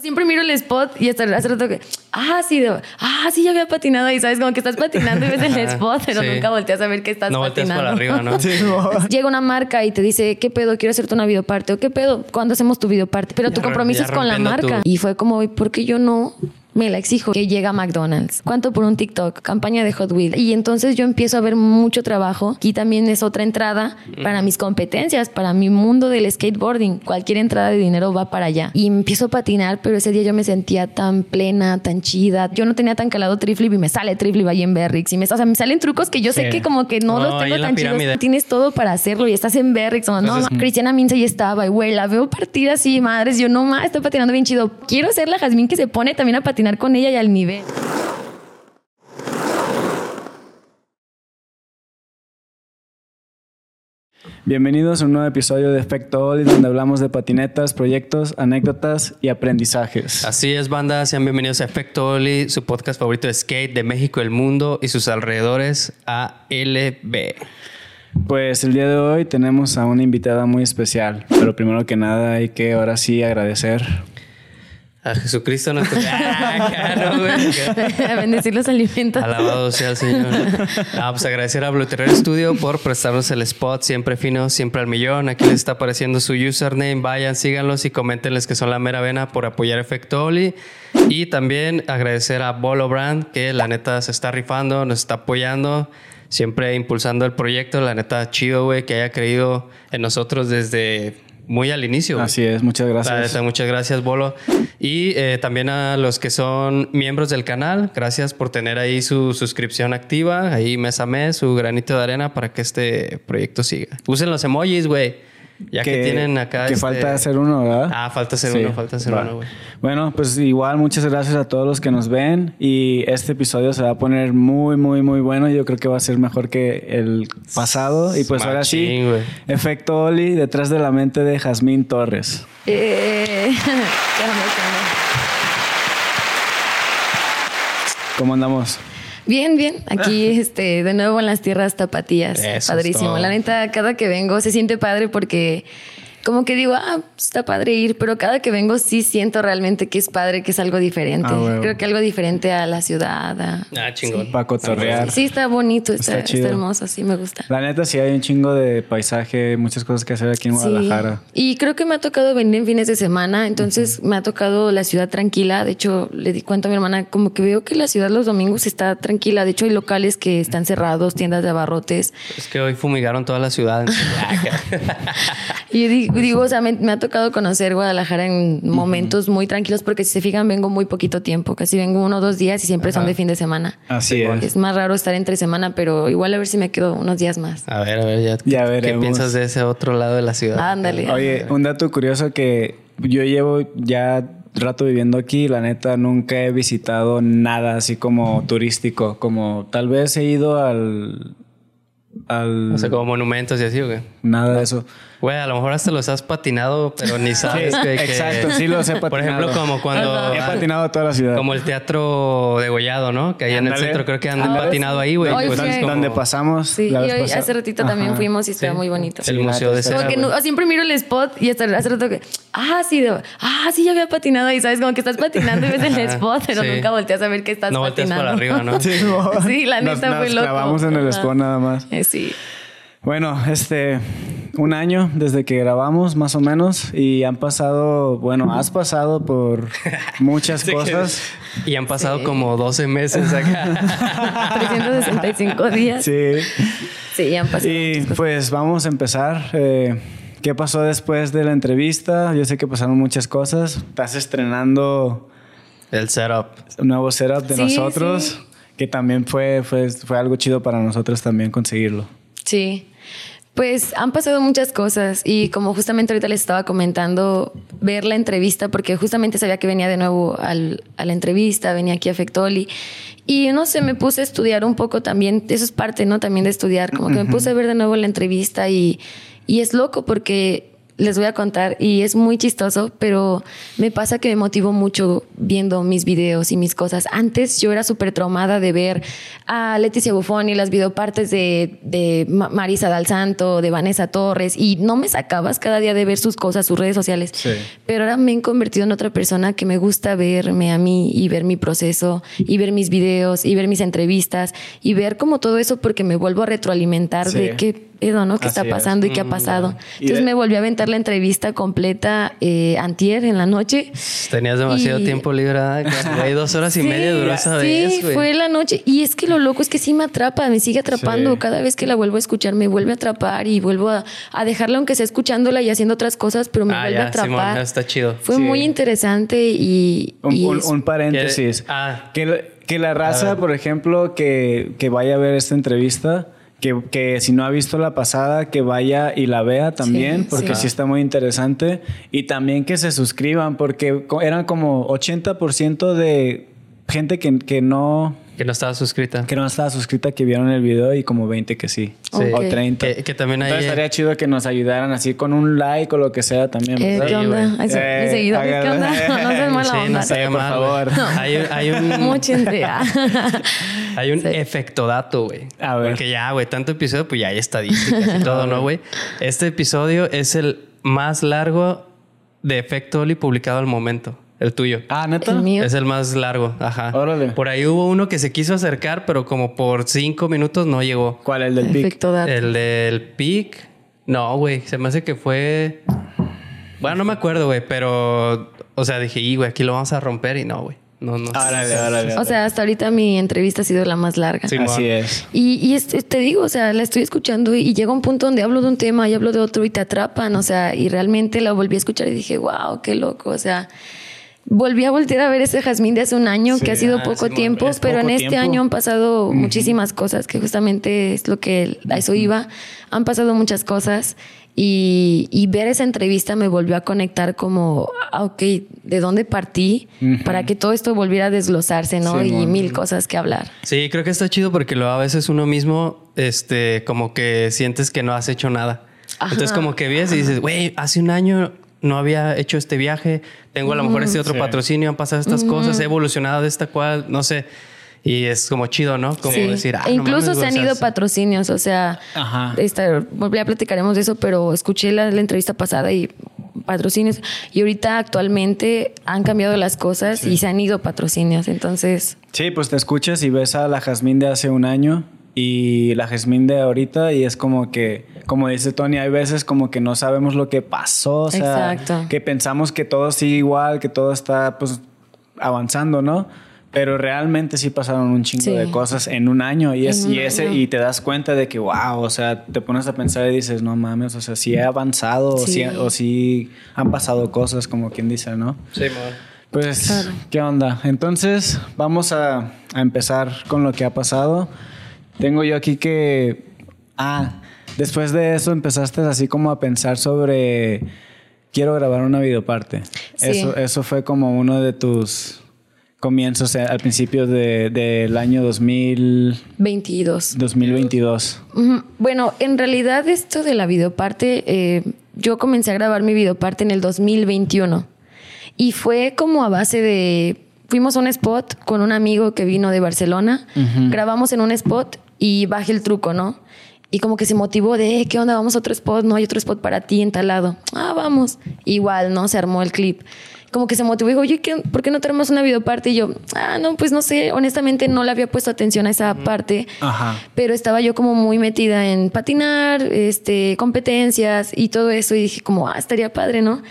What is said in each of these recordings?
Siempre miro el spot y hasta hace rato que, ah, sí, de- ah, sí, ya había patinado y sabes, como que estás patinando y ves el spot, pero sí. nunca volteas a ver que estás No volteas patinando. para arriba, ¿no? Sí. Llega una marca y te dice, ¿qué pedo? Quiero hacerte una videoparte. ¿O qué pedo? ¿Cuándo hacemos tu videoparte? Pero tu compromiso rom- es con la marca. Y fue como, ¿por qué yo no? Me la exijo que llega a McDonald's. ¿Cuánto por un TikTok? Campaña de Hot Wheels. Y entonces yo empiezo a ver mucho trabajo. Y también es otra entrada para mis competencias, para mi mundo del skateboarding. Cualquier entrada de dinero va para allá. Y empiezo a patinar, pero ese día yo me sentía tan plena, tan chida. Yo no tenía tan calado triflip y me sale triflip ahí en Berrix. Y me, o sea, me salen trucos que yo sé Sí. que como que no, No, los tengo tan chidos. Tienes todo para hacerlo y estás en Berrix. o no, Entonces, ma, Cristiana Minza ya estaba. Y güey, la veo partir así, madres. Yo no más, estoy patinando bien chido. Quiero ser la Jazmín que se pone también a patinar con ella y al nivel. Bienvenidos a un nuevo episodio de Efecto Oli, donde hablamos de patinetas, proyectos, anécdotas y aprendizajes. Así es, banda. Sean bienvenidos a Efecto Oli, su podcast favorito de skate de México, el mundo y sus alrededores, ALB. Pues el día de hoy tenemos a una invitada muy especial, pero primero que nada hay que ahora sí agradecer. A Jesucristo nuestro. Ah, claro, güey. a bendecir los alimentos. Alabado sea el Señor. Ah, pues agradecer a Blue Terror Studio por prestarnos el spot, siempre fino, siempre al millón. Aquí les está apareciendo su username. Vayan, síganlos y coméntenles que son la mera vena por apoyar Efecto Oli. Y también agradecer a Bolo Brand, que la neta se está rifando, nos está apoyando, siempre impulsando el proyecto. La neta, chido, güey, que haya creído en nosotros desde muy al inicio. güey. Así es, muchas gracias. muchas gracias, Bolo. Y eh, también a los que son miembros del canal, gracias por tener ahí su suscripción activa, ahí mes a mes, su granito de arena para que este proyecto siga. Usen los emojis, güey. Ya que, tienen acá. Que este- falta hacer uno, ¿verdad? Ah, falta hacer Sí, uno, falta hacer va. uno, güey. Bueno, pues igual muchas gracias a todos los que nos ven y este episodio se va a poner muy, muy, muy bueno. Yo creo que va a ser mejor que el pasado. Y pues ahora sí, güey. efecto Oli detrás de la mente de Jazmín Torres. Eh. ¿Cómo andamos? Bien, bien. Aquí, este, de nuevo en las tierras tapatías. Eso Padrísimo. La neta, cada que vengo se siente padre porque como que digo, ah, está padre ir, pero cada que vengo sí siento realmente que es padre, que es algo diferente. Ah. Creo que algo diferente a la ciudad. a- Ah, chingón. Para cotorrear. Sí, está bonito, está, Está hermoso, sí me gusta. La neta, sí hay un chingo de paisaje, muchas cosas que hacer aquí en Sí. Guadalajara. Y creo que me ha tocado venir en fines de semana, entonces me ha tocado la ciudad tranquila. De hecho, le di cuenta a mi hermana, como que veo que la ciudad los domingos está tranquila. De hecho, hay locales que están cerrados, tiendas de abarrotes. Es que hoy fumigaron toda la ciudad. Y yo digo, digo, o sea, me, me ha tocado conocer Guadalajara en momentos muy tranquilos porque si se fijan, vengo muy poquito tiempo. Casi vengo uno o dos días y siempre son de fin de semana. Así es. Es más raro estar entre semana, pero igual a ver si me quedo unos días más. a ver, a ver, ya. Ya ¿Qué veremos. piensas de ese otro lado de la ciudad? Ándale. Oye, un dato curioso que yo llevo ya rato viviendo aquí, la neta nunca he visitado nada así como turístico, como tal vez he ido al al O sea, como monumentos y así, ¿o qué? nada de eso. Güey, a lo mejor hasta los has patinado, pero ni sabes Sí, que, que- exacto, sí los he Por patinado. ejemplo, como cuando... He patinado toda la ciudad. Como el teatro de Gollado, ¿no? Que ahí en el centro creo que han patinado ahí, güey. Pues como donde pasamos Sí, y la hoy hace ratito también fuimos y está Sí. muy bonito. El Sí, museo de cera, no- siempre miro el spot y hasta hace rato que, ah, sí, de- ah, sí, ya había patinado ahí, ¿sabes? Como que estás patinando y ves el spot, pero sí. nunca volteas a ver que estás No volteas patinando. para arriba, ¿no? Sí, la Nos- neta fue nos loco. clavamos en el spawn nada más. Eh, sí. Bueno, este, un año desde que grabamos, más o menos, y han pasado, bueno, has pasado por muchas cosas. Y han pasado Sí. como 12 meses acá. 365 días. Sí, Sí. han pasado. Y muchas cosas. pues vamos a empezar. Eh, ¿Qué pasó después de la entrevista? Yo sé que pasaron muchas cosas. Estás estrenando el setup. un nuevo setup de Sí, nosotros, sí. que también fue, fue, fue algo chido para nosotros también conseguirlo. Sí. Pues han pasado muchas cosas y como justamente ahorita les estaba comentando, ver la entrevista, porque justamente sabía que venía de nuevo al- a la entrevista, venía aquí a Fectoli y no sé, me puse a estudiar un poco también, eso es parte, ¿no? También de estudiar, como que me puse a ver de nuevo la entrevista y, y es loco porque les voy a contar y es muy chistoso, pero me pasa que me motivó mucho viendo mis videos y mis cosas. Antes yo era súper traumada de ver a Leticia Buffon y las videopartes de, de Marisa Dal Santo, de Vanessa Torres, y no me sacabas cada día de ver sus cosas, sus redes sociales. Pero ahora me he convertido en otra persona que me gusta verme a mí y ver mi proceso y ver mis videos y ver mis entrevistas y ver como todo eso porque me vuelvo a retroalimentar de qué pedo, ¿no? ¿Qué está pasando y qué ha mm, pasado? Entonces me volví a aventar la entrevista completa eh, antier en la noche. Tenías demasiado tiempo libre, hay dos horas y media duró esa vez. Sí, fue la noche. Y es que lo loco es que sí me atrapa, me sigue atrapando. Cada vez que la vuelvo a escuchar, me vuelve a atrapar y vuelvo a, dejarla, aunque sea escuchándola y haciendo otras cosas, pero me ah, vuelve a atrapar. está chido. Fue muy interesante y. Un, paréntesis. Ah. que, que la raza, por ejemplo, que, que vaya a ver esta entrevista que, si no ha visto la pasada, que vaya y la vea también, porque sí. está muy interesante. Y también que se suscriban, porque eran como 80% de gente que, que no que no estaba suscrita. Que no estaba suscrita, que vieron el video y como 20 que sí. O 30. Que, también hay... Entonces estaría chido que nos ayudaran así con un like o lo que sea también. Eh, ¿Qué onda? Eh, seguido, ¿qué onda? No se mala sí, No se por favor. Hay, hay un... Mucha entrega. hay un efecto dato, güey. A ver. Porque ya, güey, tanto episodio, pues ya hay estadísticas y todo, ¿no, güey? Este episodio es el más largo de efecto Oli publicado al momento. El tuyo. Ah, neta. Es el más largo. Ajá. Órale. Por ahí hubo uno que se quiso acercar, pero como por cinco minutos no llegó. ¿Cuál? ¿El del pic? El del pic. No, güey. Se me hace que fue. Bueno, no me acuerdo, güey, pero. O sea, dije, y, güey, aquí lo vamos a romper y no, güey. No, no. Árale, árale, O sea, hasta ahorita mi entrevista ha sido la más larga. Sí, Así es. Y, y te digo, o sea, la estoy escuchando y, llega un punto donde hablo de un tema y hablo de otro y te atrapan, o sea, y realmente la volví a escuchar y dije, wow, qué loco, o sea, volví a voltear a ver ese jazmín de hace un año, que ha sido ah, poco tiempo, pero en este año han pasado muchísimas cosas, que justamente es lo que a eso iba. Han pasado muchas cosas y, ver esa entrevista me volvió a conectar como, ah, ok, ¿de dónde partí? Para que todo esto volviera a desglosarse, ¿no? y mil cosas que hablar. Sí, creo que está chido porque luego a veces uno mismo, este, como que sientes que no has hecho nada. Entonces como que ves y dices, güey, hace un año no había hecho este viaje, tengo a lo mejor este otro patrocinio, han pasado estas cosas, he evolucionado de esta cual, no sé. Y es como chido, ¿no? Como decir, ah, e incluso se han ido patrocinios, o sea, Esta, ya platicaremos de eso, pero escuché la, entrevista pasada y patrocinios. Y ahorita actualmente han cambiado las cosas y se han ido patrocinios, entonces... Sí, pues te escuchas y ves a la Jazmín de hace un año y la Jazmín de ahorita y es como que, como dice Tony, hay veces como que no sabemos lo que pasó, o sea, que pensamos que todo sigue igual, que todo está pues avanzando, ¿no? Pero realmente sí pasaron un chingo de cosas en un año y, es, y, ese, y te das cuenta de que, wow, o sea, te pones a pensar y dices, no mames, o sea, sí he avanzado O, sí, han pasado cosas, como quien dice, ¿no? Sí, Pues, ¿qué onda? Entonces, vamos a, a empezar con lo que ha pasado. Tengo yo aquí que. Ah, después de eso empezaste así como a pensar sobre. Quiero grabar una videoparte. Eso, eso fue como uno de tus comienzos al principio del de, año 2022. 2022. Bueno, en realidad esto de la videoparte, eh, yo comencé a grabar mi videoparte en el 2021 y fue como a base de fuimos a un spot con un amigo que vino de Barcelona, grabamos en un spot y bajé el truco, ¿no? Y como que se motivó de, eh, ¿qué onda? Vamos a otro spot, no hay otro spot para ti en tal lado. Ah, vamos. Igual, ¿no? Se armó el clip. Como que se motivó y dijo, oye, ¿por qué no tenemos una videoparte? Y yo, ah, no, pues no sé, honestamente no le había puesto atención a esa parte. Ajá. Pero estaba yo como muy metida en patinar, este, competencias y todo eso. Y dije como, ah, estaría padre, ¿no?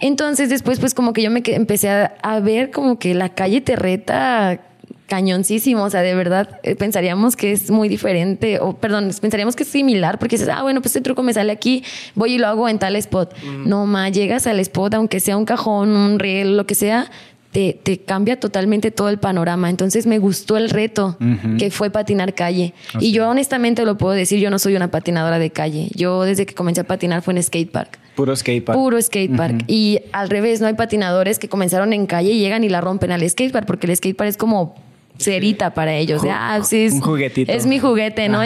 Entonces después pues como que yo me empecé a, a ver como que la calle te reta cañoncísimo, o sea, de verdad eh, pensaríamos que es muy diferente, o perdón, pensaríamos que es similar, porque dices, ah, bueno, pues este truco me sale aquí, voy y lo hago en tal spot. No, ma, llegas al spot, aunque sea un cajón, un riel, lo que sea, te, te, cambia totalmente todo el panorama. Entonces me gustó el reto que fue patinar calle. Y yo honestamente lo puedo decir, yo no soy una patinadora de calle. Yo desde que comencé a patinar fue en skatepark. Puro skatepark. Puro skatepark. Y al revés, no hay patinadores que comenzaron en calle y llegan y la rompen al skatepark, porque el skatepark es como cerita para ellos. ah, sí, es, un juguetito. Es mi juguete, ¿no?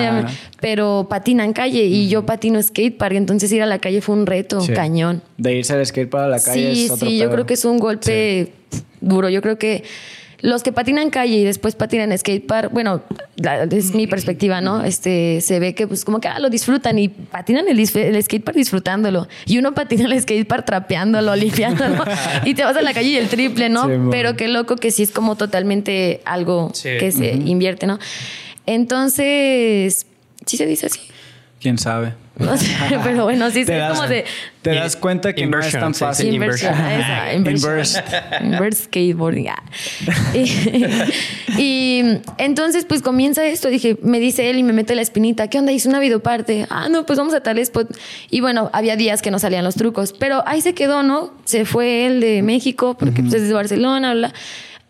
pero patina en calle y yo patino skatepark, entonces ir a la calle fue un reto, cañón. De irse al skatepark a la calle sí, es otro Sí, yo creo que es un golpe duro. Yo creo que los que patinan calle y después patinan skatepark, bueno, la- es mi perspectiva, ¿no? Este, se ve que pues como que ah, lo disfrutan y patinan el, skatepark disfrutándolo. Y uno patina el skatepark trapeándolo, limpiándolo. y te vas a la calle y el triple, ¿no? Sí. Pero qué loco que sí es como totalmente algo Sí. que se invierte, ¿no? Entonces, ¿sí se dice así? ¿Quién sabe? No sé, pero bueno, sí, sí, Te es das, como de... te das cuenta que no es Inversion, tan sí, sí. fácil. Inversion. Inversión, esa, inversión. Inverse. Inverse skateboarding. Y, y entonces, pues comienza esto. Dije, me dice él y me mete la espinita. ¿Qué onda? Hice una videoparte. Ah, no, pues vamos a tal spot. Y bueno, había días que no salían los trucos, pero ahí se quedó, ¿no? Se fue él de México porque pues, es de Barcelona, bla.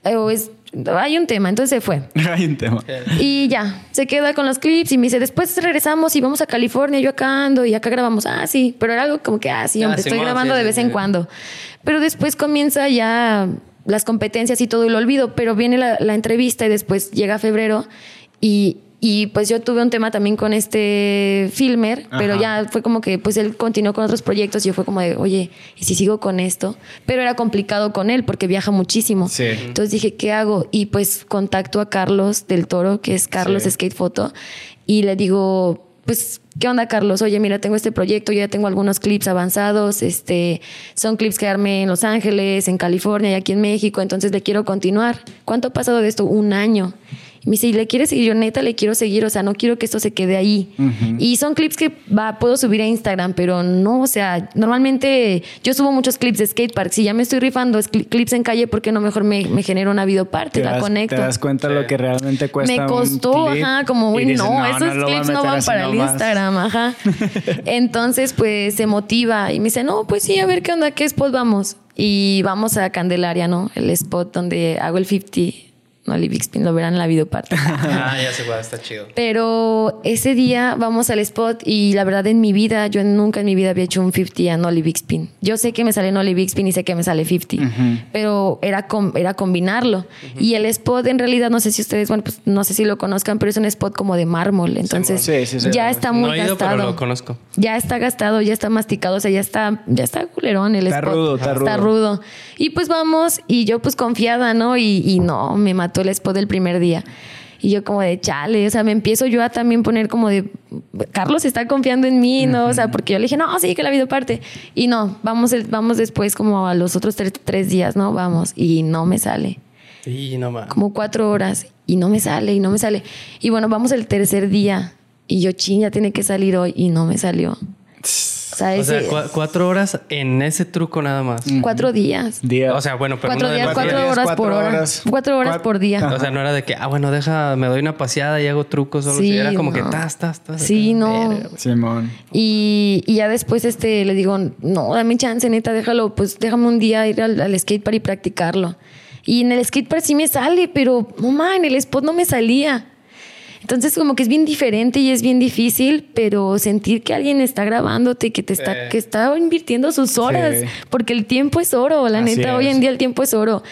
Eh, o es- hay un tema, entonces se fue. Hay un tema. Y ya, se queda con los clips y me dice, después regresamos y vamos a California, yo acá ando y acá grabamos. Ah, sí, pero era algo como que, ah, sí, Ah, estoy grabando sí, de sí, vez sí. en cuando. Pero después comienza ya las competencias y todo y lo olvido, pero viene la, la entrevista y después llega febrero y, y pues yo tuve un tema también con este filmer, pero Ajá. ya fue como que pues él continuó con otros proyectos y yo fue como de, oye, ¿y si sigo con esto? Pero era complicado con él porque viaja muchísimo. Sí. Entonces dije, ¿qué hago? Y pues contacto a Carlos del Toro, que es Carlos Sí. Skate Photo, y le digo, pues, ¿qué onda, Carlos? Oye, mira, tengo este proyecto, ya tengo algunos clips avanzados, este, son clips que armé en Los Ángeles, en California y aquí en México, entonces le quiero continuar. ¿Cuánto ha pasado de esto? Un año. Y me dice, ¿y le quieres seguir? Yo neta le quiero seguir, o sea, no quiero que esto se quede ahí. Y son clips que va, puedo subir a Instagram, pero no, o sea, normalmente yo subo muchos clips de skatepark. Si ya me estoy rifando es clips en calle, ¿por qué no mejor me, me genero una videoparte? Te La das, conecto. te das cuenta lo que realmente cuesta. Me un costó, clip ajá, como, güey, dices, no, esos clips no van para el nomás". Instagram, ajá. Entonces, pues se motiva y me dice, no, pues sí, a ver qué onda, qué spot vamos. Y vamos a Candelaria, ¿no? El spot donde hago el 50. No, Spin lo verán en la videoparte. Ah, ya se va, está chido. Pero ese día vamos al spot y la verdad en mi vida, yo nunca en mi vida había hecho un 50 a Nolly Big Spin. Yo sé que me sale Nolly Big Spin y sé que me sale 50, pero era, com- era combinarlo. Y el spot en realidad, no sé si ustedes, bueno, pues no sé si lo conozcan, pero es un spot como de mármol. Entonces Sí, sí, sí. ya está muy no he ido, gastado. pero lo conozco. Ya está gastado, ya está masticado, o sea, ya está, ya está culerón el Está spot. rudo, está rudo. rudo. Y pues vamos, y yo pues confiada, ¿no? Y, y no, me mató el spot del primer día. Y yo como de chale, o sea, me empiezo yo a también poner como de, Carlos está confiando en mí, ¿no? O sea, porque yo le dije, no, sí, que la parte Y no, vamos, vamos después como a los otros tres, tres días, ¿no? Vamos, y no me sale Y no más. como cuatro horas y no me sale y no me sale. Y bueno, vamos el tercer día y yo, ching, ya tiene que salir hoy y no me salió. O sea, O cuatro horas en ese truco nada más. cuatro días. Día. O sea, bueno, pero Cuatro de días, cuatro días- horas cuatro por hora. horas. Cuatro horas Cuat- por día. O sea, no era de que, ah, bueno, deja, me doy una paseada y hago trucos solo. Sí, era como que tas, tas, tas. Sí, no. Simón. Y, y ya después este, le digo, no, dame chance, neta, déjalo, pues déjame un día ir al, al skatepark y practicarlo. Y en el skatepark sí me sale, pero mamá, en el spot no me salía. Entonces como que es bien diferente y es bien difícil, pero sentir que alguien está grabándote, que te está, Eh. que está invirtiendo sus horas, Sí. porque el tiempo es oro, la Así neta, hoy es. en día el tiempo es oro.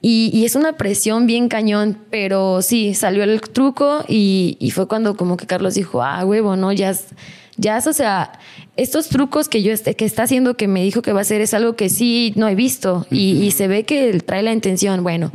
Y, y es una presión bien cañón, pero sí, salió el truco y, y fue cuando como que Carlos dijo, ah, huevo, no, ya, ya, o sea, estos trucos que yo este, que está haciendo, que me dijo que va a hacer, es algo que sí no he visto y, y se ve que trae la intención. Bueno,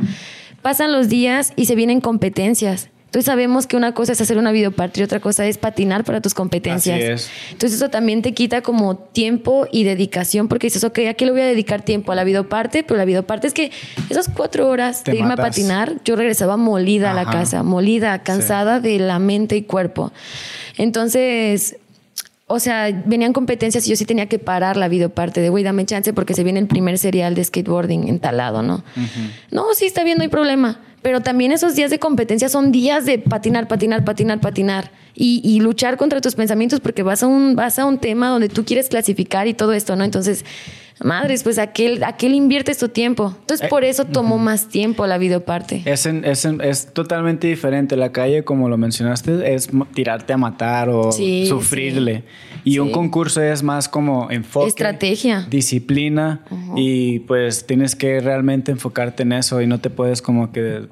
pasan los días y se vienen competencias. Entonces sabemos que una cosa es hacer una videoparte y otra cosa es patinar para tus competencias. Así es. Entonces eso también te quita como tiempo y dedicación porque dices, ok, aquí le voy a dedicar tiempo a la videoparte, pero la videoparte es que esas cuatro horas Te de irme matas. a patinar, yo regresaba molida a la casa, molida, cansada de la mente y cuerpo. Entonces, o sea, venían competencias y yo sí tenía que parar la videoparte de, güey, dame chance porque se viene el primer serial de skateboarding entalado, ¿no? No, sí, está bien, no hay problema. Pero también esos días de competencia son días de patinar, patinar, patinar, patinar. Y, y luchar contra tus pensamientos porque vas a, un, vas a un tema donde tú quieres clasificar y todo esto, ¿no? Entonces, madres, pues aquel, aquel inviertes tu tiempo. Entonces, Eh, por eso tomó más tiempo la videoparte. Es, en- es, en- es totalmente diferente. La calle, como lo mencionaste, es tirarte a matar o Sí, sufrirle. Y un concurso es más como enfoque. Estrategia. Disciplina. Y pues tienes que realmente enfocarte en eso y no te puedes como que,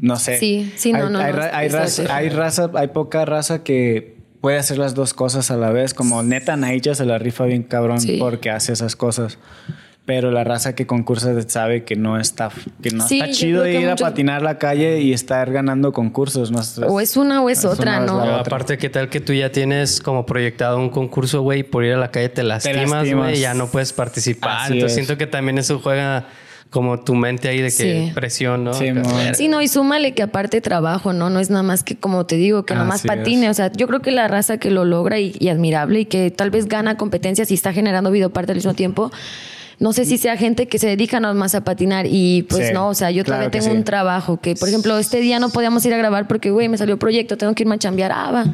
no sé. Sí, sí, no, hay, no, Hay, no, hay raza, hay raza, hay poca raza que puede hacer las dos cosas a la vez. Como neta Naicha se la rifa bien cabrón Sí. porque hace esas cosas. pero la raza que concursa sabe que no está, que no Sí, está chido ir a patinar la calle y estar ganando concursos. No O es una o es, otra, una o es ¿no? aparte, ¿qué tal que tú ya tienes como proyectado un concurso, güey? Por ir a la calle te lastimas, güey, y ya no puedes participar. Así Entonces es. siento que también eso juega como tu mente ahí de que Sí. presión, ¿no? Sí, no, y súmale que aparte trabajo, ¿no? No es nada más que, como te digo, que nomás Así patine. es. O sea, yo creo que la raza que lo logra y, y admirable y que tal vez gana competencias y está generando videoparte al mismo tiempo. No sé si sea gente que se dedica nada más a patinar y pues Sí, no, o sea, yo claro todavía que tengo sí. un trabajo que, por ejemplo, este día no podíamos ir a grabar porque, güey, me salió proyecto, tengo que irme a chambear, ah, va.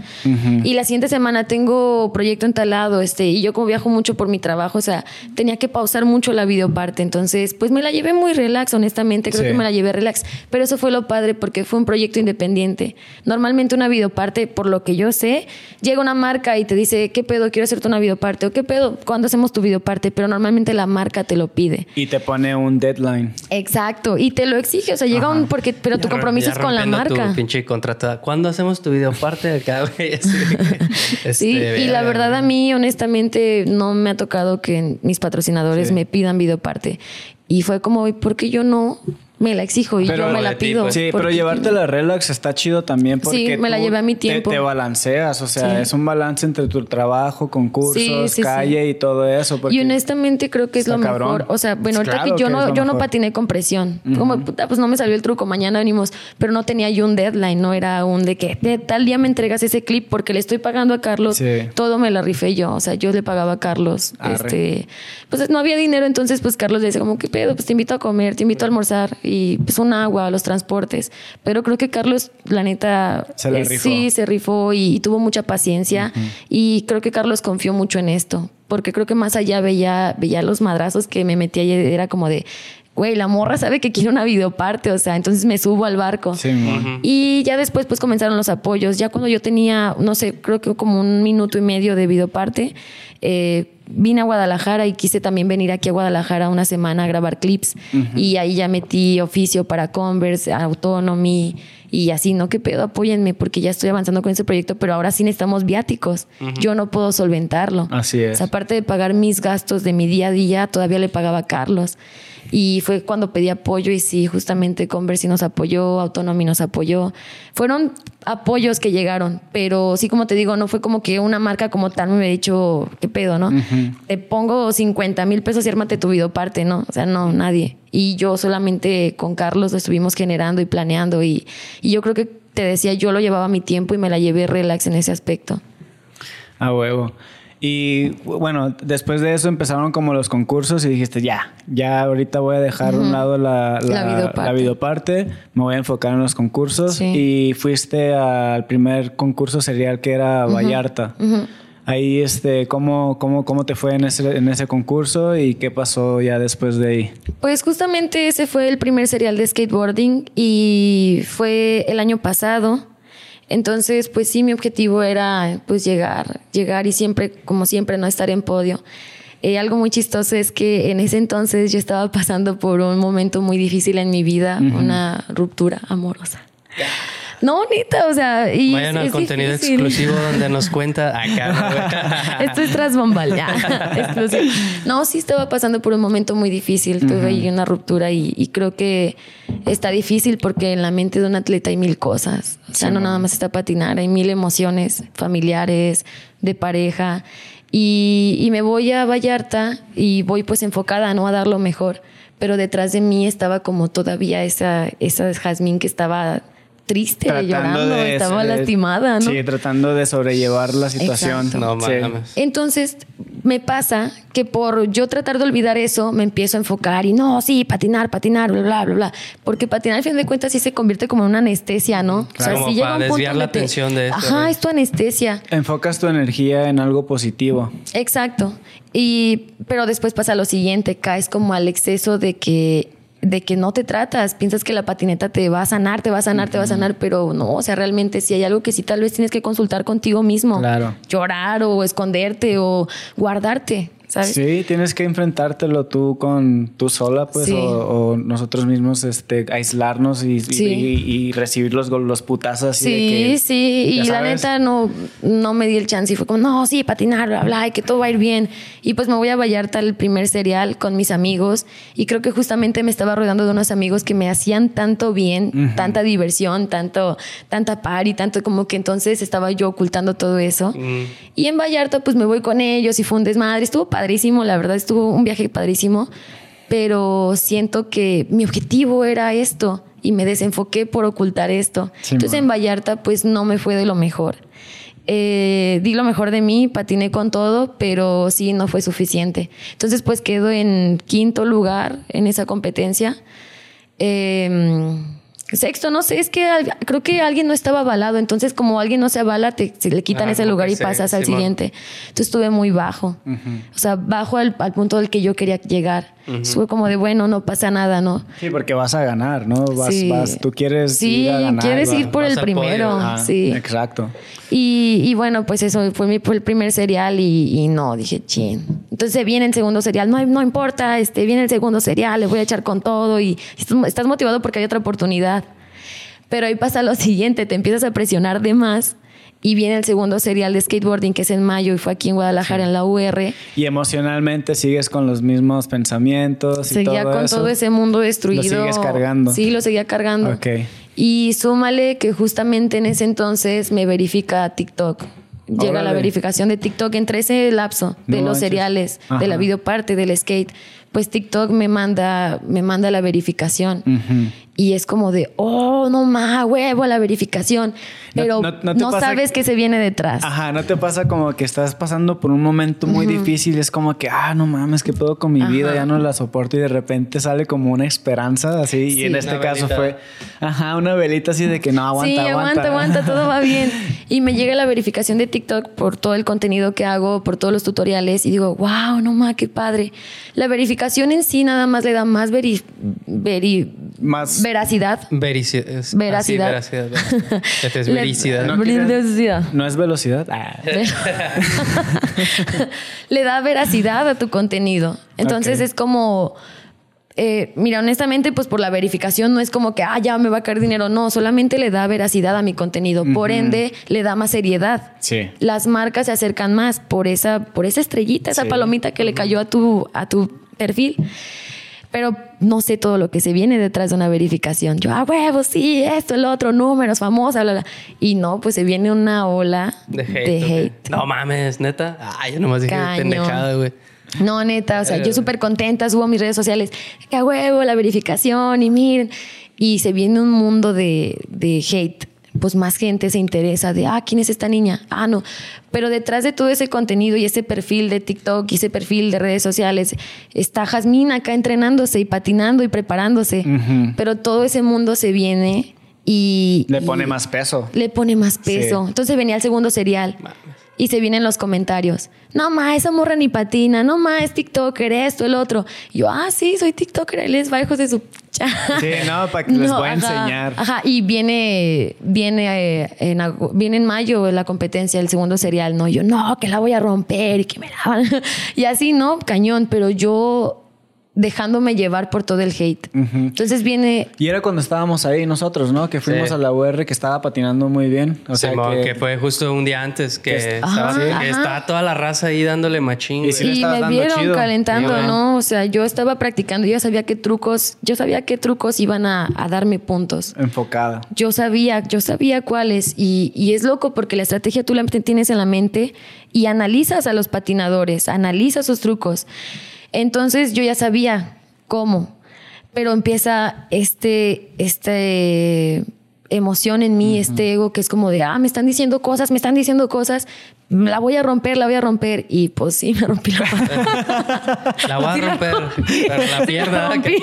Y la siguiente semana tengo proyecto entalado, este, y yo como viajo mucho por mi trabajo, o sea, tenía que pausar mucho la videoparte, entonces, pues me la llevé muy relax, honestamente, creo Sí. que me la llevé relax, pero eso fue lo padre porque fue un proyecto independiente. Normalmente una videoparte, por lo que yo sé, llega una marca y te dice, ¿qué pedo? Quiero hacerte una videoparte, o ¿qué pedo? ¿Cuándo hacemos tu videoparte? Pero normalmente la marca te lo pide. Y te pone un deadline. Exacto, y te lo exige, o sea, llega un porque pero tu compromiso es con la marca. Tu pinche contrato. ¿Cuándo hacemos tu video parte que, este, Sí, y la verdad a mí honestamente no me ha tocado que mis patrocinadores Sí. me pidan videoparte. Y fue como, "¿Y ¿por qué yo no me la exijo y Pero yo me la pido? pues. Sí, ¿Por pero qué llevártela relax está chido también porque Sí, me la tú llevé a mi te- tiempo. Te, balanceas, o sea, Sí. es un balance entre tu trabajo, concursos, Sí, sí, calle y todo eso. porque Y honestamente creo que es lo mejor. cabrón. O sea, bueno, ahorita Claro que yo que no, yo no patiné con presión. Como puta, pues no me salió el truco, mañana venimos. Pero no tenía yo un deadline, no era un de que de tal día me entregas ese clip porque le estoy pagando a Carlos. Sí. Todo me la rifé yo. O sea, yo le pagaba a Carlos. Arre. Este, pues no había dinero, entonces pues Carlos le decía como, ¿qué pedo? Pues te invito a comer, te invito a almorzar y pues un agua, los transportes. Pero creo que Carlos, la neta, Se eh, rifó. sí, se rifó y, y tuvo mucha paciencia. Y creo que Carlos confió mucho en esto. Porque creo que más allá veía, veía los madrazos que me metía y era como de, güey, la morra sabe que quiere una videoparte. O sea, entonces me subo al barco. Sí, mon. Y ya después pues comenzaron los apoyos. Ya cuando yo tenía, no sé, creo que como un minuto y medio de videoparte, eh, vine a Guadalajara y quise también venir aquí a Guadalajara una semana a grabar clips. Y ahí ya metí oficio para Converse, Autonomy y así, ¿no? ¿Qué pedo? Apóyenme porque ya estoy avanzando con ese proyecto, pero ahora sí necesitamos viáticos. Yo no puedo solventarlo. Así es. O sea, aparte de pagar mis gastos de mi día a día, todavía le pagaba a Carlos. Y fue cuando pedí apoyo y sí, justamente Converse nos apoyó, Autonomy nos apoyó. Fueron apoyos que llegaron, pero sí, como te digo, no fue como que una marca como tal me hubiera dicho, ¿qué pedo, no? Te pongo 50 mil pesos y ármate tu videoparte, ¿no? O sea, no, nadie. Y yo solamente con Carlos lo estuvimos generando y planeando y, y yo creo que te decía, yo lo llevaba a mi tiempo y me la llevé relax en ese aspecto. A huevo. Y bueno, después de eso empezaron como los concursos y dijiste, ya, ya ahorita voy a dejar a un lado la, La videoparte. la videoparte, me voy a enfocar en los concursos. Sí. Y fuiste al primer concurso serial que era Vallarta. Ahí, este, ¿cómo, cómo, ¿cómo te fue en ese, en ese concurso y qué pasó ya después de ahí? Pues justamente ese fue el primer serial de skateboarding y fue el año pasado. Entonces, pues sí, mi objetivo era pues llegar, llegar y siempre, como siempre, no estar en podio. Eh, algo muy chistoso es que en ese entonces yo estaba pasando por un momento muy difícil en mi vida, una ruptura amorosa. No, neta, o sea, y Vayan es- al es contenido difícil. exclusivo donde nos cuenta acá. güey. Esto es tras bombal, ya. Exclusivo. No, sí estaba pasando por un momento muy difícil. Tuve ahí una ruptura y, y creo que está difícil porque en la mente de un atleta hay mil cosas. O sea, no nada más está patinar, hay mil emociones familiares, de pareja. Y, y me voy a Vallarta y voy pues enfocada, ¿no? A dar lo mejor. Pero detrás de mí estaba como todavía esa, esa Jazmín que estaba triste, llorando, estaba de- lastimada, ¿no? Sí, tratando de sobrellevar la situación. Exacto. No Sí. Entonces me pasa que por yo tratar de olvidar eso, me empiezo a enfocar y no, sí, patinar, patinar, bla, bla, bla, bla. Porque patinar al fin de cuentas sí se convierte como en una anestesia, ¿no? Claro. Como para desviar la te- atención de esto, Ajá, ¿no? es tu anestesia. Enfocas tu energía en algo positivo. Exacto. Y, pero después pasa lo siguiente, caes como al exceso de que de que no te tratas, piensas que la patineta te va a sanar, te va a sanar, te va a sanar, pero no, o sea, realmente si hay algo que sí tal vez tienes que consultar contigo mismo. Claro. Llorar o esconderte o guardarte. ¿Sabes? Sí, tienes que enfrentártelo tú con tú sola, pues, Sí. o, o nosotros mismos, este, aislarnos y, y- Sí. y- y recibir los, gol- los putazos así de Sí, que, sí, y ya la sabes. neta no, no me di el chance y fue como, no, sí, patinar, bla, bla, y que todo va a ir bien. Y pues me voy a Vallarta al primer serial con mis amigos y creo que justamente me estaba rodeando de unos amigos que me hacían tanto bien, tanta diversión, tanto, tanta party, tanto como que entonces estaba yo ocultando todo eso. Y en Vallarta pues me voy con ellos y fue un desmadre, estuvo padrísimo, la verdad, estuvo un viaje padrísimo, pero siento que mi objetivo era esto y me desenfoqué por ocultar esto. Sí, Entonces man. en Vallarta pues no me fue de lo mejor. Eh, di lo mejor de mí, patiné con todo, pero sí no fue suficiente. Entonces pues quedo en quinto lugar en esa competencia. Eh, sexto, no sé, es que al- creo que alguien no estaba avalado, entonces como alguien no se avala, te, se le quitan Ah, ese lugar y pasas al Simón. siguiente. Entonces estuve muy bajo, o sea, bajo al, al punto del que yo quería llegar. Fue como de, bueno, no pasa nada, ¿no? Sí, porque vas a ganar, ¿no? Vas, Sí. vas, tú quieres Sí, ir a ganar. quieres ir por el primero, sí. Exacto. Y, y bueno, pues eso fue, mi, fue el primer serial y, y no, dije, chin. Entonces viene el segundo serial, no, no importa, este, viene el segundo serial, le voy a echar con todo y estás- estás motivado porque hay otra oportunidad. Pero ahí pasa lo siguiente, te empiezas a presionar de más y viene el segundo serial de skateboarding que es en mayo y fue aquí en Guadalajara en la UR. Y emocionalmente sigues con los mismos pensamientos y Seguía todo con eso. todo ese mundo destruido. Lo sigues cargando. Sí, lo seguía cargando. Ok. Y súmale que justamente en ese entonces me verifica TikTok. Llega la verificación de TikTok entre ese lapso de No los manches. seriales, de la videoparte, del skate. Pues TikTok me manda, me manda la verificación. Y es como de, oh, no más, huevo, la verificación. Pero no- sabes qué se viene detrás. Ajá, ¿no te pasa como que estás pasando por un momento muy difícil? Es como que, ah, no mames, ¿qué puedo con mi vida? Ya no la soporto y de repente sale como una esperanza así. Y en este caso velita. fue, ajá, una velita así de que no, aguanta, sí, aguanta, aguanta, todo va bien. Y me llega la verificación de TikTok por todo el contenido que hago, por todos los tutoriales y digo, wow, no ma, qué padre. La verificación en sí nada más le da más veri, veri- Más. veracidad. Verici- es- Veracidad. así, veracidad. veracidad. Este es vericidad. No, ¿qué Veracidad. ¿No es velocidad? Ah. le da veracidad a tu contenido. Entonces es como, eh, mira, honestamente, pues por la verificación no es como que, ah, ya me va a caer dinero. No, solamente le da veracidad a mi contenido. Por ende, le da más seriedad. Sí. Las marcas se acercan más por esa, por esa estrellita, esa Sí. palomita que le cayó a tu, a tu perfil. Pero no sé todo lo que se viene detrás de una verificación. Yo, ah, huevos, sí, esto, el otro, números, famosa, bla, bla. Y no, pues se viene una ola De hate. de. No mames, neta. Ay, yo nomás dije pendejada, güey. No, neta, o sea, Eh. yo súper contenta, subo a mis redes sociales, que a huevo, la verificación y miren. Y se viene un mundo de, de hate. Pues más gente se interesa de, ah, ¿quién es esta niña? Ah, no. Pero detrás de todo ese contenido y ese perfil de TikTok y ese perfil de redes sociales, está Jazmín acá entrenándose y patinando y preparándose. Pero todo ese mundo se viene y... Le y- pone más peso. le pone más peso. Sí. Entonces venía el segundo serial. Y se vienen los comentarios. No, ma, esa morra ni patina. No, ma, es TikToker, esto, el otro. Y yo, ah, sí, soy TikToker. Él les va hijos de su... Sí, no, para que les voy a enseñar. Ajá, y viene, viene, eh, en, viene en mayo la competencia, el segundo serial. No, yo, no, que la voy a romper y que me la van. y así, ¿no? Cañón. Pero yo dejándome llevar por todo el hate. Entonces viene Y era cuando estábamos ahí nosotros, ¿no? Que fuimos Sí. a la UR que estaba patinando muy bien. O sea Simón, que, que... fue justo un día antes que, Que- estaba, Ajá, que estaba toda la raza ahí dándole machín. Y sí le y me dando vieron chido. calentando, Sí. ¿no? O sea, yo estaba practicando, yo sabía qué trucos, yo sabía qué trucos iban a, a darme puntos. enfocada. Yo sabía, yo sabía cuáles. Y, y es loco porque la estrategia tú la tienes en la mente y analizas a los patinadores, analizas sus trucos. Entonces yo ya sabía cómo, pero empieza este, este emoción en mí, este ego que es como de, ah, me están diciendo cosas, me están diciendo cosas, la voy a romper, la voy a romper. Y pues sí, me rompí la pata. La voy a romper, pero la pierna. rompí.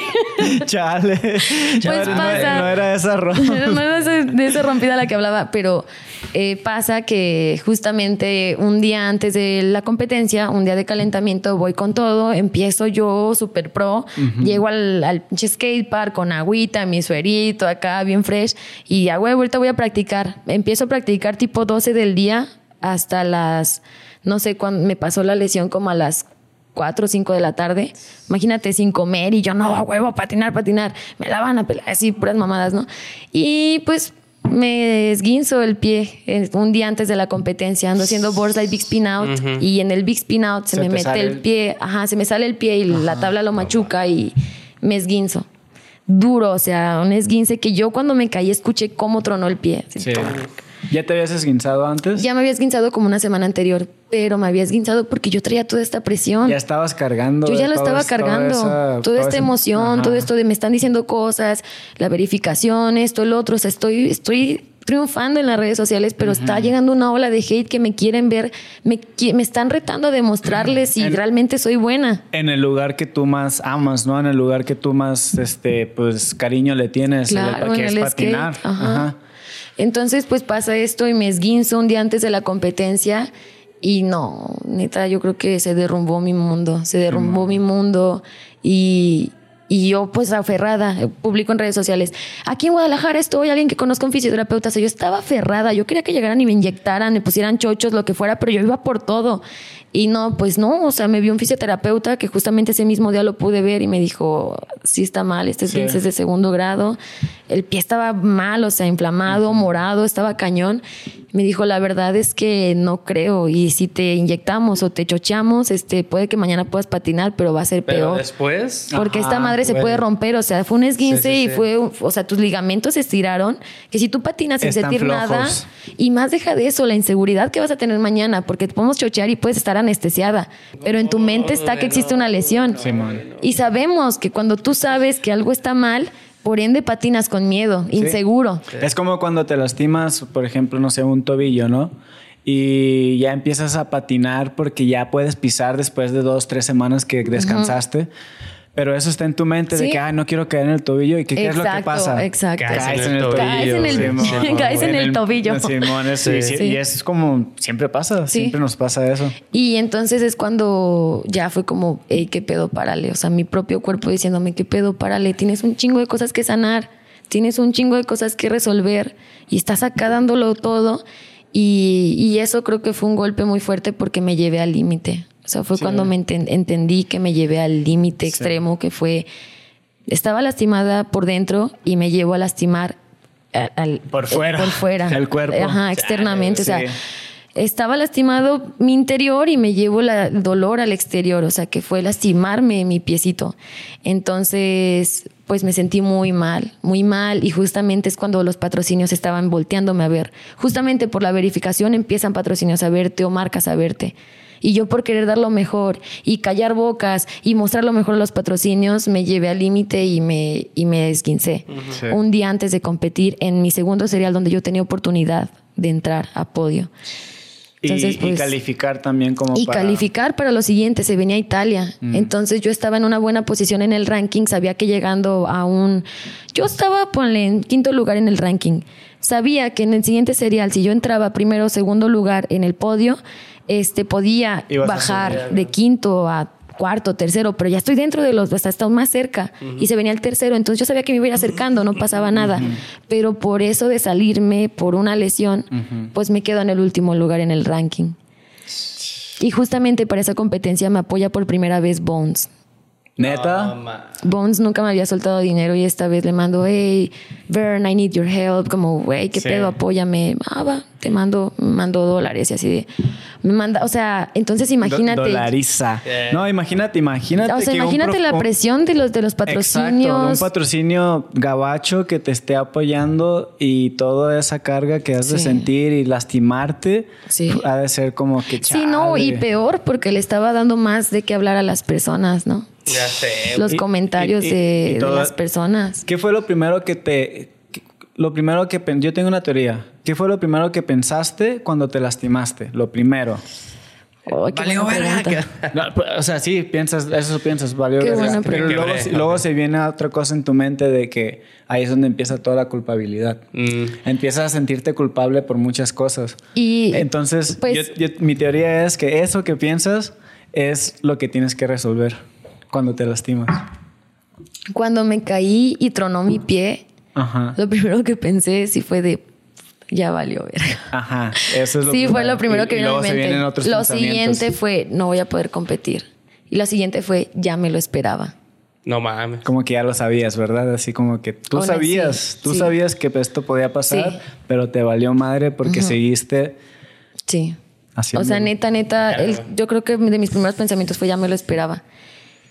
Chale. Pues no, pasa. no era esa ropa. no era de esa rompida la que hablaba, pero eh, pasa que justamente un día antes de la competencia, un día de calentamiento, voy con todo, empiezo yo super pro, llego al, al pinche skatepark con agüita, mi suerito acá, bien fresh, y a huevo, ahorita voy a practicar. Empiezo a practicar tipo 12 del día hasta las, no sé cuándo, me pasó la lesión como a las 4 o 5 de la tarde. Imagínate sin comer y yo no, huevo, patinar, patinar. Me la van a pelar, así puras mamadas, ¿no? Y pues me esguinzo el pie eh, un día antes de la competencia. Ando haciendo boardside big spin out y en el big spin out se, Se me te mete el pie, ajá, se me sale el pie y la tabla lo machuca y me esguinzo. Duro, o sea, un esguince que yo cuando me caí escuché cómo tronó el pie. Sí. ¿Ya te habías esguinzado antes? ya me había esguinzado como una semana anterior, pero me había esguinzado porque yo traía toda esta presión. Ya estabas cargando. Yo ya lo estaba toda cargando. esa- toda esta ese- emoción, Ajá. todo esto de me están diciendo cosas, la verificación, esto, el otro. O sea, estoy, estoy triunfando en las redes sociales, pero está llegando una ola de hate que me quieren ver, me, me están retando a demostrarles si En- realmente soy buena. En el lugar que tú más amas, ¿no? En el lugar que tú más, este, pues, cariño le tienes, Claro, que es patinar. skate. Ajá. Ajá. Entonces, pues pasa esto y me esguinzo un día antes de la competencia y no, neta, yo creo que se derrumbó mi mundo, se derrumbó mi mundo y, y yo pues aferrada, eh, publico en redes sociales, aquí en Guadalajara estoy, alguien que conozca un fisioterapeuta, o sea, yo estaba aferrada, yo quería que llegaran y me inyectaran, me pusieran chochos, lo que fuera, pero yo iba por todo. Y no, pues no, o sea, me vio un fisioterapeuta que justamente ese mismo día lo pude ver y me dijo, sí está mal, este es Sí. es de segundo grado. El pie estaba mal, o sea, inflamado, morado, estaba cañón. Me dijo, la verdad es que no creo. Y si te inyectamos o te chocheamos, este, puede que mañana puedas patinar, pero va a ser Pero peor. después. Porque Ajá, esta madre se puede romper, o sea, fue un esguince Sí, sí, y sí. fue, o sea, tus ligamentos se estiraron, que si tú patinas sin Están sentir flojos. nada, y más deja de eso, la inseguridad que vas a tener mañana, porque te podemos chochear y puedes estar anestesiada, pero en tu mente está que existe una lesión. Y sabemos que cuando tú sabes que algo está mal, por ende patinas con miedo, inseguro. Es como cuando te lastimas, por ejemplo, no sé, un tobillo, ¿no? Y ya empiezas a patinar porque ya puedes pisar después de dos, tres semanas que descansaste. Pero eso está en tu mente de que, ah, no quiero caer en el tobillo. ¿Y que, qué es lo que Exacto, pasa? exacto. Caes en el tobillo. Caes en el- Simón. caes en el tobillo. Simón, eso, y, Sí. y es como, siempre pasa, Sí. siempre nos pasa eso. Y entonces es cuando ya fue como, hey, qué pedo, párale. O sea, mi propio cuerpo diciéndome, qué pedo, párale. Tienes un chingo de cosas que sanar, tienes un chingo de cosas que resolver y estás acá dándolo todo. Y, y eso creo que fue un golpe muy fuerte porque me llevé al límite. O sea, fue Sí. cuando me enten- entendí que me llevé al límite extremo, que fue, estaba lastimada por dentro y me llevo a lastimar al, al- Por fuera. Por fuera. El cuerpo. Ajá, externamente. O sea, Sí. estaba lastimado mi interior y me llevo la- el dolor al exterior, o sea, que fue lastimarme mi piecito. Entonces, pues me sentí muy mal, muy mal y justamente es cuando los patrocinios estaban volteándome a ver. Justamente por la verificación empiezan patrocinios a verte o marcas a verte. Y yo por querer dar lo mejor y callar bocas y mostrar lo mejor a los patrocinios, me llevé al límite y me, y me esquincé. Sí. Un día antes de competir en mi segundo serial donde yo tenía oportunidad de entrar a podio. Y- Entonces, y, pues, calificar también como y para- calificar para lo siguiente, se venía a Italia. Entonces yo estaba en una buena posición en el ranking, sabía que llegando a un... Yo estaba, ponle, en quinto lugar en el ranking. Sabía que en el siguiente serial, si yo entraba primero o segundo lugar en el podio, este, podía Ibas bajar subir. de quinto a cuarto, tercero, pero ya estoy dentro de los, hasta estado más cerca y se venía el tercero, entonces yo sabía que me iba a ir acercando, no pasaba nada, pero por eso de salirme por una lesión, pues me quedo en el último lugar en el ranking. Y justamente para esa competencia me apoya por primera vez Bones. Neta. Bones nunca me había soltado dinero y esta vez le mando, hey, Vern, I need your help. Como, güey, ¿qué Sí. pedo? Apóyame. Ah, va, te mando, me mando dólares y así de. Me manda, o sea, entonces imagínate. Do- dolariza. No, imagínate, imagínate. o sea, que imagínate la presión de los, de los Exacto, patrocinios. un patrocinio gabacho que te esté apoyando y toda esa carga que has de sentir y lastimarte Sí. ha de ser como que Sí, no, y chale. peor porque le estaba dando más de qué hablar a las personas, ¿no? Ya sé. Los y- comentarios y- y- de, y de todo- las personas. ¿Qué fue lo primero que te lo primero que yo tengo una teoría. ¿Qué fue lo primero que pensaste cuando te lastimaste? Lo primero. Qué Valió verga. No, pues, o sea, sí, piensas, eso piensas, valió. Qué verga. Pero luego, luego se viene otra cosa en tu mente de que ahí es donde empieza toda la culpabilidad. Mm. Empiezas a sentirte culpable por muchas cosas. Y Entonces, pues- yo- yo- mi teoría es que eso que piensas es lo que tienes que resolver cuando te lastimas. cuando me caí y tronó mi pie, Ajá. lo primero que pensé sí fue de ya valió verga. Ajá. Eso es lo Sí, fue lo primero y- que y vino a luego mi se mente. vienen otros Lo siguiente fue no voy a poder competir. Y la siguiente fue, ya me lo esperaba. No mames. Como que ya lo sabías, ¿verdad? Así como que tú sabías, tú sí. sabías que esto podía pasar, Sí. pero te valió madre porque seguiste Sí. haciendo. O sea, neta, neta, el- yo creo que de mis primeros pensamientos fue ya me lo esperaba.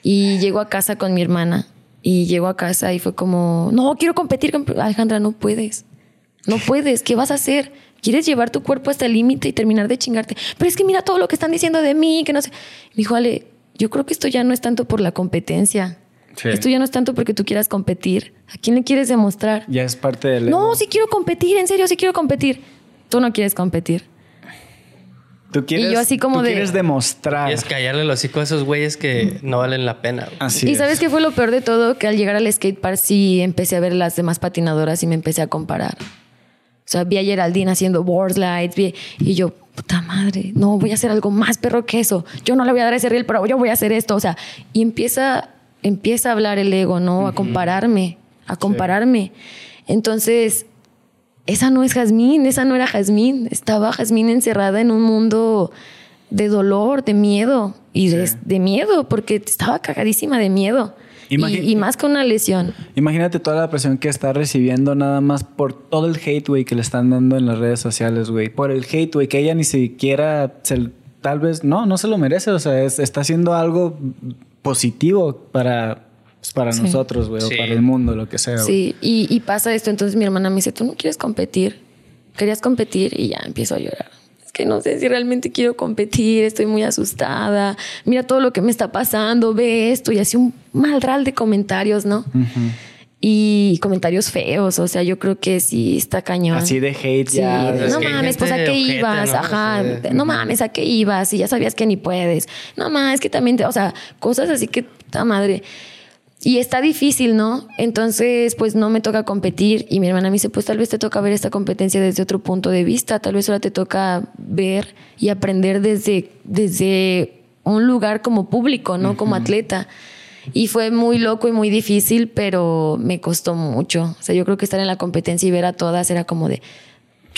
Y llego a casa con mi hermana y llego a casa y fue como, no, quiero competir. comp-". Alejandra, no puedes. No puedes. ¿Qué vas a hacer? ¿Quieres llevar tu cuerpo hasta el límite y terminar de chingarte? Pero es que mira todo lo que están diciendo de mí, que no sé. Me dijo, Ale, yo creo que esto ya no es tanto por la competencia. Sí. Esto ya no es tanto porque tú quieras competir. ¿A quién le quieres demostrar? Ya es parte del. No, sí quiero competir, en serio, sí quiero competir. Tú no quieres competir. Tú quieres, y yo así como tú de- quieres demostrar. Y es callarle el hocico a esos güeyes que no valen la pena. güey. Así y es. sabes qué fue lo peor de todo? Que al llegar al skate park sí empecé a ver las demás patinadoras y me empecé a comparar. O sea, vi a Geraldine haciendo board slides vi- y yo, puta madre, no, voy a hacer algo más perro que eso. Yo no le voy a dar ese reel, pero yo voy a hacer esto. O sea, y empieza, empieza a hablar el ego, ¿no? A compararme, a compararme. Entonces, esa no es Jazmín, esa no era Jazmín. Estaba Jazmín encerrada en un mundo de dolor, de miedo y de, de miedo, porque estaba cagadísima de miedo. Y, más con una lesión. Imagínate toda la presión que está recibiendo nada más por todo el hate, güey, que le están dando en las redes sociales, güey. Por el hate, güey, que ella ni siquiera, se- tal vez, no, no se lo merece. O sea, es- está haciendo algo positivo para, para Sí. nosotros, güey, Sí. o para el mundo, lo que sea. Sí, y, y pasa esto. Entonces mi hermana me dice, tú no quieres competir. Querías competir y ya empiezo a llorar. Es que no sé si realmente quiero competir, estoy muy asustada. Mira todo lo que me está pasando, ve esto y así un malral de comentarios, ¿no? Y comentarios feos, o sea, yo creo que sí está cañón. Así de hate Sí, ya. de, es no mames, pues a qué ojete, ibas, ¿no? ajá, no mames, a qué ibas, y ya sabías que ni puedes. No mames, es que también, te- o sea, cosas así que, puta madre. Y está difícil, ¿no? Entonces, pues no me toca competir. Y mi hermana me dice, pues tal vez te toca ver esta competencia desde otro punto de vista. Tal vez ahora te toca ver y aprender desde, desde un lugar como público, ¿no? Como atleta. Y fue muy loco y muy difícil, pero me costó mucho. O sea, yo creo que estar en la competencia y ver a todas era como de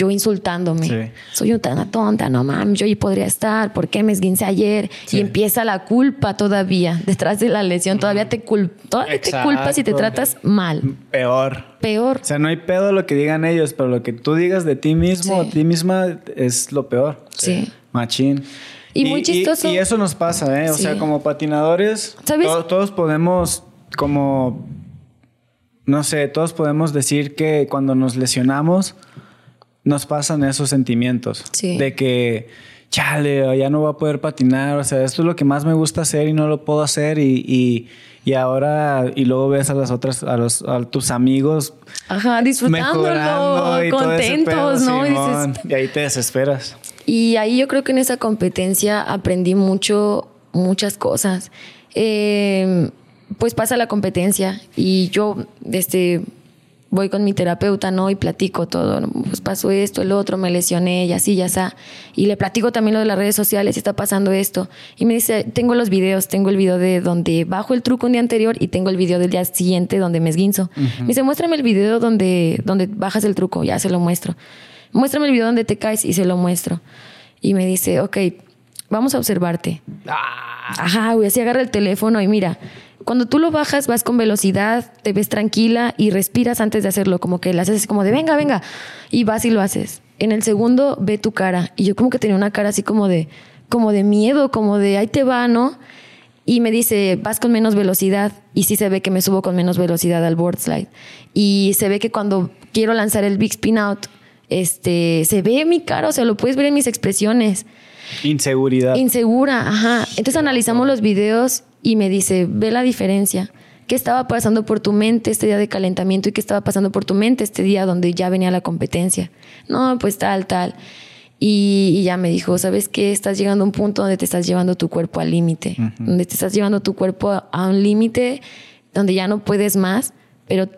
yo insultándome. Sí. Soy una tonta, no mames, yo ahí podría estar, ¿por qué me esguince ayer? Y empieza la culpa todavía, detrás de la lesión, todavía te, cul todavía te culpas y te tratas mal. Peor. Peor. O sea, no hay pedo lo que digan ellos, pero lo que tú digas de ti mismo o Sí. ti misma es lo peor. Sí. Machín. Y muy chistoso. Y, eso nos pasa, ¿eh? O sea, como patinadores, todos podemos, como, no sé, todos podemos decir que cuando nos lesionamos, nos pasan esos sentimientos. Sí. De que, chale, ya no voy a poder patinar. O sea, esto es lo que más me gusta hacer y no lo puedo hacer. Y, y, y ahora, y luego ves a las otras, a, los, a tus amigos Ajá, disfrutándolo, y contentos, pedo, ¿no? Y Simón. dices, y ahí te desesperas. Y ahí yo creo que en esa competencia aprendí mucho, muchas cosas. Eh, pues pasa la competencia y yo este, voy con mi terapeuta, ¿no? Y platico todo. Pues pasó esto, el otro, me lesioné y así, ya está. Y le platico también lo de las redes sociales, está pasando esto. Y me dice, tengo los videos, tengo el video de donde bajo el truco un día anterior y tengo el video del día siguiente donde me esguinzo. Me dice, muéstrame el video donde, donde bajas el truco, ya se lo muestro. Muéstrame el video donde te caes y se lo muestro. Y me dice, ok, vamos a observarte. Ajá, güey, así agarra el teléfono y mira, cuando tú lo bajas vas con velocidad, te ves tranquila y respiras antes de hacerlo, como que le haces como de venga, venga, y vas y lo haces. En el segundo ve tu cara y yo como que tenía una cara así como de, como de miedo, como de ahí te va, ¿no? Y me dice, vas con menos velocidad. Y sí se ve que me subo con menos velocidad al board slide. Y se ve que cuando quiero lanzar el big spin out, este, se ve mi cara, o sea, lo puedes ver en mis expresiones. Inseguridad. Insegura, ajá. Entonces analizamos los videos y me dice, ve la diferencia. ¿Qué estaba pasando por tu mente este día de calentamiento y qué estaba pasando por tu mente este día donde ya venía la competencia? No, pues tal, tal. Y, y ya me dijo, ¿sabes qué? Estás llegando a un punto donde te estás llevando tu cuerpo al límite, donde te estás llevando tu cuerpo a, a un límite donde ya no puedes más, pero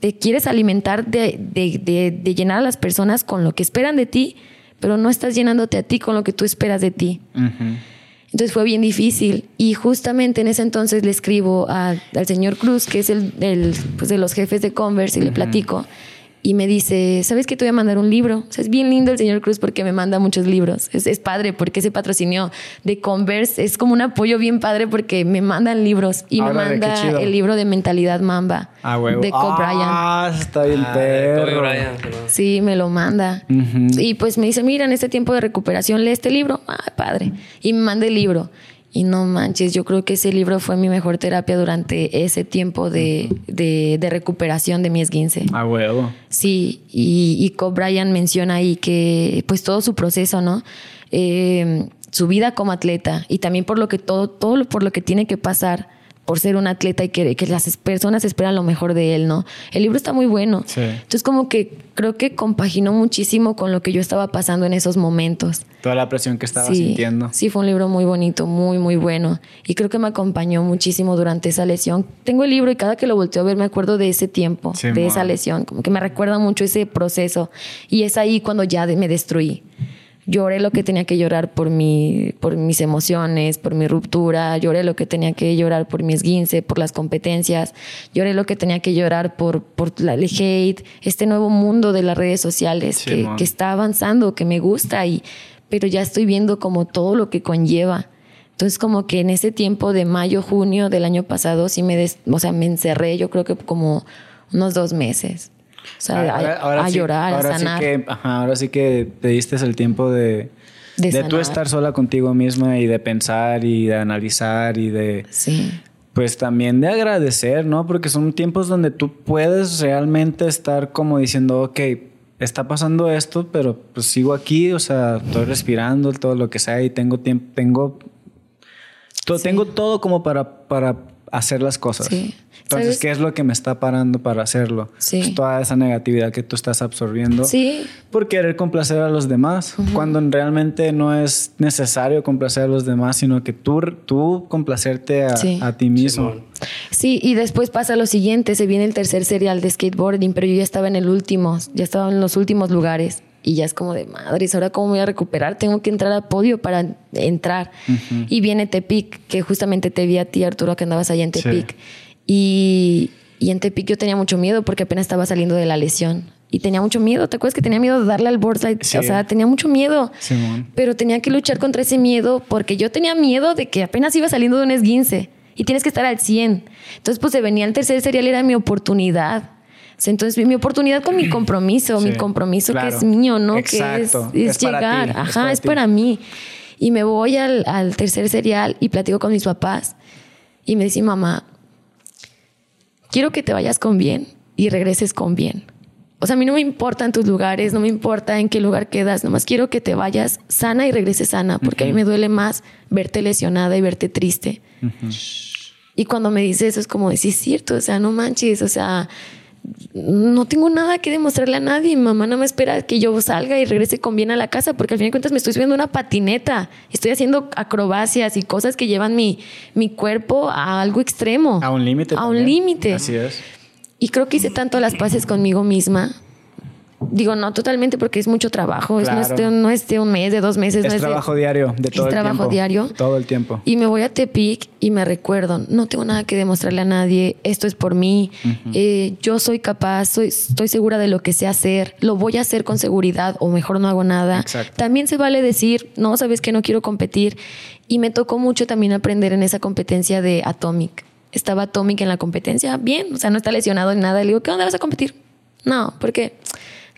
te quieres alimentar de, de- de- de llenar a las personas con lo que esperan de ti, pero no estás llenándote a ti con lo que tú esperas de ti. Ujú. Entonces fue bien difícil. Y justamente en ese entonces le escribo a- al señor Cruz, que es el, el, pues, de los jefes de Converse, y le platico. Y me dice, ¿sabes que te voy a mandar un libro? O sea, es bien lindo el señor Cruz porque me manda muchos libros. Es, es padre porque ese patrocinio de Converse es como un apoyo bien padre porque me mandan libros y me manda el libro de Mentalidad Mamba Ah, huevo. de Kobe Bryant. Ah, está bien Ah, perro. Sí, me lo manda. Y pues me dice, mira, en este tiempo de recuperación lee este libro. Ah, padre. Y me manda el libro. Y no manches, yo creo que ese libro fue mi mejor terapia durante ese tiempo de, de- de recuperación de mi esguince. A huevo. Sí, y, y Kobe Bryant menciona ahí que pues todo su proceso, ¿no? Eh, su vida como atleta y también por lo que todo, todo por lo que tiene que pasar por ser un atleta y que, que las personas esperan lo mejor de él, ¿no? El libro está muy bueno. Sí. Entonces como que creo que compaginó muchísimo con lo que yo estaba pasando en esos momentos. Toda la presión que estaba sí, sintiendo. sí, fue un libro muy bonito, muy, muy bueno. Y creo que me acompañó muchísimo durante esa lesión. Tengo el libro y cada que lo volteo a ver me acuerdo de ese tiempo, Sí, de man. esa lesión. Como que me recuerda mucho ese proceso. Y es ahí cuando ya me destruí. Lloré lo que tenía que llorar por, mi, por mis emociones, por mi ruptura. Lloré lo que tenía que llorar por mi esguince, por las competencias. Lloré lo que tenía que llorar por, por la, el hate, este nuevo mundo de las redes sociales Sí, que, que está avanzando, que me gusta, y, pero ya estoy viendo como todo lo que conlleva. Entonces como que en ese tiempo de mayo, junio del año pasado sí me, des- o sea, me encerré yo creo que como unos dos meses. O sea, a, a sí- llorar, ahora a sanar. Sí que, ajá, ahora sí que te diste el tiempo de, De de tú estar sola contigo misma y de pensar y de analizar y de, Sí, pues también de agradecer, ¿no? Porque son tiempos donde tú puedes realmente estar como diciendo, ok, está pasando esto, pero pues sigo aquí, o sea, estoy respirando, todo lo que sea y tengo tiempo, tengo, to- Sí. tengo todo como para, para hacer las cosas. Sí. Entonces, ¿Sabes? ¿qué es lo que me está parando para hacerlo? Sí. Pues toda esa negatividad que tú estás absorbiendo sí, por querer complacer a los demás, cuando realmente no es necesario complacer a los demás, sino que tú, tú complacerte a, Sí. a ti mismo. Simón. sí. Y después pasa lo siguiente, se viene el tercer serial de skateboarding, pero yo ya estaba en el último, ya estaba en los últimos lugares. Y ya es como de madres, ahora cómo voy a recuperar, tengo que entrar a podio para entrar. Y viene Tepic, que justamente te vi a ti, Arturo, que andabas allá en Sí. Y, y en Tepic yo tenía mucho miedo porque apenas estaba saliendo de la lesión. Y tenía mucho miedo, ¿te acuerdas que tenía miedo de darle al board Sí. O sea, tenía mucho miedo. Simón. Pero tenía que luchar contra ese miedo porque yo tenía miedo de que apenas iba saliendo de un esguince y tienes que estar al 100. Entonces, pues se venía el tercer serial, era mi oportunidad. Entonces, mi oportunidad con mi compromiso, Sí, mi compromiso claro. que es mío, ¿no? Exacto. Que es, es Es para llegar. ti, es Ajá, para es ti. para mí. Y me voy al, al tercer serial y platico con mis papás. Y me dice, mamá, quiero que te vayas con bien y regreses con bien. O sea, a mí no me importan tus lugares, no me importa en qué lugar quedas, nomás quiero que te vayas sana y regreses sana, porque a mí me duele más verte lesionada y verte triste. Y cuando me dice eso es como decir, sí, es cierto, o sea, no manches, o sea, no tengo nada que demostrarle a nadie. Mi mamá no me espera que yo salga y regrese con bien a la casa, porque al fin de cuentas me estoy subiendo una patineta, estoy haciendo acrobacias y cosas que llevan mi, mi cuerpo a algo extremo. A un límite. A un límite. Así es. Y creo que hice tanto las paces conmigo misma. Digo, no totalmente porque es mucho trabajo. es- no, es Claro. de, no es de un mes, de dos meses. Es no es de- trabajo diario, de todo es el trabajo tiempo. diario. Todo el tiempo. Y me voy a Tepic y me recuerdo, no tengo nada que demostrarle a nadie, esto es por mí, eh, yo soy capaz, soy, estoy segura de lo que sé hacer, lo voy a hacer con seguridad o mejor no hago nada. Exacto. También se vale decir, no, sabes que no quiero competir. Y me tocó mucho también aprender en esa competencia de Atomic. Estaba Atomic en la competencia, bien, o sea, no está lesionado ni nada. Le digo, ¿qué onda vas a competir? No, porque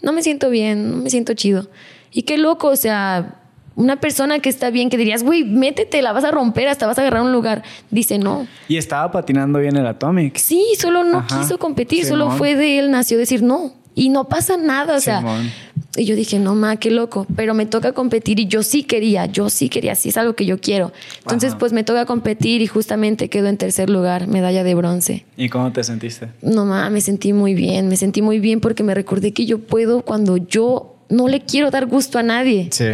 no me siento bien, no me siento chido. Y qué loco, o sea, una persona que está bien, que dirías, güey, métete, la vas a romper, hasta vas a agarrar un lugar. Dice, no. Y estaba patinando bien el Atomic. Sí, solo no Ajá. quiso competir, solo fue de él, nació decir no. Y no pasa nada, o sea. Simón. Y yo dije, no, ma, qué loco. Pero me toca competir y yo sí quería, yo sí quería, sí es algo que yo quiero. Entonces, Ajá. pues me toca competir y justamente quedo en tercer lugar, medalla de bronce. ¿Y cómo te sentiste? No, ma, me sentí muy bien, me sentí muy bien porque me recordé que yo puedo cuando yo no le quiero dar gusto a nadie. Sí.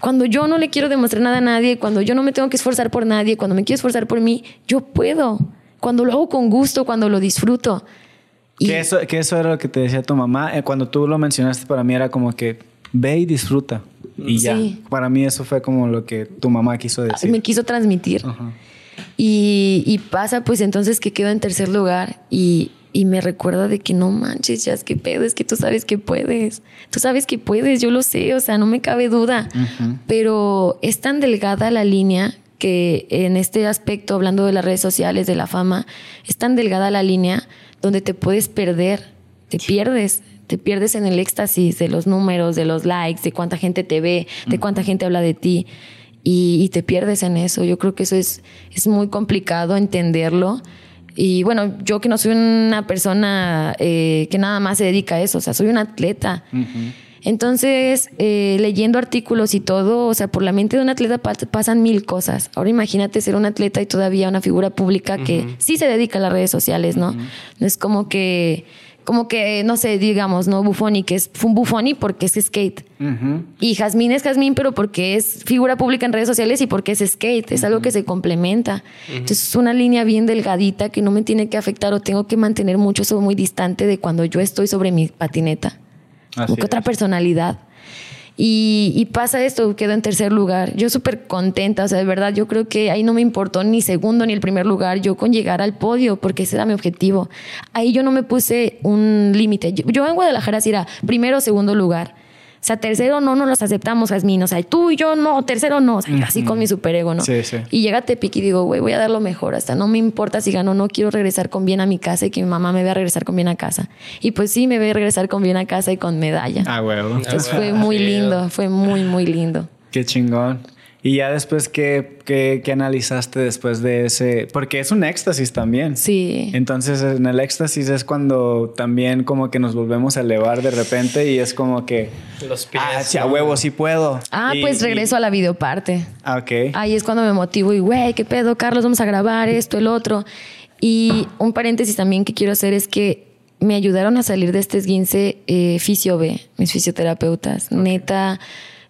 Cuando yo no le quiero demostrar nada a nadie, cuando yo no me tengo que esforzar por nadie, cuando me quiero esforzar por mí, yo puedo. Cuando lo hago con gusto, cuando lo disfruto. Y Que eso, que eso era lo que te decía tu mamá. Eh, Cuando tú lo mencionaste, para mí era como que ve y disfruta. Y ya. Sí. Para mí eso fue como lo que tu mamá quiso decir. me quiso transmitir. Ajá. Y, y pasa pues entonces que quedo en tercer lugar y, y me recuerda de que no manches, ya es que pedo, es que tú sabes que puedes. Tú sabes que puedes, yo lo sé, o sea, no me cabe duda. Pero es tan delgada la línea que en este aspecto, hablando de las redes sociales, de la fama, es tan delgada la línea donde te puedes perder, te pierdes, te pierdes en el éxtasis de los números, de los likes, de cuánta gente te ve, de cuánta gente habla de ti y, y te pierdes en eso. Yo creo que eso es, es muy complicado entenderlo. Y bueno, yo que no soy una persona eh, que nada más se dedica a eso, o sea, soy un atleta. Entonces, eh, leyendo artículos y todo, o sea, por la mente de un atleta pas- pasan mil cosas. Ahora imagínate ser un atleta y todavía una figura pública que sí se dedica a las redes sociales, ¿no? No es como que, como que, no sé, digamos, ¿no? Buffoni, que es fue un Buffoni porque es skate. Y Jazmín es Jazmín, pero porque es figura pública en redes sociales y porque es skate. Es algo que se complementa. Entonces es una línea bien delgadita que no me tiene que afectar o tengo que mantener mucho eso muy distante de cuando yo estoy sobre mi patineta. Así que otra personalidad. Y, y pasa esto, quedo en tercer lugar. Yo súper contenta, o sea, de verdad, yo creo que ahí no me importó ni segundo ni el primer lugar, yo con llegar al podio, porque ese era mi objetivo. Ahí yo no me puse un límite. Yo, yo en Guadalajara sí era primero o segundo lugar. O sea, tercero no, no los aceptamos, Jazmín. O sea, tú y yo no, tercero no. O sea, así con mi superego, ¿no? Sí, sí. Y llega Tepic y digo, güey, voy a dar lo mejor. Hasta no me importa si gano, no quiero regresar con bien a mi casa y que mi mamá me vea regresar con bien a casa. Y pues sí, me ve regresar con bien a casa y con medalla. Ah, huevo. Entonces fue muy lindo, fue muy, muy lindo. Qué chingón. Y ya después, ¿qué, qué, qué analizaste después de ese? Porque es un éxtasis también. Sí. Entonces, en el éxtasis es cuando también como que nos volvemos a elevar de repente y es como que... Los pies. Ah, sí, a huevo, sí puedo. Ah, Y- pues y- regreso a la videoparte. Ah, ok. Ahí es cuando me motivo y, güey, ¿qué pedo, Carlos? Vamos a grabar esto, el otro. Y un paréntesis también que quiero hacer es que me ayudaron a salir de este esguince eh, Fisio B, mis fisioterapeutas. Neta,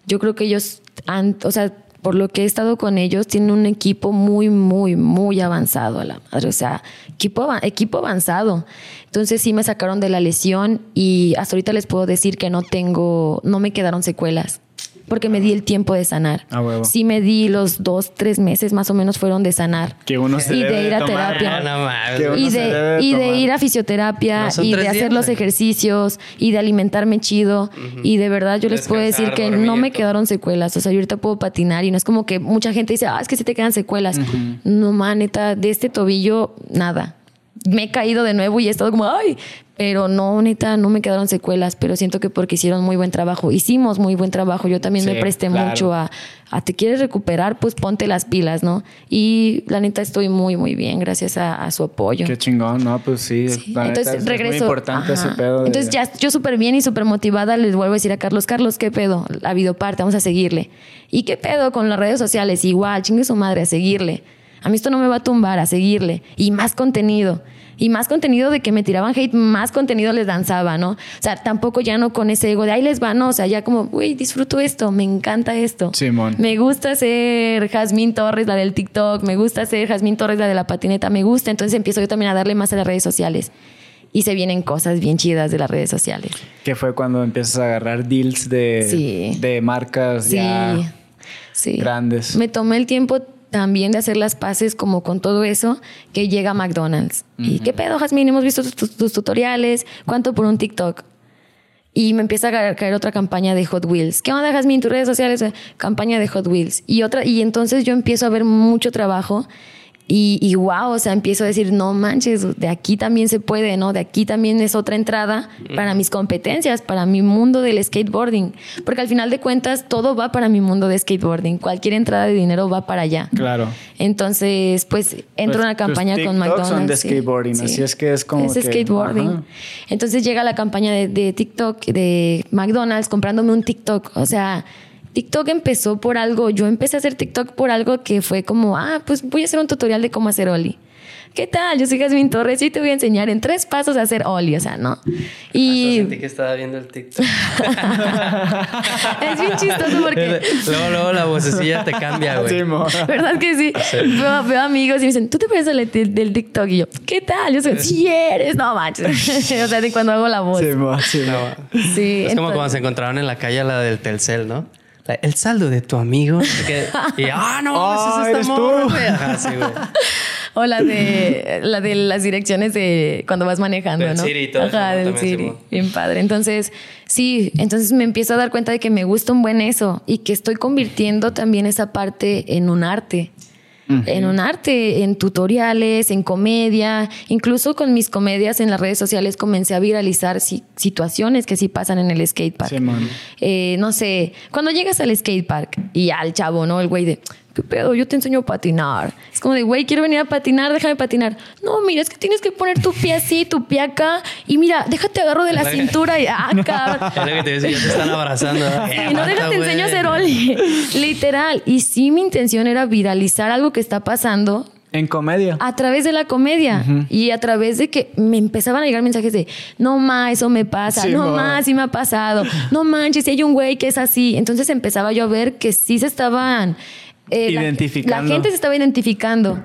yo creo que ellos, han, o sea, por lo que he estado con ellos, tienen un equipo muy, muy, muy avanzado a la madre. O sea, equipo, equipo avanzado. Entonces sí me sacaron de la lesión y hasta ahorita les puedo decir que no tengo, no me quedaron secuelas. Porque me di el tiempo de sanar. Ah, huevo. Sí me di los dos, tres meses más o menos fueron de sanar. Que uno se y debe de ir a tomar. terapia. No, no güey. Y se de, y de ir a fisioterapia No, y de hacer días, los ejercicios y de alimentarme chido. Y de verdad yo les puedo decir que no me quedaron secuelas. O sea, yo ahorita puedo patinar y no es como que mucha gente dice, ah, es que sí te quedan secuelas. No, man, neta, de este tobillo, nada. Me he caído de nuevo y he estado como, ay, pero no, neta, no me quedaron secuelas, pero siento que porque hicieron muy buen trabajo. Hicimos muy buen trabajo. Yo también me presté claro. mucho a, a te quieres recuperar, pues ponte las pilas, ¿no? Y la neta estoy muy, muy bien gracias a, a su apoyo. Qué chingón, ¿no? Pues sí. Sí, la neta Entonces es- es regreso. muy importante ese pedo. de- Entonces ya yo súper bien y súper motivada les vuelvo a decir a Carlos, Carlos, ¿qué pedo? Ha habido parte, vamos a seguirle. ¿Y qué pedo con las redes sociales? Igual, chingue su madre, a seguirle. A mí esto no me va a tumbar, a seguirle. Y más contenido. Y más contenido de que me tiraban hate, más contenido les danzaba, ¿no? O sea, tampoco ya no con ese ego de ahí les va, no. O sea, ya como, güey, disfruto esto, me encanta esto. Simón. Me gusta ser Jazmín Torres, la del TikTok, me gusta ser Jazmín Torres, la de la patineta, me gusta. Entonces empiezo yo también a darle más a las redes sociales. Y se vienen cosas bien chidas de las redes sociales. Que fue cuando empiezas a agarrar deals de, Sí. de marcas Sí, ya sí. grandes. Me tomé el tiempo también de hacer las paces como con todo eso que llega a McDonald's. ¿Y qué pedo, Jazmín? Hemos visto tus, tutoriales. ¿Cuánto por un TikTok? Y me empieza a ca- caer otra campaña de Hot Wheels. ¿Qué onda, Jazmín? Tus redes sociales, eh, campaña de Hot Wheels. Y otra, y entonces yo empiezo a ver mucho trabajo y, y wow, o sea, empiezo a decir, no manches, de aquí también se puede, ¿no? De aquí también es otra entrada para mis competencias, para mi mundo del skateboarding. Porque al final de cuentas, todo va para mi mundo de skateboarding. Cualquier entrada de dinero va para allá. Claro. Entonces, pues entro Pues, en una campaña tus con McDonald's. son de skateboarding, sí. así es que es como Es que- skateboarding. ajá. Entonces llega la campaña de, de TikTok, de McDonald's, comprándome un TikTok. O sea, TikTok empezó por algo, yo empecé a hacer TikTok por algo que fue como, ah, pues voy a hacer un tutorial de cómo hacer Oli. ¿Qué tal? Yo soy Jasmine Torres y te voy a enseñar en tres pasos a hacer Oli, o sea, ¿no? Hasta Y sentí que estaba viendo el TikTok. es bien chistoso porque... luego, luego la vocecilla te cambia, güey. Sí, mo. ¿Verdad que sí? Veo, veo amigos y me dicen, ¿tú te pareces del, del TikTok? Y yo, ¿qué tal? Yo soy, sí eres, no manches. o sea, de cuando hago la voz. Sí, mo, sí, mo. No. Sí, Es como cuando se encontraron en la calle la del Telcel, ¿no? El saldo de tu amigo. Que- y, ah, no, Ah, ese es eres esta tú. morra, güey. Ajá, sí, güey. o la de, la de las direcciones de cuando vas manejando, Del ¿no? Siri y todo Ajá, del Siri. Bien padre. Entonces, sí, entonces me empiezo a dar cuenta de que me gusta un buen eso y que estoy convirtiendo también esa parte en un arte. En un arte, en tutoriales, en comedia, incluso con mis comedias en las redes sociales comencé a viralizar si- situaciones que sí pasan en el skatepark. Simón. Eh, no sé, cuando llegas al skatepark y al chavo, ¿no? El güey de, ¿qué pedo? Yo te enseño a patinar. Es como de, güey, quiero venir a patinar, déjame patinar. No, mira, es que tienes que poner tu pie así, tu pie acá, y mira, déjate agarro de la cintura y, ah, cabrón. Es lo que te decía, ya te están abrazando. ¿no? Y no déjate enseño a hacer oli. Literal. Y sí, mi intención era viralizar algo que está pasando En comedia. a través de la comedia y a través de que me empezaban a llegar mensajes de no ma, eso me pasa, Sí, no ma, sí me ha pasado, no manches, si hay un güey que es así. Entonces empezaba yo a ver que sí se estaban eh, la- Identificando. La, gente se estaba identificando.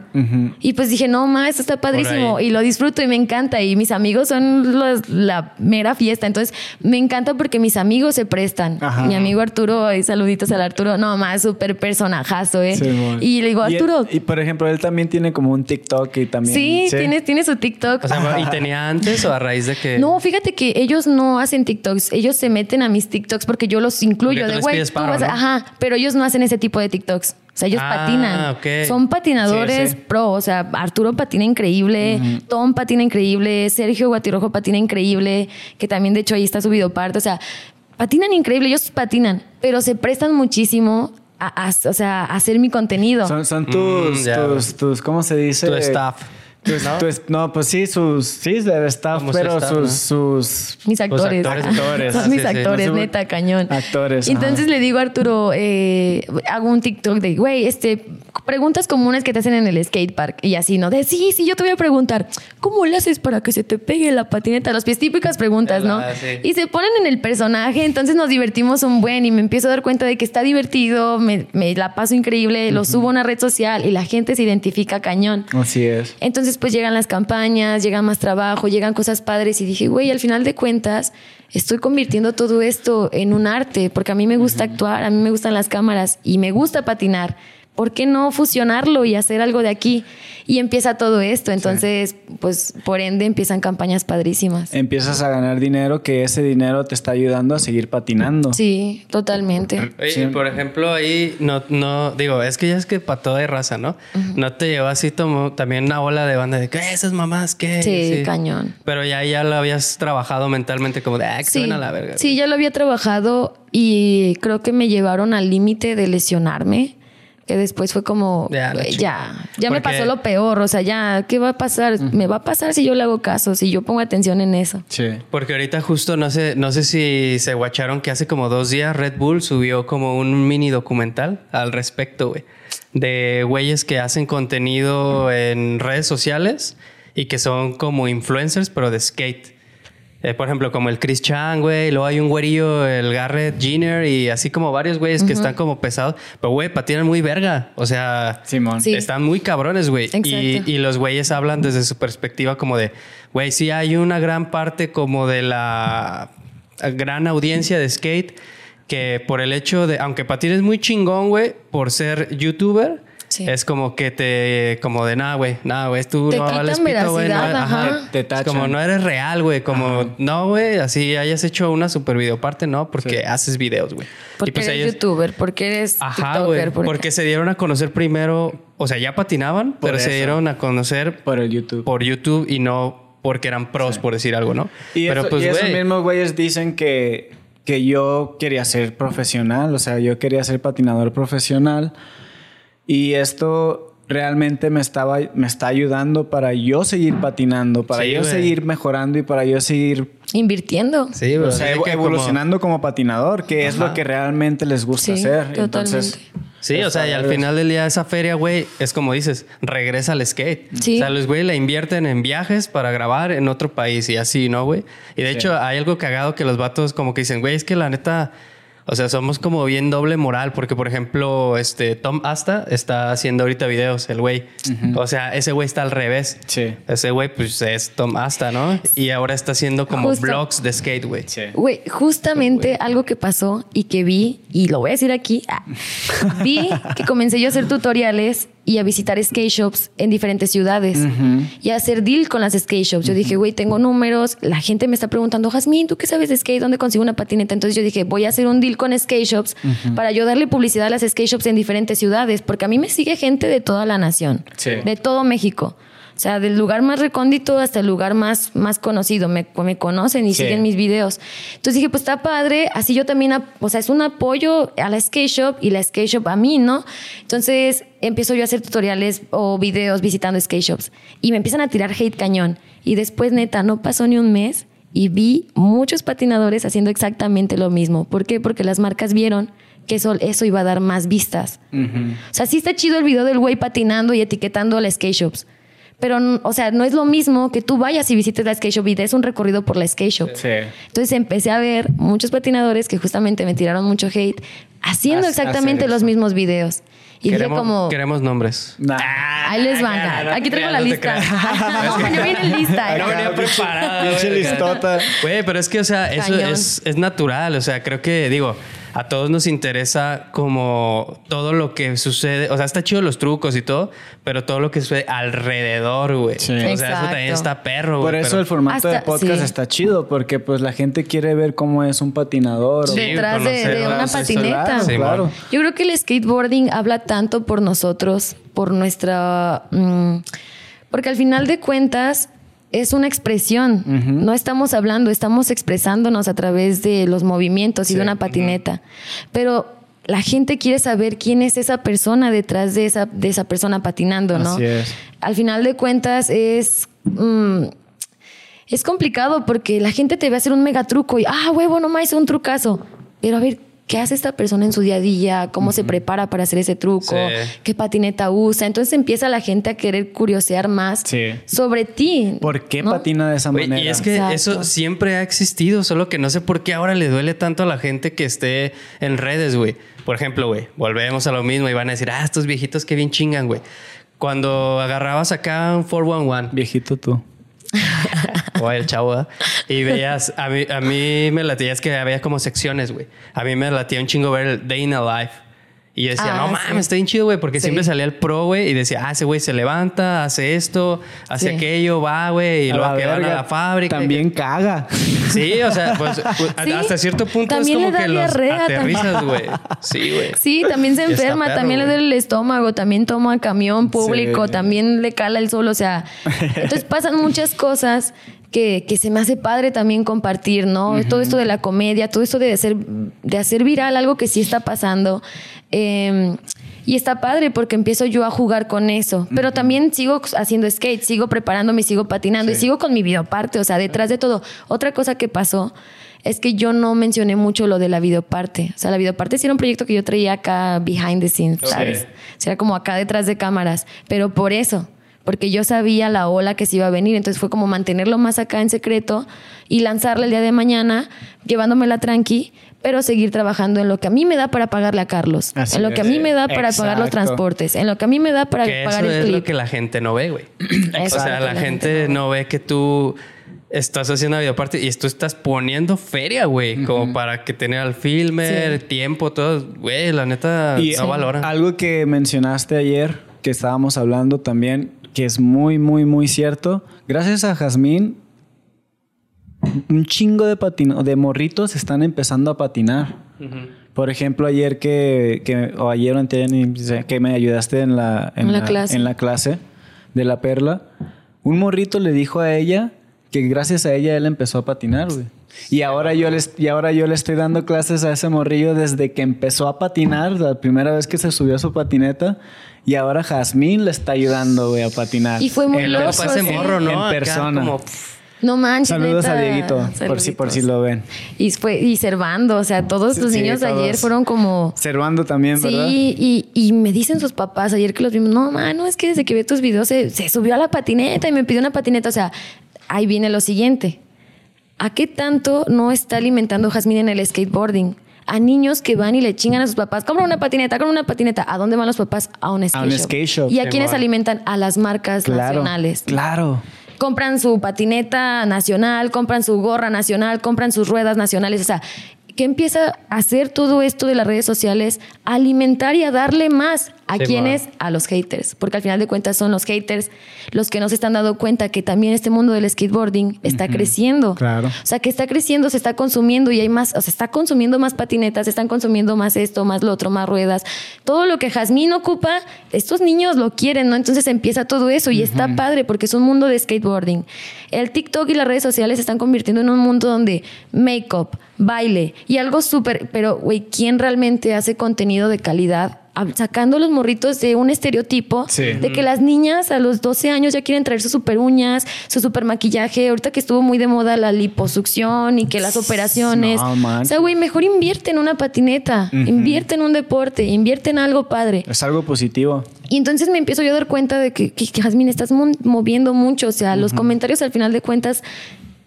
Y pues dije, no ma, esto está padrísimo y lo disfruto y me encanta. Y mis amigos son los- la mera fiesta. Entonces me encanta porque mis amigos se prestan. Ajá. Mi amigo Arturo, y saluditos al Arturo, no más, súper personajazo, ¿eh? Simón. y le digo, Arturo. Y, por ejemplo, él también tiene como un TikTok y también. Sí, Tiene, tiene su TikTok. O sea, ¿y tenía antes o a raíz de que.? no, fíjate que ellos no hacen TikToks. Ellos se meten a mis TikToks porque yo los incluyo. Porque tú De les güey, pides tú paro, vas a- ¿no? Ajá, pero ellos no hacen ese tipo de TikToks. O sea, ellos Ah, patinan. ok. Son patinadores Sí, sí. pro. O sea, Arturo patina increíble, Tom patina increíble, Sergio Guatirojo patina increíble, que también de hecho ahí está su videoparte. O sea, patinan increíble, ellos patinan, pero se prestan muchísimo a, a- o sea, a hacer mi contenido. Son, son tus, Mm, tus, tus, ¿cómo se dice? Tu staff. Tus- ¿No? pues sí, sus, sí, de staff, Como su pero staff, sus, ¿no? sus, Mis actores. actores, actores. Son Ah, mis sí, sí. actores, sé, neta, cañón. actores, Entonces ajá. le digo a Arturo, eh, hago un TikTok de, güey, este, preguntas comunes que te hacen en el skatepark. Y así, ¿no? De, sí, sí, yo te voy a preguntar, ¿cómo le haces para que se te pegue la patineta a los pies? Típicas preguntas, ¿no? Ah, sí. Y se ponen en el personaje, entonces nos divertimos un buen y me empiezo a dar cuenta de que está divertido, me, me la paso increíble, lo subo a una red social y la gente se identifica cañón. Así es. Entonces, pues llegan las campañas, llega más trabajo, llegan cosas padres y dije, güey, al final de cuentas, estoy convirtiendo todo esto en un arte, porque a mí me gusta actuar, a mí me gustan las cámaras y me gusta patinar. ¿Por qué no fusionarlo y hacer algo de aquí? Y empieza todo esto. Entonces, pues por ende empiezan campañas padrísimas. Empiezas a ganar dinero que ese dinero te está ayudando a seguir patinando. Sí, totalmente. Oye, Sí. y por ejemplo, ahí no, no, digo, es que ya es que para todo hay raza, ¿no? No te llevó así como también una ola de banda de que esas mamás, ¿qué? Sí, cañón. Pero ya, ya lo habías trabajado mentalmente como de, ah, que Sí, a la verga. sí, ya lo había trabajado y creo que me llevaron al límite de lesionarme. Que después fue como, Ya, ya, ya me pasó lo peor. O sea, ya, ¿qué va a pasar? Me va a pasar si yo le hago caso, si yo pongo atención en eso. Sí. Porque ahorita justo no sé, no sé si se guacharon que hace como dos días Red Bull subió como un mini documental al respecto, güey. De güeyes que hacen contenido en redes sociales y que son como influencers, pero de skate. Eh, por ejemplo, como el Chris Chan, güey. Luego hay un güerillo, el Garrett Jenner y así como varios güeyes que están como pesados. Pero, güey, patinan muy verga. O sea, Simón. Sí. están muy cabrones, güey. Y los güeyes hablan desde su perspectiva como de, güey, sí hay una gran parte como de la gran audiencia de skate que por el hecho de, aunque patines muy chingón, güey, por ser youtuber, Sí. es como que te, como de nada, güey, nada, güey, tú Te no vales pito, güey. no- ajá. Te Es tachan. como no eres real, güey, como no, güey, así hayas hecho una super videoparte, no, porque haces videos, güey. Porque Y pues eres ellos- youtuber, porque eres Ajá, güey. tiktoker. porque- Porque se dieron a conocer primero, o sea, ya patinaban, Por pero se dieron a conocer Por el YouTube. por YouTube y no porque eran pros, por decir algo, ¿no? Y, pero eso- pues, y esos mismos güeyes dicen que, que yo quería ser profesional, o sea, yo quería ser patinador profesional. Y esto realmente me, estaba, me está ayudando para yo seguir patinando, para Sí, yo seguir mejorando y para yo seguir Invirtiendo. Sí, o sea, como- evolucionando como... patinador, que es lo que realmente les gusta Sí, hacer. totalmente. Entonces, Sí, o sea, y al final del día esa feria, güey, es como dices, regresa al skate. Sí. O sea, los güey la invierten en viajes para grabar en otro país y así, ¿no, güey? Y de hecho hay algo cagado que los vatos como que dicen, güey, es que la neta, o sea, somos como bien doble moral porque, por ejemplo, este Tom Asta está haciendo ahorita videos, el güey. O sea, ese güey está al revés. Sí. Ese güey, pues es Tom Asta, ¿no? Y ahora está haciendo como Justo. vlogs de skate, güey. Güey, justamente algo que pasó y que vi, y lo voy a decir aquí, ah, vi que comencé yo a hacer tutoriales y a visitar skate shops en diferentes ciudades y a hacer deal con las skate shops. Yo dije, güey, tengo números, la gente me está preguntando, Jazmín, ¿tú qué sabes de skate? ¿Dónde consigo una patineta? Entonces yo dije, voy a hacer un deal con skate shops para yo darle publicidad a las skate shops en diferentes ciudades, porque a mí me sigue gente de toda la nación, Sí. de todo México. O sea, del lugar más recóndito hasta el lugar más, más conocido. Me, me conocen y Sí. siguen mis videos. Entonces dije, pues está padre. Así yo también, o sea, es un apoyo a la skate shop y la skate shop a mí, ¿no? Entonces empiezo yo a hacer tutoriales o videos visitando skate shops y me empiezan a tirar hate cañón. Y después, neta, no pasó ni un mes y vi muchos patinadores haciendo exactamente lo mismo. ¿Por qué? Porque las marcas vieron que eso, eso iba a dar más vistas. O sea, sí está chido el video del güey patinando y etiquetando a las skate shops. Pero, o sea, no es lo mismo que tú vayas y visites la skate shop y des un recorrido por la skate shop. Sí. Entonces empecé a ver muchos patinadores que justamente me tiraron mucho hate haciendo exactamente los mismos videos. Y dije Queremos, como... queremos nombres. Nah. Ahí les van. No Aquí traigo creas, la no lista. creas. no, yo vine lista. No venía preparado. Pinche listota. Güey, pero es que, o sea, eso es, es natural. O sea, creo que, digo, a todos nos interesa como todo lo que sucede. O sea, está chido los trucos y todo, pero todo lo que sucede alrededor, güey. Sí. O sea, eso también está perro, güey. Por eso pero- el formato de podcast sí. está chido, porque pues la gente quiere ver cómo es un patinador. o- Sí, Detrás de, una patineta. Claro, Sí, claro. Yo creo que el skateboarding habla tanto por nosotros, por nuestra... mm, porque al final de cuentas es una expresión. No estamos hablando, estamos expresándonos a través de los movimientos y de una patineta. Pero la gente quiere saber quién es esa persona detrás de esa, de esa persona patinando, ¿no? Así es. Al final de cuentas es... mm, es complicado porque la gente te ve hacer un mega truco y, ah, huevo, no más, un trucazo. Pero a ver, ¿qué hace esta persona en su día a día? ¿Cómo se prepara para hacer ese truco? Sí. ¿Qué patineta usa? Entonces empieza la gente a querer curiosear más Sí. sobre ti. ¿Por qué ¿no? patina de esa manera? y es que Exacto. eso siempre ha existido, solo que no sé por qué ahora le duele tanto a la gente que esté en redes, güey. Por ejemplo, güey, volvemos a lo mismo y van a decir, ah, estos viejitos que bien chingan, güey. Cuando agarrabas acá un 411, Viejito tú. O el chavo, y veías, a mí, a mí me latía, es que había como secciones, güey. A mí me latía un chingo ver el Day in a Life. Y yo decía, Ah, no sí. mames, está bien chido, güey, porque Sí. siempre salía el pro, güey, y decía, ah, ese güey se levanta, hace esto, hace Sí. aquello, va, güey, y A luego la que van a la fábrica. También caga. Sí, o sea, pues Sí, hasta cierto punto también es le como da que los diarrea aterrizas, güey. Sí, güey. Sí, también se enferma, perro, también le duele el estómago, también toma camión público, Sí. también le cala el sol, o sea, entonces pasan muchas cosas que, que se me hace padre también compartir, ¿no? Todo esto de la comedia, todo esto de hacer, de hacer viral algo que sí está pasando. Eh, y está padre porque empiezo yo a jugar con eso. Pero también sigo haciendo skate, sigo preparándome, sigo patinando y sigo con mi videoparte. O sea, detrás de todo. Otra cosa que pasó es que yo no mencioné mucho lo de la videoparte. O sea, la videoparte sí era un proyecto que yo traía acá behind the scenes, ¿sabes? O sea, era como acá detrás de cámaras. Pero por eso, porque yo sabía la ola que se iba a venir. Entonces fue como mantenerlo más acá en secreto y lanzarla el día de mañana, llevándomela tranqui, pero seguir trabajando en lo que a mí me da para pagarle a Carlos, Así en lo que a mí me da para pagar los Exacto. transportes, en lo que a mí me da para Que pagar eso el es clip. lo que la gente no ve, güey. o sea, Exacto, la, gente, no ve que tú estás haciendo una videoparte y tú estás poniendo feria, güey, como para que tener al filmer, Sí. tiempo, todo. Güey, la neta Y no valora. algo que mencionaste ayer, que estábamos hablando también, que es muy, muy, muy cierto. Gracias a Jazmín, un chingo de, patino- de morritos están empezando a patinar. Por ejemplo, ayer que, que- o ayer o que me ayudaste en la, En la clase. en la clase de la perla, un morrito le dijo a ella que gracias a ella él empezó a patinar, güey. Y ahora, yo les, y ahora yo le estoy dando clases a ese morrillo desde que empezó a patinar, la primera vez que se subió a su patineta. Y ahora Jazmín le está ayudando, güey, a patinar. Y fue muy El loco, loco ese sí. morro, ¿no? En Acá persona. como, No manches. Saludos a. Dieguito, por si, por si lo ven. Y fue y Servando, o sea, todos Sí, los sí, niños de ayer fueron como Servando también, ¿verdad? Sí, y, y me dicen sus papás ayer que los vimos, no, mano, es que desde que vi tus videos se, se subió a la patineta y me pidió una patineta. O sea, ahí viene lo siguiente. ¿A qué tanto no está alimentando Jazmín en el skateboarding? A niños que van y le chingan a sus papás, compra una patineta, compra una patineta. ¿A dónde van los papás? A un skate, un shop. skate shop. ¿Y a mon. alimentan? A las marcas Claro. nacionales. Claro. compran su patineta nacional, compran su gorra nacional, compran sus ruedas nacionales. O sea, ¿qué empieza a hacer todo esto de las redes sociales? A alimentar y a darle más ¿A Sí, quiénes? A los haters. Porque al final de cuentas son los haters los que no se están dando cuenta que también este mundo del skateboarding está creciendo. Claro. O sea, que está creciendo, se está consumiendo y hay más, o sea, está consumiendo más patinetas, se están consumiendo más esto, más lo otro, más ruedas. Todo lo que Jazmín ocupa, estos niños lo quieren, ¿no? Entonces empieza todo eso y está padre porque es un mundo de skateboarding. El TikTok y las redes sociales se están convirtiendo en un mundo donde make-up, baile y algo súper, pero, güey, ¿quién realmente hace contenido de calidad? Sacando los morritos de un estereotipo Sí. de que las niñas a los 12 años ya quieren traer sus super uñas, su super maquillaje. Ahorita que estuvo muy de moda la liposucción y que las operaciones. No, o sea, güey, mejor invierte en una patineta, invierte en un deporte, invierte en algo padre. Es algo positivo. Y entonces me empiezo yo a dar cuenta de que, que, que, Jazmín, estás mo- moviendo mucho. O sea, los comentarios al final de cuentas,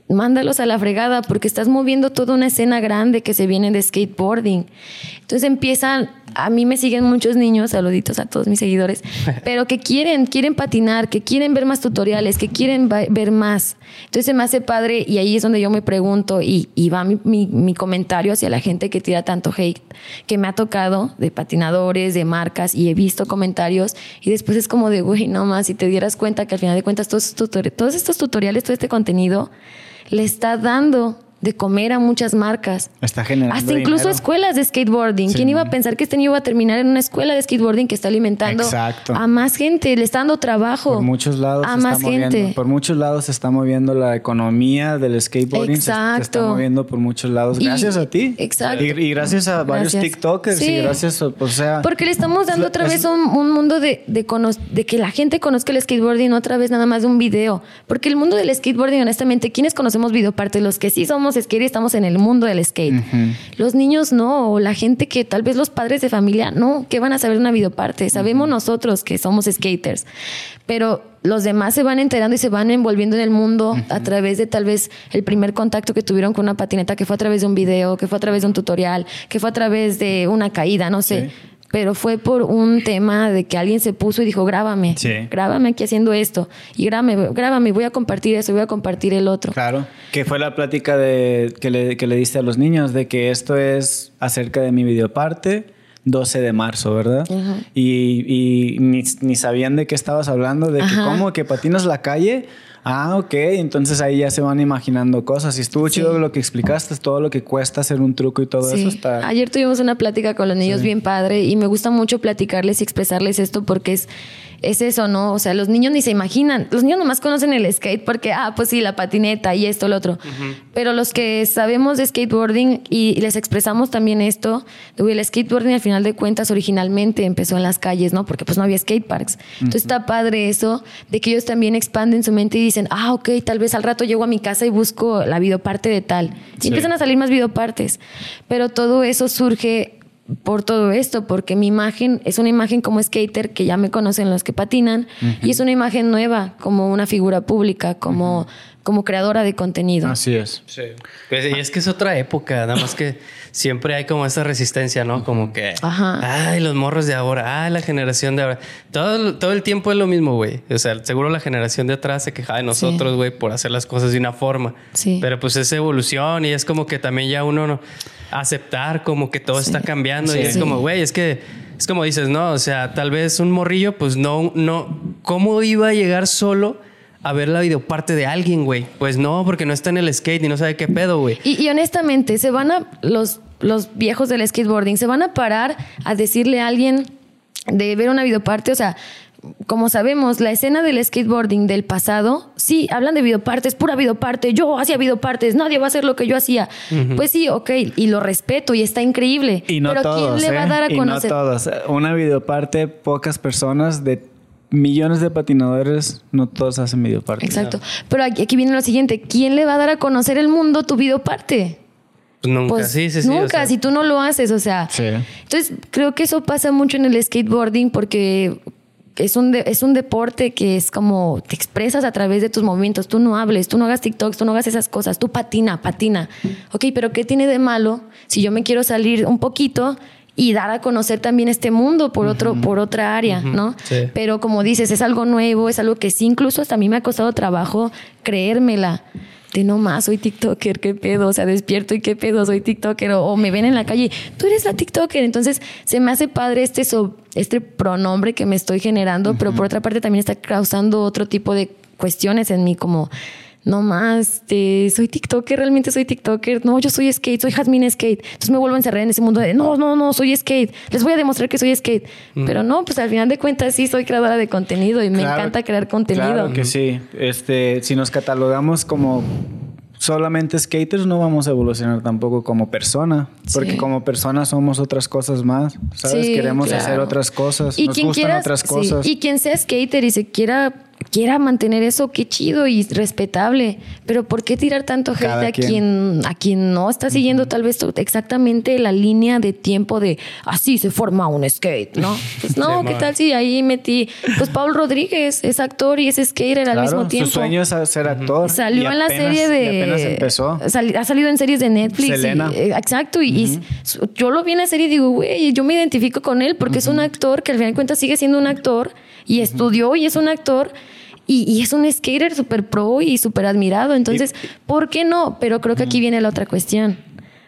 mándalos a la fregada porque estás moviendo toda una escena grande que se viene de skateboarding. Entonces empiezan, a mí me siguen muchos niños, saluditos a todos mis seguidores, pero que quieren, quieren patinar, que quieren ver más tutoriales, que quieren ver más. Entonces se me hace padre y ahí es donde yo me pregunto y, y va mi, mi- mi comentario hacia la gente que tira tanto hate, que me ha tocado de patinadores, de marcas y he visto comentarios y después es como de, güey, no más, si te dieras cuenta que al final de cuentas todos, estos tutori- todos estos tutoriales, todo este contenido le está dando de comer a muchas marcas. Está generando Hasta incluso dinero. escuelas de skateboarding. Sí, ¿Quién iba a pensar que este niño iba a terminar en una escuela de skateboarding que está alimentando Exacto. a más gente, le está dando trabajo Por muchos lados a se está moviendo. Por muchos lados se está moviendo la economía del skateboarding. se- Se, está Exacto. moviendo por muchos lados. Y- Gracias a ti. exacto. Y, y gracias a varios Gracias. TikTokers. Sí. Y gracias, a- o sea. Porque le estamos dando otra vez un, un mundo de, de, de que la gente conozca el skateboarding, otra vez nada más de un video. Porque el mundo del skateboarding, honestamente, ¿quiénes conocemos videoparte? Los que sí somos skate y estamos en el mundo del skate. Los niños no, o la gente que tal vez los padres de familia no, ¿qué van a saber de una videoparte? Sabemos nosotros que somos skaters, pero los demás se van enterando y se van envolviendo en el mundo a través de tal vez el primer contacto que tuvieron con una patineta, que fue a través de un video, que fue a través de un tutorial, que fue a través de una caída, no sé. Sí. Pero fue por un tema de que alguien se puso y dijo, grábame, Sí. grábame aquí haciendo esto. Y grábame, grábame, voy a compartir eso, voy a compartir el otro. Claro. Que fue la plática de, que, le, que le diste a los niños de que esto es acerca de mi videoparte. 12 de marzo, ¿verdad? Y, y ni, ni sabían de qué estabas hablando, de que cómo, que patinas la calle. Ah, ok. Entonces ahí ya se van imaginando cosas. Y estuvo Sí. chido lo que explicaste, todo lo que cuesta hacer un truco y todo Sí. eso está... Ayer tuvimos una plática con los niños bien padre y me gusta mucho platicarles y expresarles esto porque es, es eso, ¿no? O sea, los niños ni se imaginan. Los niños nomás conocen el skate porque, ah, pues sí, la patineta y esto, lo otro. Pero los que sabemos de skateboarding y les expresamos también esto, el skateboarding al final de cuentas originalmente empezó en las calles, ¿no? Porque pues no había skateparks. Entonces está padre eso de que ellos también expanden su mente y dicen, ah, ok, tal vez al rato llego a mi casa y busco la videoparte de tal. Y Sí. empiezan a salir más videopartes. Pero todo eso surge por todo esto, porque mi imagen es una imagen como skater que ya me conocen los que patinan y es una imagen nueva como una figura pública, como, como creadora de contenido. Así es. Sí. Pues, y es que es otra época, nada más que siempre hay como esa resistencia, ¿no? Como que, Ajá. ay, los morros de ahora, ay, la generación de ahora. Todo, todo el tiempo es lo mismo, güey. O sea, seguro la generación de atrás se quejaba de nosotros, güey, por hacer las cosas de una forma. Sí. Pero pues es evolución y es como que también ya uno no, aceptar como que todo está cambiando Sí. y es como, güey, es que es como dices, no, o sea, tal vez un morrillo, pues no, no, ¿cómo iba a llegar solo? A ver la videoparte de alguien, güey. Pues no, porque no está en el skate y no sabe qué pedo, güey. Y, y honestamente, se van a los, los viejos del skateboarding, se van a parar a decirle a alguien de ver una videoparte, o sea, como sabemos, la escena del skateboarding del pasado, sí, hablan de videopartes, pura videoparte, yo hacía videopartes, nadie va a hacer lo que yo hacía. Pues sí, ok, y lo respeto y está increíble. Y no pero todos, ¿quién le va a ¿eh? dar a Y conocer? no todos. Una videoparte, pocas personas de millones de patinadores, no todos hacen videoparte. Exacto. Pero aquí, aquí viene lo siguiente, ¿quién le va a dar a conocer el mundo tu videoparte? Pues nunca, Pues sí, sí, sí. Nunca, o sea, si tú no lo haces, o sea. Sí. Entonces, creo que eso pasa mucho en el skateboarding porque es un, de- es un deporte que es como te expresas a través de tus movimientos. Tú no hables, tú no hagas TikToks, tú no hagas esas cosas. Tú patina, patina. Ok, pero ¿qué tiene de malo si yo me quiero salir un poquito? Y dar a conocer también este mundo por otro, por otra área, ¿no? sí. Pero como dices, es algo nuevo, es algo que sí, incluso hasta a mí me ha costado trabajo creérmela. De no más, soy TikToker, qué pedo, o sea, despierto y qué pedo, soy TikToker, o, me ven en la calle, tú eres la TikToker. Entonces, se me hace padre este, este pronombre que me estoy generando, pero por otra parte también está causando otro tipo de cuestiones en mí, como no más, este, soy TikToker, realmente soy TikToker, no, yo soy skate, soy Jasmine Skate. Entonces me vuelvo a encerrar en ese mundo de, no, no, no, soy skate, les voy a demostrar que soy skate. Mm. Pero no, pues al final de cuentas sí soy creadora de contenido y me encanta crear contenido. Claro que sí. Este, si nos catalogamos como solamente skaters no vamos a evolucionar tampoco como persona, porque como persona somos otras cosas más, ¿sabes? Queremos hacer otras cosas, y nos gustan otras cosas. Y quien sea skater y se quiera quiera mantener eso, qué chido y respetable. Pero ¿por qué tirar tanto hate a quien. a quien no está siguiendo tal vez exactamente la línea de tiempo de así se forma un skate, ¿no? Pues no, ¿qué tal si ahí metí? Pues Paul Rodríguez es actor y es skater al mismo tiempo. Su sueño es ser actor. Salió en la serie de. apenas empezó. ha salido en series de Netflix. Selena. Eh, exacto. Y, yo lo vi en la serie y digo, güey, yo me identifico con él porque es un actor que al final de cuentas sigue siendo un actor y estudió y es un actor. Y, es un skater súper pro y súper admirado. Entonces, ¿por qué no? Pero creo que aquí viene la otra cuestión.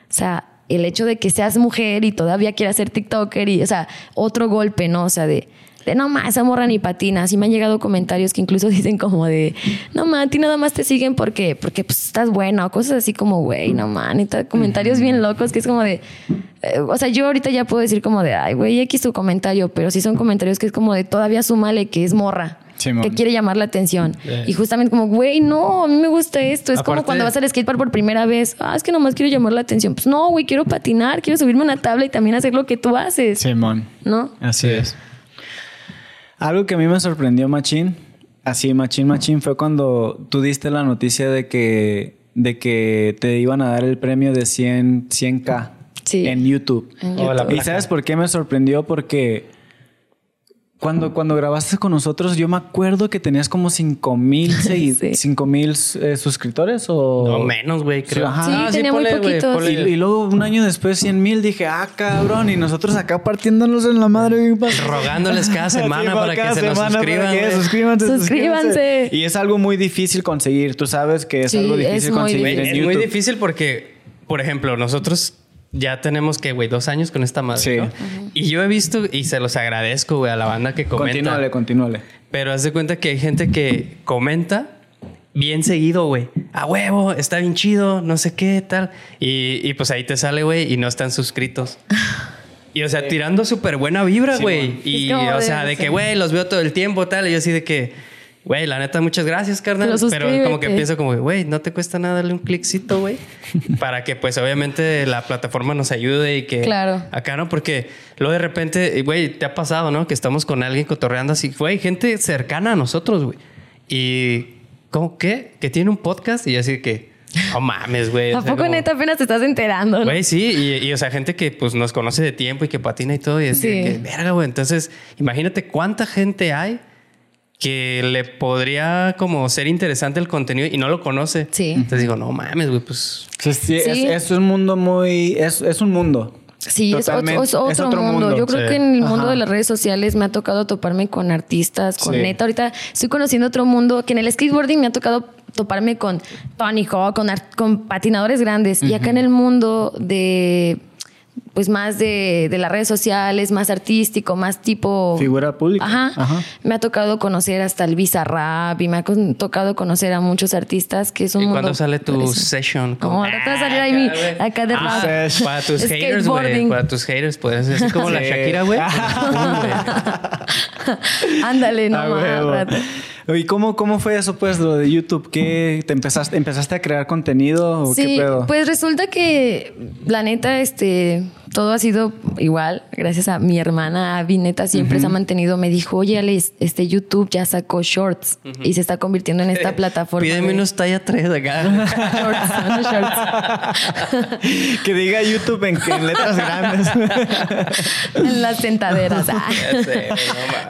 O sea, el hecho de que seas mujer y todavía quieras ser TikToker y, o sea, otro golpe, ¿no? O sea, de, de no más, esa morra ni patina. Así me han llegado comentarios que incluso dicen como de, no más, a ti nada más te siguen porque, porque pues, estás buena o cosas así como, güey, no man, y comentarios bien locos que es como de, eh, o sea, yo ahorita ya puedo decir como de, ay, güey, X tu comentario, pero sí son comentarios que es como de, todavía súmale que es morra que quiere llamar la atención. Y justamente como, güey, no, a mí me gusta esto. Es como cuando vas al skatepark por primera vez. Ah, es que nomás quiero llamar la atención. Pues no, güey, quiero patinar, quiero subirme a una tabla y también hacer lo que tú haces. Simón. ¿No? Así es. Algo que a mí me sorprendió, Machín, así, Machín, Machín, fue cuando tú diste la noticia de que, de que te iban a dar el premio de 100, 100K en YouTube. En YouTube. ¿Y sabes por qué me sorprendió? Porque cuando, cuando grabaste con nosotros, yo me acuerdo que tenías como 5 mil mil eh, suscriptores o... No, menos, güey, creo. Sí, ah, tenía muy poquitos. Y, y, luego un año después 100 mil dije, ah, cabrón, y nosotros acá partiéndonos en la madre. Rogándoles cada semana para que se nos suscriban. Que, suscríbanse, suscríbanse. Y es algo muy difícil conseguir. Tú sabes que es algo difícil conseguir en Es muy difícil porque, por ejemplo, nosotros ya tenemos que, güey, dos años con esta madre. Sí. ¿no? Y yo he visto, y se los agradezco, güey, a la banda que comenta. Continúale, continúale. Pero haz de cuenta que hay gente que comenta bien seguido, güey. A huevo, está bien chido, no sé qué, tal. Y, y pues ahí te sale, güey, y no están suscritos. Y, o sea, tirando súper buena vibra, güey. y, o sea, de que, güey, los veo todo el tiempo, tal. Y yo así de que Güey, la neta, muchas gracias, carnal. Pero, como que pienso como, güey, no te cuesta nada darle un cliccito, güey. para que, pues, obviamente la plataforma nos ayude y que... Claro. Acá, ¿no? Porque luego de repente, güey, te ha pasado, ¿no? Que estamos con alguien cotorreando así. Güey, gente cercana a nosotros, güey. Y... ¿Cómo qué? Que tiene un podcast y así que... No mames, güey. ¿A poco neta apenas te estás enterando? Güey, sí. Y, o sea, gente que pues nos conoce de tiempo y que patina y todo. Y es que, verga, güey. Entonces, imagínate cuánta gente hay que le podría como ser interesante el contenido y no lo conoce. Sí. Entonces digo, no mames, güey, pues... Sí, Es, un mundo muy... Es, es un mundo. Sí, es otro, mundo. Yo creo que en el mundo de las redes sociales me ha tocado toparme con artistas, con neta. Ahorita estoy conociendo otro mundo que en el skateboarding me ha tocado toparme con Tony Hawk, con, con patinadores grandes. Y acá en el mundo de pues más de, de, las redes sociales, más artístico, más tipo... Figura pública. Ajá. Me ha tocado conocer hasta el Bizarrap y me ha tocado conocer a muchos artistas que son... ¿Y cuándo sale tu session? Como ahora te va a salir ahí mi, acá de ah, Para tus haters, güey. Para tus haters, puedes ser como la Shakira, güey. Ándale, no más. ¿Y cómo, cómo fue eso, pues, lo de YouTube? ¿Qué te empezaste, empezaste a crear contenido o qué pedo? Pues resulta que, la neta, este, todo ha sido igual, gracias a mi hermana Vineta siempre se ha mantenido, me dijo, oye, Alex, este YouTube ya sacó shorts y se está convirtiendo en esta plataforma. Pídeme unos talla 3 acá. shorts, shorts. que diga YouTube en, letras grandes. en las sentaderas. Ah.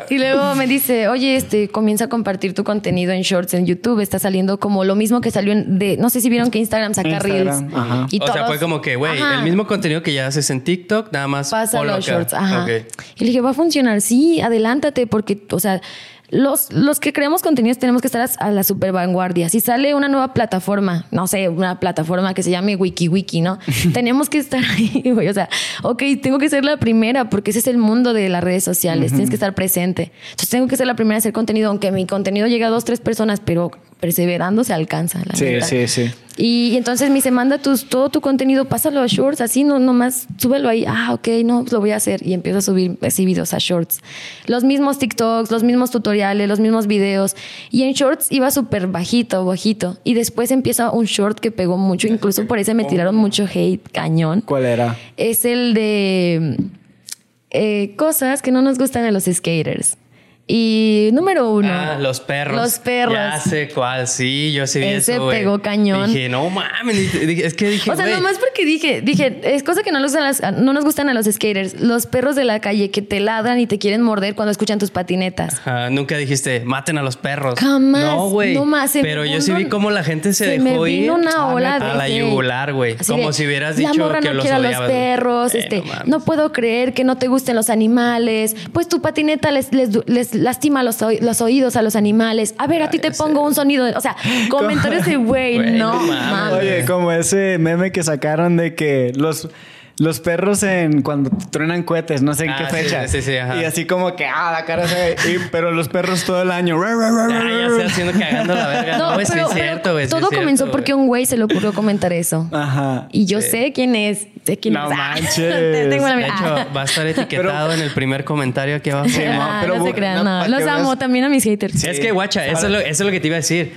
y luego me dice, oye, este, comienza a compartir tu contenido en shorts en YouTube. Está saliendo como lo mismo que salió en, de, no sé si vieron que Instagram saca reels. Y o sea, fue como que, güey, el mismo contenido que ya haces en TikTok, nada más. Pasa los shorts. Ajá. Y le dije, va a funcionar. Sí, adelántate, porque, o sea, los, los que creamos contenidos tenemos que estar a, la super vanguardia. Si sale una nueva plataforma, no sé, una plataforma que se llame WikiWiki, ¿no? tenemos que estar ahí, güey. O sea, ok, tengo que ser la primera porque ese es el mundo de las redes sociales. Tienes que estar presente. Entonces tengo que ser la primera a hacer contenido, aunque mi contenido llegue a dos, tres personas, pero perseverando se alcanza. La Sí, sí, sí. Y, y entonces me dice, manda tus, todo tu contenido, pásalo a Shorts, así no, nomás súbelo ahí. Ah, ok, no, pues lo voy a hacer. Y empiezo a subir así videos a Shorts. Los mismos TikToks, los mismos tutoriales, los mismos videos. Y en Shorts iba súper bajito, bajito. Y después empieza un short que pegó mucho, incluso por ese me tiraron mucho hate, cañón. ¿Cuál era? Es el de eh, cosas que no nos gustan a los skaters. Y número uno. Ah, los perros. Los perros. Ya sé cuál, sí, yo sí vi Ese eso, güey. pegó cañón. Dije, no mames, es que dije, O sea, güey, nomás porque dije, dije, es cosa que no, las- no nos gustan a los skaters. Los perros de la calle que te ladran y te quieren morder cuando escuchan tus patinetas. Ajá, nunca dijiste, maten a los perros. Jamás, No, güey. no más, Pero yo sí vi vino- cómo la gente se, se me dejó ir vino una ola a de la hate. yugular, güey. Como de, si hubieras la dicho morra que no los a los perros, Eh, este, no puedo creer que no te gusten los animales, pues tu patineta les, les, les lastima los, los oídos a los animales. A ver, a ti te pongo un sonido, o sea, comentarios de güey, no mames. Oye, como ese meme que sacaron de que los, los perros en cuando truenan cohetes, no sé en Ah, qué sí, fecha. sí, sí, ajá. Y así como que, ah, la cara se y- pero los perros todo el año. ra, Ya, ya sé, haciendo cagando la verga. No, sí pero- es pero cierto, güey. Todo cierto, comenzó güey. porque un güey se le ocurrió comentar eso. Ajá. Y yo sé quién es. Sé quién No es. manches. Tengo una De hecho, va a estar etiquetado en el primer comentario aquí abajo. Sí, no, Ah, pero no se crean, no, no. Los amo también a mis haters. Es que, guacha, eso es, lo, eso es lo que te iba a decir.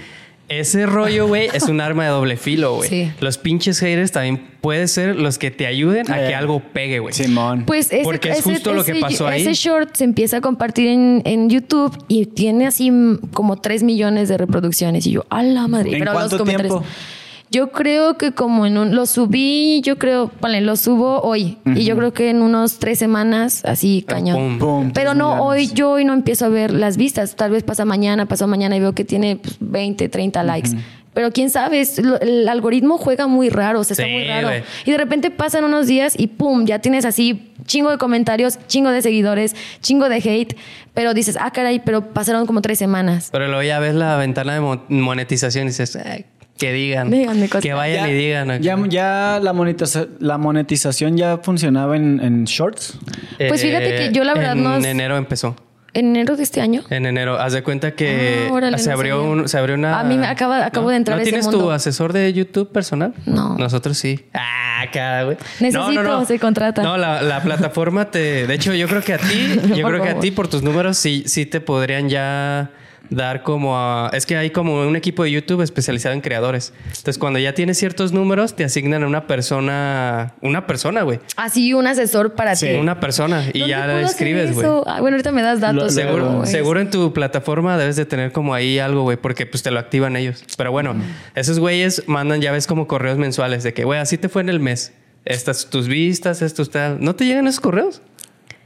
Ese rollo, güey, es un arma de doble filo, güey. Sí. Los pinches haters también pueden ser los que te ayuden a Eh, que algo pegue, güey. Simón. Pues ese, Porque es justo lo que ese- pasó ahí. Ese short se empieza a compartir en, en YouTube y tiene así como 3 millones de reproducciones. Y yo, a la madre. ¿En Pero cuánto los tiempo? Yo creo que como en un. Lo subí, yo creo, vale, lo subo hoy. Y yo creo que en unos tres semanas, así cañón. Pum. Pum, Pero no, millones. hoy yo hoy no empiezo a ver las vistas. Tal vez pasa mañana, pasó mañana y veo que tiene pues, 20, 30 likes. Pero quién sabe, es- el algoritmo juega muy raro, o sea, está muy raro. Y de repente pasan unos días y pum, ya tienes así chingo de comentarios, chingo de seguidores, chingo de hate. Pero dices, ah, caray, pero pasaron como tres semanas. Pero luego ya ves la ventana de mo- monetización y dices, "Ay, que digan. Díganme cosas. Que vayan Ya- y digan. Ya, ya la, monetiza- la monetización ya funcionaba en, en shorts. Pues fíjate que yo la verdad en no es- enero empezó. En enero de este año. En enero. Haz de cuenta que Ah, órale, se, no abrió un, se abrió una... A mí me acaba- acabo de entrar ¿No ese tienes tu asesor de YouTube personal? No. Nosotros sí. Ah, cada güey. Necesito, se contrata. No, la, la plataforma te... De hecho, yo creo que a ti, yo creo que a ti por tus números sí, sí te podrían ya dar como a... Es que hay como un equipo de YouTube especializado en creadores. Entonces, cuando ya tienes ciertos números, te asignan a una persona... Una persona, güey. Así un asesor para Sí. ti. Una persona. Y ¿Dónde ya hacer escribes, güey. eso? Ah, bueno, ahorita me das datos. Lo- Seguro, seguro en tu plataforma debes de tener como ahí algo, güey, porque pues te lo activan ellos. Pero bueno, esos güeyes mandan, ya ves, como correos mensuales de que, güey, así te fue en el mes. Estas tus vistas, estos tal. ¿No te llegan esos correos?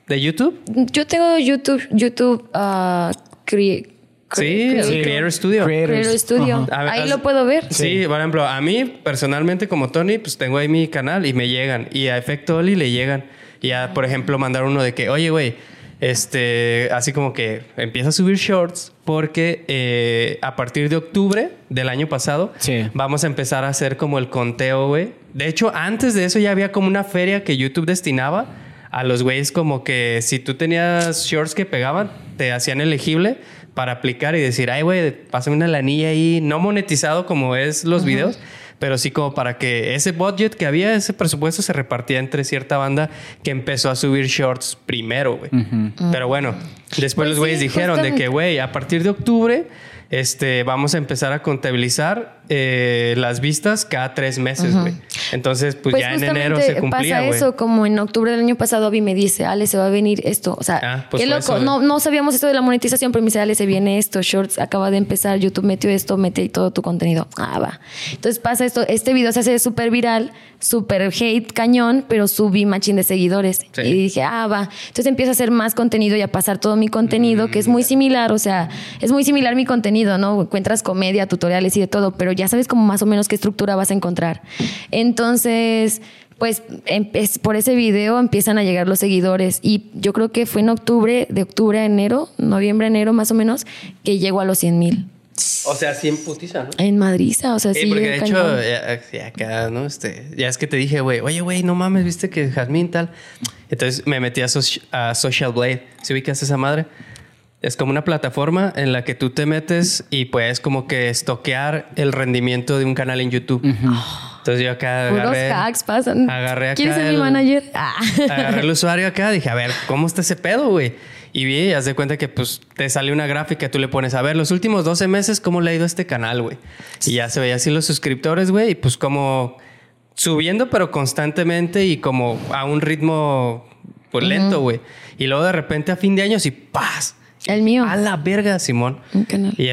¿De YouTube? Yo tengo YouTube, YouTube ah, cre- Sí, el Creator- Creator Studio. Creator Studio. A ver, Ahí lo puedo ver. Sí, por ejemplo, a mí personalmente como Tony, pues tengo ahí mi canal y me llegan. Y a Efecto Oli le llegan. Y a, por ejemplo, mandar uno de que, oye, güey, este, así como que empieza a subir shorts porque eh, a partir de octubre del año pasado Sí. vamos a empezar a hacer como el conteo, güey. De hecho, antes de eso ya había como una feria que YouTube destinaba a los güeyes como que si tú tenías shorts que pegaban, te hacían elegible para aplicar y decir, ay, güey, pásame una lanilla ahí, no monetizado como es los videos, pero sí como para que ese budget que había, ese presupuesto se repartía entre cierta banda que empezó a subir shorts primero, güey. Pero bueno, después Pues los güeyes sí, dijeron de que, güey, a partir de octubre este, vamos a empezar a contabilizar eh, las vistas cada tres meses, güey. Entonces, pues, ya en enero se cumplía, Pasa eso, como en octubre del año pasado, Avi me dice, Ale, se va a venir esto. O sea, Ah, pues qué loco. eso, no, no sabíamos esto de la monetización, pero me dice, Ale, se viene esto. Shorts acaba de empezar, YouTube metió esto, mete todo tu contenido. Ah, va. Entonces pasa esto, este video se hace súper viral, súper hate, cañón, pero subí machín de seguidores. Sí. Y dije, ah, va. Entonces empiezo a hacer más contenido y a pasar todo mi contenido, que es muy similar, o sea, es muy similar mi contenido, ¿no? Encuentras comedia, tutoriales y de todo, pero ya sabes como más o menos qué estructura vas a encontrar. Entonces, pues em- por ese video empiezan a llegar los seguidores y yo creo que fue en octubre, de octubre a enero, noviembre, enero más o menos, que llegó a los 100 mil. O sea, sí en putiza, ¿no? En Madrid, o sea, Sí, sí. porque de hecho, cañón. ya, ya acá, ¿no? Este, ya es que te dije, güey, oye, güey, no mames, viste que Jazmín tal. Entonces me metí a, Soci- a Social Blade. ¿Sí ubicas esa madre? Es como una plataforma en la que tú te metes y puedes como que estoquear el rendimiento de un canal en YouTube. Entonces yo acá Puros agarré, hacks pasan. agarré acá ¿Quieres ser mi el- manager? Ah. agarré el usuario acá, dije, a ver, ¿cómo está ese pedo, güey? Y vi, y haz de cuenta que pues te sale una gráfica, tú le pones, a ver, los últimos 12 meses, ¿cómo le ha ido a este canal, güey? Y ya se veía así los suscriptores, güey, y pues como subiendo, pero constantemente y como a un ritmo, pues lento, güey. Y luego de repente a fin de año, sí, ¡paz! El mío. A la verga, Simón. Un canal. Y,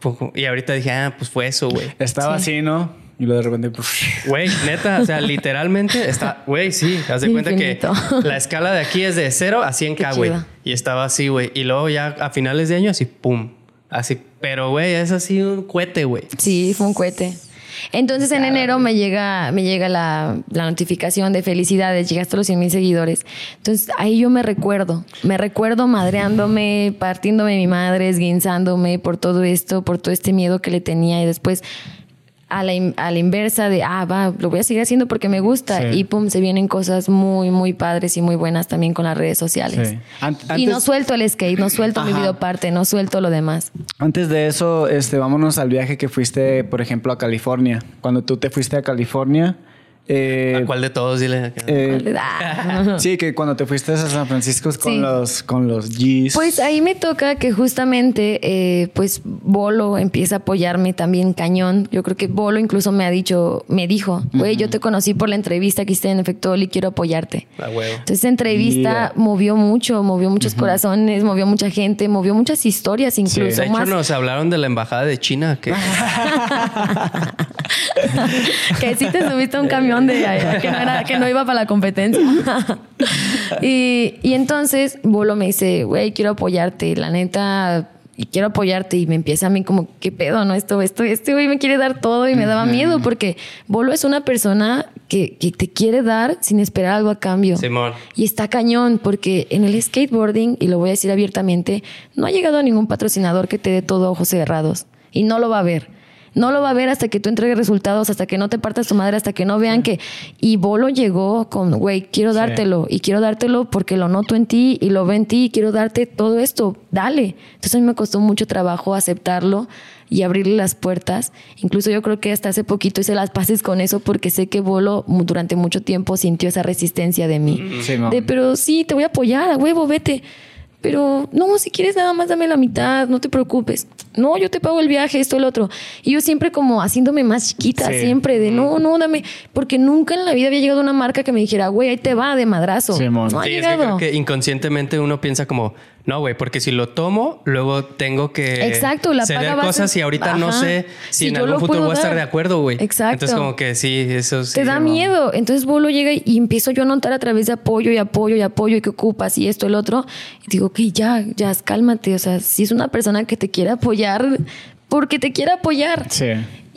poco- y ahorita dije, ah, pues fue eso, güey. Estaba Sí. así, ¿no? Y luego de repente... puf. Güey, neta, o sea, literalmente está, güey, sí, haz de cuenta que la escala de aquí es de 0 a 100k, Qué güey. Y estaba así, güey. Y luego ya a finales de año así, pum. Así, pero güey, es así un cohete, güey. Sí, fue un cohete. Entonces en enero me llega, me llega la, la notificación de felicidades, llegaste a los 100 mil seguidores. Entonces ahí yo me recuerdo, me recuerdo madreándome, partiéndome mi madre, esguinzándome por todo esto, por todo este miedo que le tenía y después a la, in- a la inversa de, ah, va, lo voy a seguir haciendo porque me gusta Sí. y pum, se vienen cosas muy, muy padres y muy buenas también con las redes sociales. Sí. Y no suelto el skate, no suelto mi Ajá. videoparte, no suelto lo demás. Antes de eso, este, vámonos al viaje que fuiste, por ejemplo, a California. Cuando tú te fuiste a California... eh, ¿A cuál de todos? Dile. eh, Ah. sí, que cuando te fuiste a San Francisco con Sí. los con los G's. Pues ahí me toca que justamente, eh, pues Bolo empieza a apoyarme también cañón. Yo creo que Bolo incluso me ha dicho, me dijo, güey, yo te conocí por la entrevista que hiciste en Efecto Oli, quiero apoyarte. A huevo. Entonces esa entrevista Yeah. movió mucho, movió muchos corazones, movió mucha gente, movió muchas historias incluso. De hecho, más nos hablaron de la embajada de China. Que, que sí te subiste a un camión de que no, era- que no iba para la competencia. y, y entonces Bolo me dice, güey, quiero apoyarte, la neta, y quiero apoyarte. Y me empieza a mí como, ¿qué pedo? No, esto, esto, este güey me quiere dar todo y me daba miedo porque Bolo es una persona que, que te quiere dar sin esperar algo a cambio. Simón. Y está cañón porque en el skateboarding, y lo voy a decir abiertamente, no ha llegado a ningún patrocinador que te dé todo ojos cerrados. Y no lo va a ver. No lo va a ver hasta que tú entregues resultados, hasta que no te partas tu madre, hasta que no vean que... Y Bolo llegó con, güey, quiero dártelo. Y quiero dártelo porque lo noto en ti y lo veo en ti y quiero darte todo esto. Dale. Entonces a mí me costó mucho trabajo aceptarlo y abrirle las puertas. Incluso yo creo que hasta hace poquito hice las paces con eso porque sé que Bolo durante mucho tiempo sintió esa resistencia de mí. Sí, no. De, pero sí, te voy a apoyar, a huevo, vete. Pero no, si quieres nada más dame la mitad, no te preocupes. No, yo te pago el viaje, esto, el otro. Y yo siempre como haciéndome más chiquita, Sí. siempre de no, no, dame. Porque nunca en la vida había llegado una marca que me dijera, güey, ahí te va de madrazo. Simón. no ha Sí, es que llegado. creo que inconscientemente uno piensa como, no, güey, porque si lo tomo, luego tengo que Exacto, la ceder cosas y ahorita no sé si, Si en algún futuro voy a estar de acuerdo, güey. Exacto. Entonces como que sí, eso sí. te da miedo. Entonces Bolo llega y empiezo yo a notar a través de apoyo y apoyo y apoyo y que ocupas y esto, el otro. Y digo, ok, ya, ya, cálmate. O sea, si es una persona que te quiere apoyar, porque te quiere apoyar. Sí.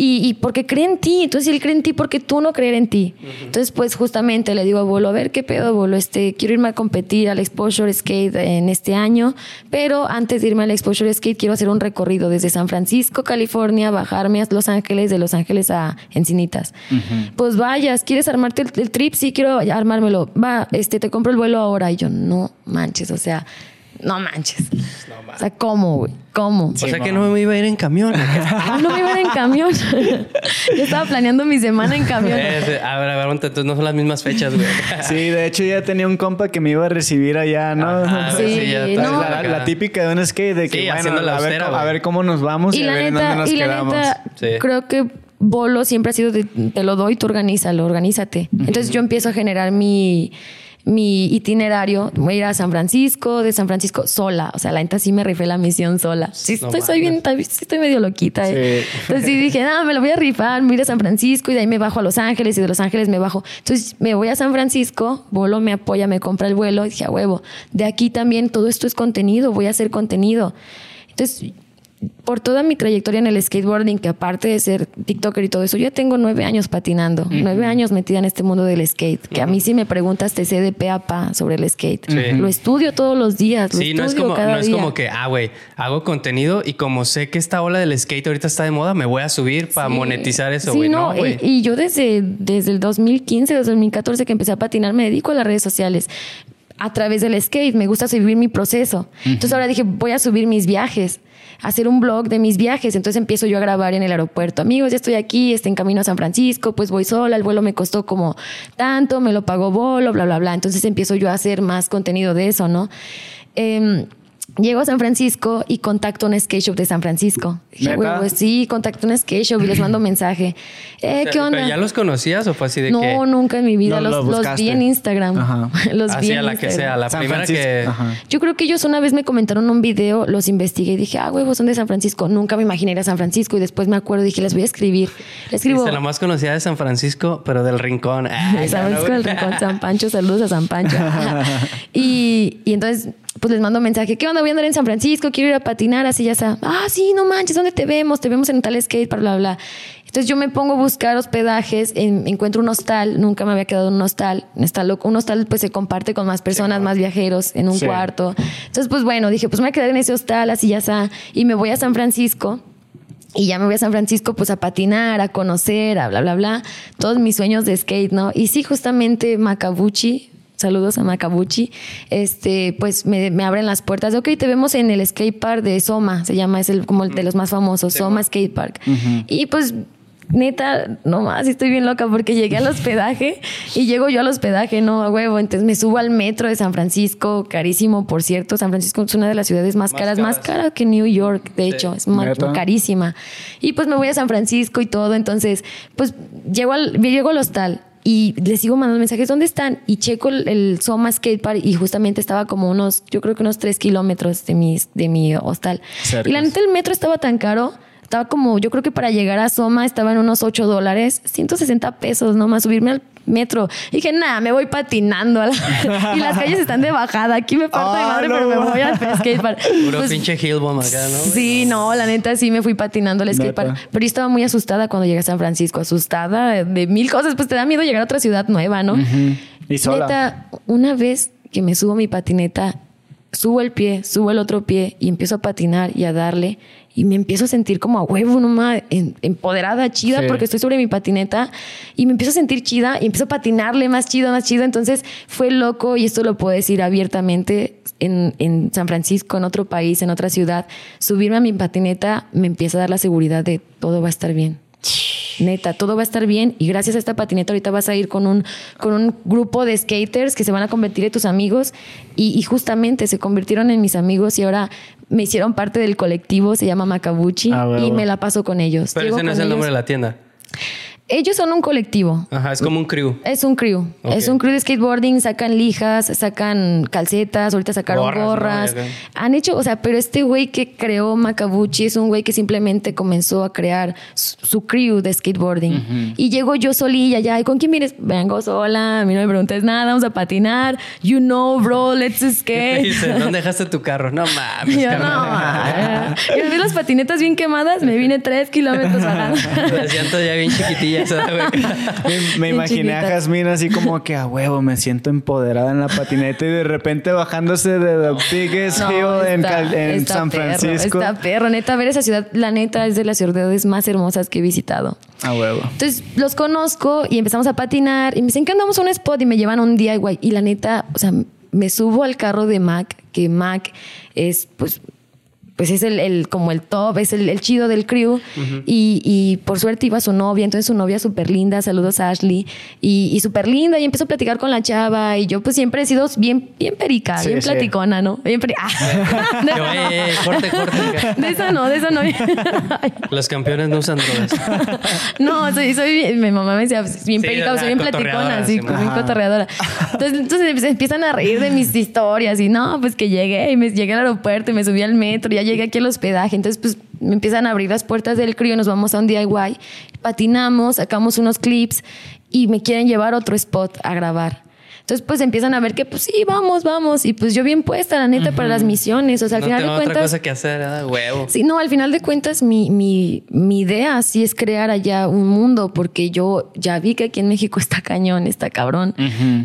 Y, y porque cree en ti. Entonces él cree en ti porque tú no creer en ti. Entonces, pues justamente le digo a Bolo, a ver qué pedo, Bolo. Este, quiero irme a competir al Exposure Skate en este año. Pero antes de irme al Exposure Skate, quiero hacer un recorrido desde San Francisco, California, bajarme a Los Ángeles, de Los Ángeles a Encinitas. Pues vayas, ¿quieres armarte el, el trip? Sí, quiero armármelo. Va, este, te compro el vuelo ahora. Y yo, no manches, o sea, no manches. o sea, ¿cómo, güey? ¿Cómo? O sea que no me iba a ir en camión. Ah, no me iba a ir en camión. Yo estaba planeando mi semana en camión. Eh, a ver, a ver, entonces no son las mismas fechas, güey. Sí, de hecho ya tenía un compa que me iba a recibir allá, ¿no? Ajá, Sí, ya no. está la, acá. la típica de un skate de que Sí, bueno, la a, ver, austera, a ver cómo nos vamos y, Y a la ver en dónde nos y la quedamos. neta, Sí. creo que Bolo siempre ha sido de, te lo doy, tú organízalo, organízate. Entonces yo empiezo a generar mi, mi itinerario. Voy a ir a San Francisco, de San Francisco sola. O sea, la neta sí me rifé la misión sola. Sí, No estoy, soy bien, sí estoy medio loquita. ¿eh? Sí. Entonces sí dije, no, me lo voy a rifar, me voy a San Francisco y de ahí me bajo a Los Ángeles y de Los Ángeles me bajo. Entonces me voy a San Francisco, Bolo me apoya, me compra el vuelo y dije, a huevo, de aquí también todo esto es contenido, voy a hacer contenido. Entonces por toda mi trayectoria en el skateboarding, que aparte de ser TikToker y todo eso, yo ya tengo nueve años patinando, nueve años metida en este mundo del skate, que a mí si me preguntas te sé de pe a pa sobre el skate. Lo estudio todos los días, lo Sí, no es como, cada no es día. como que, ah, güey, hago contenido y como sé que esta ola del skate ahorita está de moda, me voy a subir para Sí. monetizar eso, Sí, güey. no, No, y, y yo desde, desde el 2015, desde el 2014 que empecé a patinar, me dedico a las redes sociales a través del skate. Me gusta subir mi proceso. Entonces ahora dije, voy a subir mis viajes, hacer un blog de mis viajes. Entonces empiezo yo a grabar en el aeropuerto. Amigos, ya estoy aquí, estoy en camino a San Francisco, pues voy sola, el vuelo me costó como tanto, me lo pagó Bolo, bla, bla, bla. Entonces empiezo yo a hacer más contenido de eso, ¿no? Em, Llego a San Francisco y contacto un skate shop de San Francisco. Dije, ¿Neta? "Güey, sí, contacto un skate shop y les mando mensaje. Eh, ¿qué ¿Pero onda? ¿Ya los conocías o fue así de no, que? nunca en mi vida. No, los, lo los buscaste. vi en Instagram. Ajá. los vi Así en a la que Instagram. sea, la San primera Francisco. que. Ajá. Yo creo que ellos una vez me comentaron un video, los investigué y dije, ah, huevos, son de San Francisco. Nunca me imaginé ir a San Francisco y después me acuerdo y dije, les voy a escribir. Les escribo. Dice la más conocida de San Francisco, pero del rincón. Ay, San no, Francisco del güey. Rincón, San Pancho, saludos a San Pancho. y, y entonces, pues les mando mensaje, ¿qué onda? Voy a andar en San Francisco, quiero ir a patinar, así ya está. Ah, sí, no manches, ¿dónde te vemos? Te vemos en tal skate, bla, bla, bla. Entonces yo me pongo a buscar hospedajes, en- encuentro un hostal, nunca me había quedado en un hostal. Un hostal pues se comparte con más personas, más viajeros en un Sí. cuarto. Entonces pues bueno, dije pues me voy a quedar en ese hostal, así ya está. Y me voy a San Francisco. Y ya me voy a San Francisco pues a patinar, a conocer, a bla, bla, bla. Todos mis sueños de skate, ¿no? Y sí, justamente Macabuchi, saludos a Macabuchi, este, pues me, me abren las puertas de, ok, te vemos en el skate park de Soma, se llama, es el, como el de los más famosos, Soma Skate Park. Y pues neta, no más, estoy bien loca porque llegué al hospedaje y llego yo al hospedaje, no, a huevo. Entonces me subo al metro de San Francisco, carísimo, por cierto. San Francisco es una de las ciudades más, Más caras, más caras. cara que New York, de hecho, es más ¿Neta? carísima. Y pues me voy a San Francisco y todo. Entonces, pues llego al, llego al hostal. Y les sigo mandando mensajes, ¿dónde están? Y checo el, el Soma Skate Park y justamente estaba como unos, yo creo que unos tres kilómetros de mi, de mi hostal. Y la neta el metro estaba tan caro, estaba como, yo creo que para llegar a Soma estaba en unos 8 dólares, 160 pesos nomás subirme al metro. Y dije, nada, me voy patinando. y las calles están de bajada. Aquí me parto de Ah, madre, no. pero me voy al skatepark. Puro Pues, pinche Hillbomb acá, ¿no? Sí, no, la neta sí me fui patinando al skatepark. Pero yo estaba muy asustada cuando llegué a San Francisco, asustada de, de mil cosas, pues te da miedo llegar a otra ciudad nueva, ¿no? Y sola. Neta, una vez que me subo mi patineta, subo el pie, subo el otro pie y empiezo a patinar y a darle y me empiezo a sentir como a huevo, nomás empoderada, chida, Sí. porque estoy sobre mi patineta y me empiezo a sentir chida y empiezo a patinarle más chido, más chido. Entonces fue loco y esto lo puedo decir abiertamente en, en San Francisco, en otro país, en otra ciudad. Subirme a mi patineta me empieza a dar la seguridad de todo va a estar bien. Neta, todo va a estar bien y gracias a esta patineta ahorita vas a ir con un, con un grupo de skaters que se van a convertir en tus amigos y, y justamente se convirtieron en mis amigos y ahora me hicieron parte del colectivo, se llama Macabuchi Ah, y me la paso con ellos. Pero Llego ese no es el ellos. nombre de la tienda. Ellos son un colectivo. Ajá, es como un crew. Es un crew. Ok. Es un crew de skateboarding. Sacan lijas, sacan calcetas, ahorita sacaron Gorras, gorras. ¿no? Han hecho, o sea, pero este güey que creó Macabuchi es un güey que simplemente comenzó a crear su, su crew de skateboarding. Y llego yo solilla ya. ¿Y con quién vienes? Vengo sola. A mí no me preguntes nada. Vamos a patinar. You know, bro, let's ¿Qué te skate. dice? ¿Dónde dejaste tu carro? No mames. Yo, no. carnal. Y me vi las patinetas bien quemadas. Me vine tres kilómetros bajando. Las llantas ya bien chiquitillas. Me, imaginé a. Jazmín así como que a huevo, me siento empoderada en la patineta y de repente bajándose de the biggest No, hill en, Cal- San perro, Francisco. Está perro, neta, ver esa ciudad, la neta es de las ciudades más hermosas que he visitado. A huevo. Entonces los conozco y empezamos a patinar y me dicen que andamos a un spot y me llevan a un DIY. Y la neta, o sea, me subo al carro de Mac, que Mac es pues pues es el, el- como el top, es el, el chido del crew. y, y por suerte iba su novia, entonces su novia súper linda, saludos a Ashley, y, y súper linda, y empezó a platicar con la chava, y yo pues siempre he sido bien, bien perica, Sí, bien sí. platicona, ¿no? Bien peri- Ah. De Que, esa oye, no. eh, corte, corte. De esa no, de esa no. Los campeones no usan drogas. No, soy, soy bien- mi mamá me decía, pues, bien Sí, perica, soy bien platicona, así, sí, bien cotorreadora. Entonces, entonces se empiezan a reír de mis historias y no, pues que llegué y me llegué al aeropuerto y me subí al metro, y ya llegué aquí al hospedaje. Entonces, pues me empiezan a abrir las puertas del crío, nos vamos a un DIY, patinamos, sacamos unos clips y me quieren llevar a otro spot a grabar. Entonces, pues empiezan a ver que, pues sí, vamos, vamos. Y pues yo bien puesta, la neta, para las misiones. O sea, al no final tengo de cuentas. otra cosa que hacer, ¿verdad? Huevo. Sí, no, al final de cuentas mi, mi, mi idea sí es crear allá un mundo porque yo ya vi que aquí en México está cañón, está cabrón.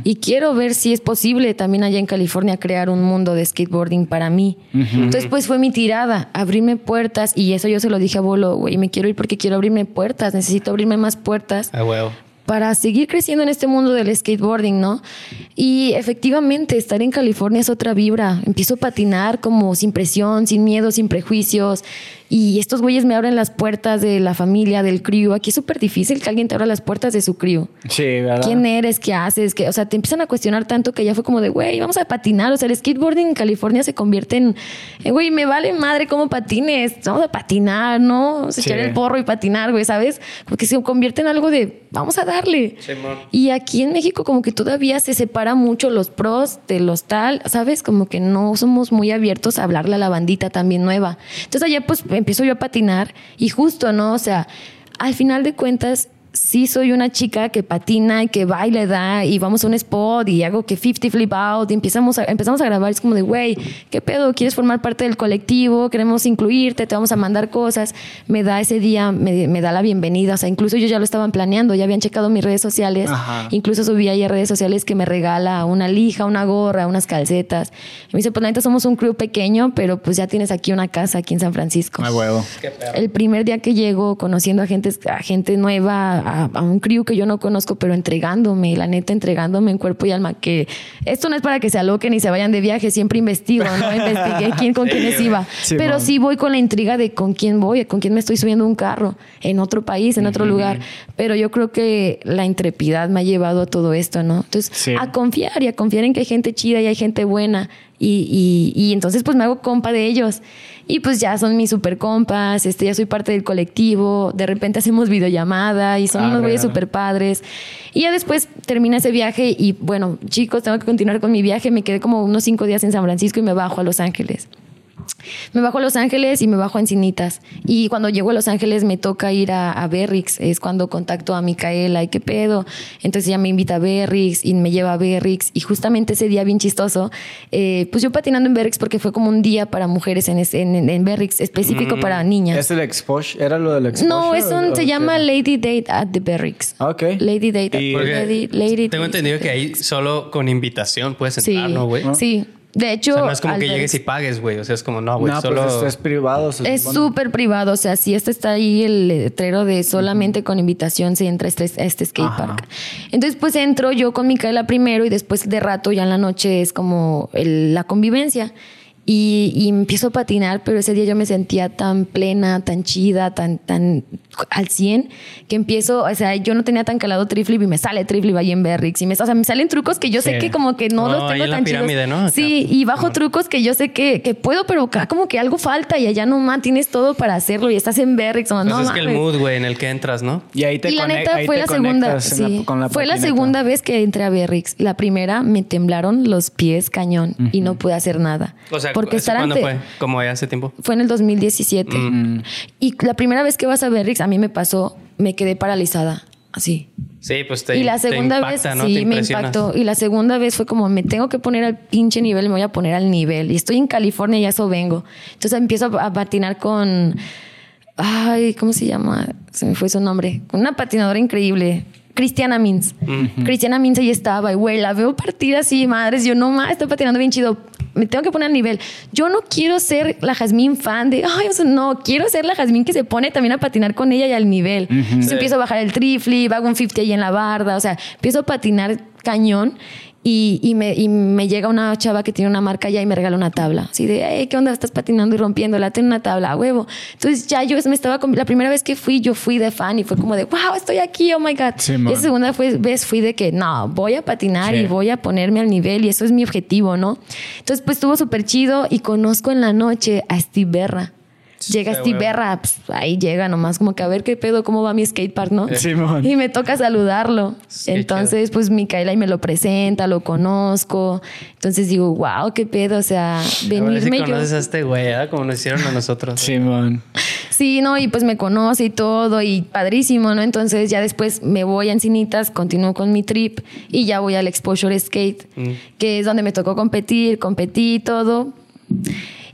Y quiero ver si es posible también allá en California crear un mundo de skateboarding para mí. Entonces pues fue mi tirada, abrirme puertas y eso yo se lo dije a Bolo, güey, me quiero ir porque quiero abrirme puertas, necesito abrirme más puertas A huevo. Para seguir creciendo en este mundo del skateboarding, ¿no? Y efectivamente, estar en California es otra vibra. Empiezo a patinar como sin presión, sin miedo, sin prejuicios. Y estos güeyes me abren las puertas de la familia, del crew. Aquí es súper difícil que alguien te abra las puertas de su crew. Sí, ¿verdad? ¿Quién eres? ¿Qué haces? ¿Qué? O sea, te empiezan a cuestionar tanto que ya fue como de, güey, vamos a patinar. O sea, el skateboarding en California se convierte en, eh, güey, me vale madre cómo patines. Vamos a patinar, ¿no? Vamos a Sí. echar el porro y patinar, güey, ¿sabes? Porque se convierte en algo de, vamos a darle. Simón. Y aquí en México como que todavía se separa mucho los pros de los tal, ¿sabes? Como que no somos muy abiertos a hablarle a la bandita también nueva. Entonces allá pues empiezo yo a patinar y justo, ¿no? O sea, al final de cuentas sí soy una chica que patina y que baila y da y vamos a un spot y hago que 50 flip out y empezamos a, empezamos a grabar. Es como de, güey, ¿qué pedo? ¿Quieres formar parte del colectivo? Queremos incluirte, te vamos a mandar cosas. Me da ese día, me, me da la bienvenida. O sea, incluso ellos ya lo estaban planeando, ya habían checado mis redes sociales. Ajá. Incluso subí ahí a redes sociales que me regala una lija, una gorra, unas calcetas. Y me dice, pues la neta somos un crew pequeño, pero pues ya tienes aquí una casa aquí en San Francisco. A huevo. El primer día que llego conociendo a gente, a gente nueva, a, a un crew que yo no conozco, pero entregándome, la neta, entregándome en cuerpo y alma, que esto no es para que se aloquen y se vayan de viaje, siempre investigo, ¿no? Investigué quién, con quiénes iba. Sí, pero man. sí voy con la intriga de con quién voy, con quién me estoy subiendo un carro, en otro país, en otro lugar. Pero yo creo que la intrepidad me ha llevado a todo esto, ¿no? Entonces, Sí. a confiar y a confiar en que hay gente chida y hay gente buena. Y, y, y entonces pues me hago compa de ellos. Y pues ya son mis super compas, este, ya soy parte del colectivo, de repente hacemos videollamada y son Ah, unos güeyes super padres. Y ya después termina ese viaje y bueno, chicos, tengo que continuar con mi viaje. Me quedé como unos cinco días en San Francisco y me bajo a Los Ángeles. Me bajo a Los Ángeles y me bajo a Encinitas. Y cuando llego a Los Ángeles me toca ir a, a Berrix. Es cuando contacto a Micaela y qué pedo. Entonces ella me invita a Berrix y me lleva a Berrix. Y justamente ese día bien chistoso, eh, pues yo patinando en Berrix porque fue como un día para mujeres en, en, en Berrix, específico para niñas. ¿Es el exposure? ¿Era lo del exposure? no, es un, o se qué? llama Lady Date at the Berrix. Ok. Lady Date at Porque Lady, Lady tengo entendido que ahí solo con invitación puedes Sí, entrar, ¿no, güey? sí. De hecho, O sea, no es como que llegues y pagues, güey. O sea, es como, no, güey, No, solo... pues esto es privado. se Es súper privado, o sea, si este está ahí el letrero de solamente con invitación se entra a este, a este skate Ajá. park. Entonces, pues entro yo con Micaela primero y después de rato ya en la noche es como el- la convivencia. Y, y empiezo a patinar, pero ese día yo me sentía tan plena, tan chida, tan, tan al 100, que empiezo, o sea, yo no tenía tan calado triflip y me sale triflip ahí en Berrix. Y me, o sea, me salen trucos que yo sé Sí. que como que no No, los ahí tengo tan chidos. pirámide, ¿no? Acá. Sí, y bajo trucos que yo sé que, que puedo, pero acá como que algo falta y allá nomás tienes todo para hacerlo y estás en Berrix. o Pues no es que el mood, güey, en el que entras, ¿no? Y ahí te y la neta fue la segunda, conectas en la- sí, con la fue la segunda vez que entré a Berrix. La primera me temblaron los pies cañón y no pude hacer nada. O sea, porque ¿eso estar ¿cuándo ante- fue? Como hace tiempo. fue en el 2017. Mm. Y la primera vez que vas a Berrix, a mí me pasó, me quedé paralizada, así. Sí, pues te y la te segunda impacta, vez ¿no? sí Te me impactó. Y la segunda vez fue como, me tengo que poner al pinche nivel, me voy a poner al nivel. Y estoy en California y a eso vengo. Entonces empiezo a, a patinar con, ay, ¿cómo se llama? Se me fue su nombre. Con una patinadora increíble. Cristiana Mins. Cristiana Mins ahí estaba y güey, la veo partir así, madres. Yo no más, estoy patinando bien chido. Me tengo que poner al nivel. Yo no quiero ser la Jazmín fan de, ay, no, quiero ser la Jazmín que se pone también a patinar con ella y al nivel. Entonces Sí. empiezo a bajar el triflip, hago un 50 ahí en la barda, o sea, empiezo a patinar cañón y, y me, y me llega una chava que tiene una marca allá y me regala una tabla. Así de, hey, ¿qué onda? Estás patinando y rompiéndola, ten una tabla, a huevo. Entonces ya yo me estaba, la primera vez que fui, yo fui de fan y fue como de, wow, estoy aquí, oh my God. Sí, y esa segunda vez fui de que, no, voy a patinar Sí. y voy a ponerme al nivel y eso es mi objetivo, ¿no? Entonces pues estuvo súper chido y conozco en la noche a Steve Berra. Llega Sí, Steve. Berra, pues, ahí llega nomás como que a ver qué pedo, cómo va mi skatepark, ¿no? Simón. Y me toca saludarlo. Entonces, pues Micaela y me lo presenta, lo conozco. Entonces digo, wow, qué pedo, o sea, A ver si venirme yo. conoces a este güey, ¿verdad? Como nos hicieron a nosotros. Simón. Sí, no, y pues me conoce y todo, y padrísimo, ¿no? Entonces ya después me voy a Encinitas, continúo con mi trip y ya voy al Exposure Skate, Mm. que es donde me tocó competir, competí y todo.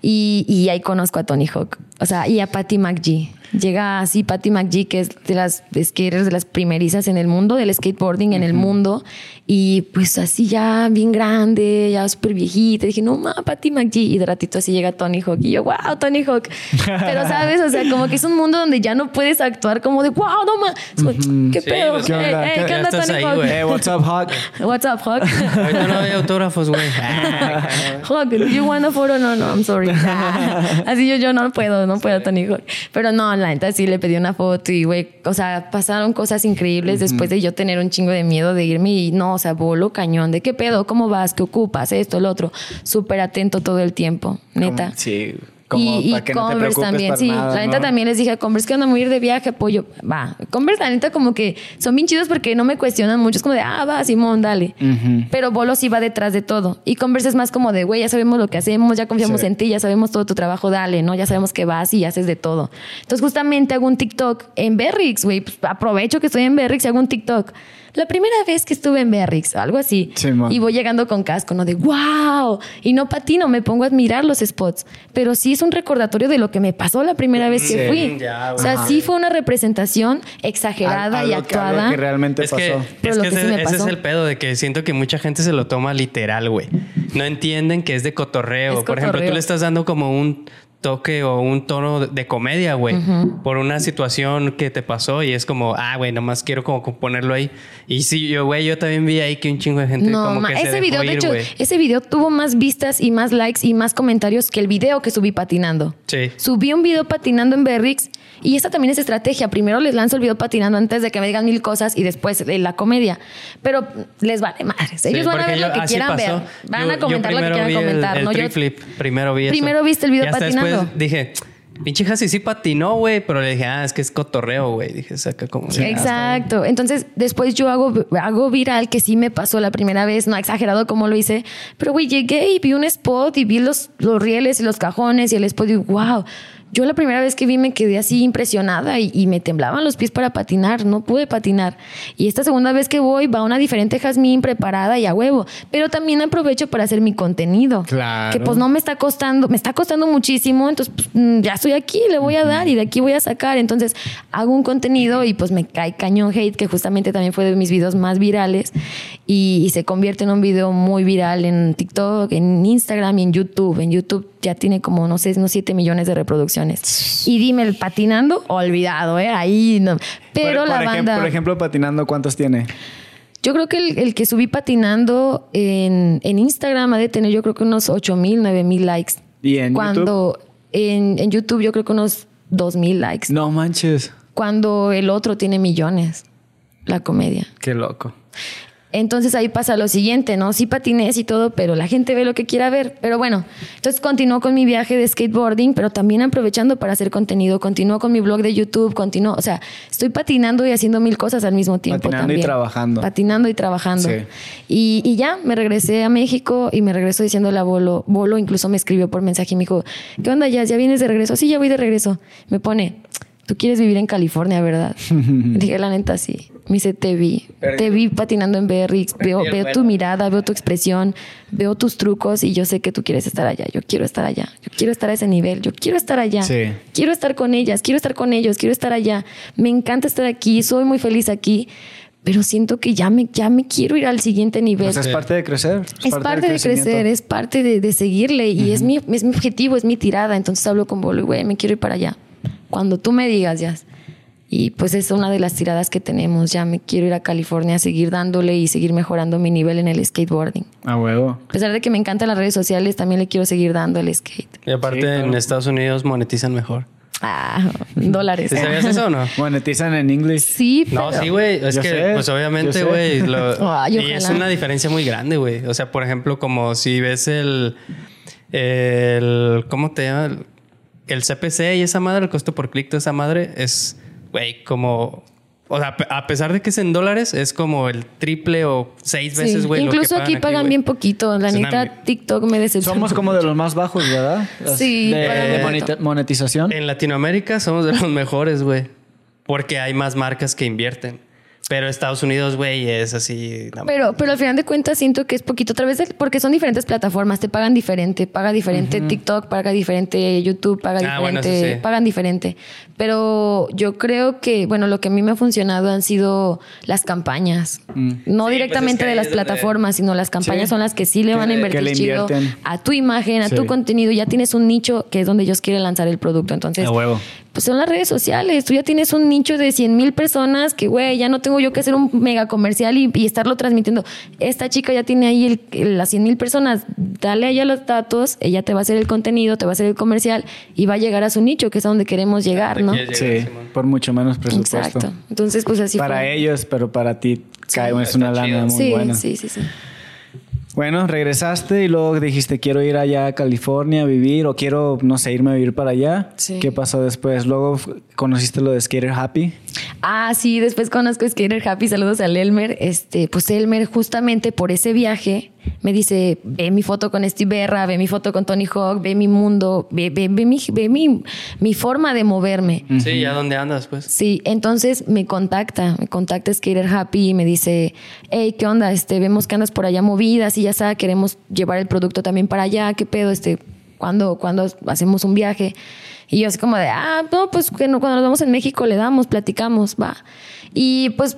Y, y ahí conozco a Tony Hawk, o sea, y a Patty McGee. Llega así Patty McGee, que es de las skaters de las primerizas en el mundo, del skateboarding en el mundo. Y pues así ya bien grande, ya súper viejita. Dije, no, ma, Patty McGee. Y de ratito así llega Tony Hawk. Y yo, wow, Tony Hawk. Pero sabes, o sea, como que es un mundo donde ya no puedes actuar como de, wow, no, ma. Es como, ¿Qué Sí, pedo? pues, ¿qué onda? eh, ¿Qué- ¿Qué onda, Tony ahí, Hawk? Hey, what's up, Hawk? What's up, Hawk? Ahorita no hay autógrafos, güey. Hawk, do you want a photo? No, no, I'm sorry. Así yo, yo no puedo, no puedo, Tony Hawk. Pero no, la neta sí le pedí una foto y, güey, o sea, pasaron cosas increíbles después de yo tener un chingo de miedo de irme y no, o sea, bolo cañón. ¿De qué pedo? ¿Cómo vas? ¿Qué ocupas? Esto, lo otro. Súper atento todo el tiempo, neta. Sí. Como y y para no te Converse preocupes también, para sí. nada, la neta ¿no? también les dije a Converse que onda a ir de viaje, apoyo. Va. Converse, la neta, como que son bien chidos porque no me cuestionan mucho. Es como de, ah, va, Simón, dale. Pero Bolo sí va detrás de todo. Y Converse es más como de, güey, ya sabemos lo que hacemos, ya confiamos Sí. en ti, ya sabemos todo tu trabajo, dale, ¿no? Ya sabemos que vas y haces de todo. Entonces, justamente hago un TikTok en Berrix, güey. Pues aprovecho que estoy en Berrix y hago un TikTok. La primera vez que estuve en Berrix, algo así. Y voy llegando con casco, ¿no? De wow. Y no patino, me pongo a admirar los spots. Pero sí es un recordatorio de lo que me pasó la primera vez que Sí. fui. Ya, o sea, sí fue una representación exagerada y que- actuada. que realmente Es pasó. que, Pero es lo que que ese, sí me ese es pasó. el pedo de que siento que mucha gente se lo toma literal, güey. No entienden que es de cotorreo. Es Por ejemplo, tú le estás dando como un toque o un tono de, comedia, güey, por una situación que te pasó y es como, ah, güey, nomás quiero como ponerlo ahí. Y sí, yo, güey, yo también vi ahí que un chingo de gente No, como ma, que se ese dejó video, de ir, hecho, ese video tuvo más vistas y más likes y más comentarios que el video que subí patinando. Sí. Subí un video patinando en Berrix y esa también es estrategia. Primero les lanzo el video patinando antes de que me digan mil cosas y después la comedia. Pero les vale madres. Ellos Sí, van a ver yo- lo que quieran pasó. ver. Van Yo- a comentar lo que quieran vi el- comentar. El, ¿no? Yo- flip, primero vi eso. Primero viste el video y patinando. Dije, pinche Hasi sí patinó, güey, pero le dije, ah, es que es cotorreo, güey. Dije, saca como... "Ah, está bien". Exacto. Entonces, después yo hago, hago viral que sí me pasó la primera vez, no exagerado como lo hice, pero güey, llegué y vi un spot y vi los, los rieles y los cajones y el spot y wow. Yo la primera vez que vi me quedé así impresionada y, y me temblaban los pies para patinar, no pude patinar. Y esta segunda vez que voy va una diferente Jazmín preparada y a huevo, pero también aprovecho para hacer mi contenido. Claro. Que pues no me está costando, me está costando muchísimo, entonces pues, mm, ya estoy aquí, le voy a dar y de aquí voy a sacar. Entonces hago un contenido y pues me cae cañón hate, que justamente también fue de mis videos más virales y, y se convierte en un video muy viral en TikTok, en Instagram y en YouTube. En YouTube ya tiene como, no sé, unos 7 millones de reproducciones. Y dime, el patinando, olvidado, ¿eh? Ahí no. Pero por, la por banda... por ejemplo, patinando, ¿cuántos tiene? Yo creo que el, el que subí patinando en, en Instagram ha de tener yo creo que unos 8 mil, 9 mil likes. ¿Y en Cuando En, en YouTube yo creo que unos 2 mil likes. No manches. Cuando el otro tiene millones, la comedia. Qué loco. Entonces ahí pasa lo siguiente, ¿no? Sí patines y todo, pero la gente ve lo que quiera ver. Pero bueno, entonces continúo con mi viaje de skateboarding, pero también aprovechando para hacer contenido. Continúo con mi blog de YouTube, continúo, o sea, estoy patinando y haciendo mil cosas al mismo tiempo Patinando y trabajando. Patinando y trabajando. Sí. Y, y ya, me regresé a México y me regreso diciéndole a Bolo. Bolo incluso me escribió por mensaje y me dijo, ¿qué onda, Jazz? ¿Ya vienes de regreso? Sí, ya voy de regreso. Me pone, tú quieres vivir en California, ¿verdad? Dije, la neta, sí. Me dice, te vi. Te vi patinando en BRX. Veo, tu mirada, veo tu expresión, veo tus trucos y yo sé que tú quieres estar allá. Yo quiero estar allá. Yo quiero estar a ese nivel. Yo quiero estar allá. Sí. Quiero estar con ellas. Quiero estar con ellos. Quiero estar allá. Me encanta estar aquí. Soy muy feliz aquí. Pero siento que ya me, ya me quiero ir al siguiente nivel. Pues es parte de crecer. Es parte, de crecer, es parte de, de seguirle y es, mi, es mi objetivo, es mi tirada. Entonces hablo con Bolo y, güey, me quiero ir para allá. Cuando tú me digas, ya. Y pues es una de las tiradas que tenemos. Ya me quiero ir a California a seguir dándole y seguir mejorando mi nivel en el skateboarding. A huevo. A pesar de que me encantan las redes sociales, también le quiero seguir dando el skate. Y aparte Sí, claro. en Estados Unidos monetizan mejor. Ah, dólares. ¿Sí sabías eso o no? Monetizan en inglés. Sí, No, pero- sí, güey. Es Yo que, sé, pues obviamente, güey. y es una diferencia muy grande, güey. O sea, por ejemplo, como si ves el. el ¿Cómo te llama? El CPC y esa madre, el costo por clic de esa madre es, güey, como O sea, a pesar de que es en dólares, es como el triple o seis veces, güey. Incluso aquí pagan bien poquito. La neta, TikTok me decepciona. Somos como de los más bajos, ¿verdad? Sí. De, monetización. En Latinoamérica somos de los mejores, güey. Porque hay más marcas que invierten. Pero Estados Unidos, güey, es así. Pero, pero al final de cuentas siento que es poquito otra vez porque son diferentes plataformas, te pagan diferente, paga diferente TikTok, paga diferente YouTube, paga ah, diferente, pagan diferente. Pero yo creo que, bueno, lo que a mí me ha funcionado han sido las campañas. Mm. No pues directamente de las plataformas, sino las campañas son las que sí le van a invertir chido a tu imagen, a tu contenido. Ya tienes un nicho que es donde ellos quieren lanzar el producto. Entonces, pues son las redes sociales. Tú ya tienes un nicho de 100 mil personas que, güey, ya no tengo yo que hacer un mega comercial y, estarlo transmitiendo. Esta chica ya tiene ahí las 100 mil personas. Dale a ella los datos, ella te va a hacer el contenido, te va a hacer el comercial y va a llegar a su nicho, que es a donde queremos llegar, ¿no? sí, por mucho menos presupuesto. Exacto. Entonces, pues así Para ellos, pero para ti cae, es una lana muy buena. Sí, sí, sí. Bueno, regresaste y luego dijiste quiero ir allá a California a vivir o quiero, no sé, irme a vivir para allá. ¿Qué pasó después? Luego conociste lo de Skater Happy. Ah, sí, después conozco Skater Happy, saludos a Elmer. Este, pues Elmer justamente por ese viaje me dice, ve mi foto con Steve Berra, ve mi foto con Tony Hawk, ve mi mundo, ve, ve, mi, ve mi, mi, forma de moverme. Sí, ¿ya dónde andas pues? Sí, entonces me contacta, me contacta Skater Happy y me dice, hey, ¿qué onda? Este, vemos que andas por allá movidas y ya sabes, queremos llevar el producto también para allá, ¿qué pedo? Este, cuando, cuando hacemos un viaje? Y yo así como de, ah, no, pues cuando nos vamos en México le damos, platicamos, va. Y pues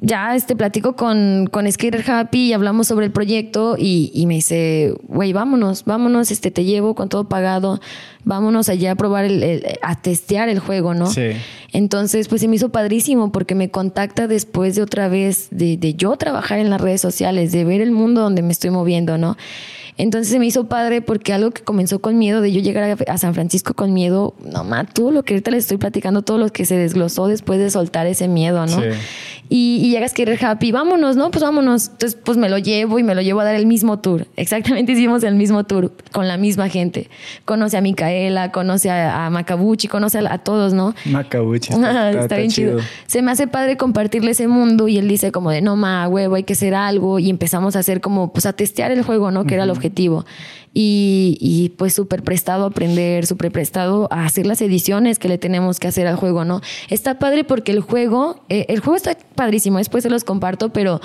ya este, platico con, con Skater Happy y hablamos sobre el proyecto y, y me dice, güey, vámonos, vámonos, este, te llevo con todo pagado, vámonos allá a probar, el, a testear el juego, ¿no? Sí. Entonces, pues se me hizo padrísimo porque me contacta después de otra vez de, de yo trabajar en las redes sociales, de ver el mundo donde me estoy moviendo, ¿no? Entonces se me hizo padre porque algo que comenzó con miedo de yo llegar a, San Francisco con miedo, no más, todo lo que ahorita les estoy platicando, todo lo que se desglosó después de soltar ese miedo, ¿no? Y, y, llegas a querer happy, vámonos, ¿no? Pues vámonos. Entonces, pues me lo llevo y me lo llevo a dar el mismo tour. Exactamente hicimos el mismo tour con la misma gente. Conoce a Micaela, conoce a, Macabuchi, conoce a, todos, ¿no? Macabuchi. Está, bien chido. Se me hace padre compartirle ese mundo y él dice como de, no, ma, huevo, hay que hacer algo. Y empezamos a hacer como, pues a testear el juego, ¿no? Que era el objetivo y, pues súper prestado a aprender, súper prestado a hacer las ediciones que le tenemos que hacer al juego, ¿no? Está padre porque el juego, eh, el juego está padrísimo, después se los comparto, pero,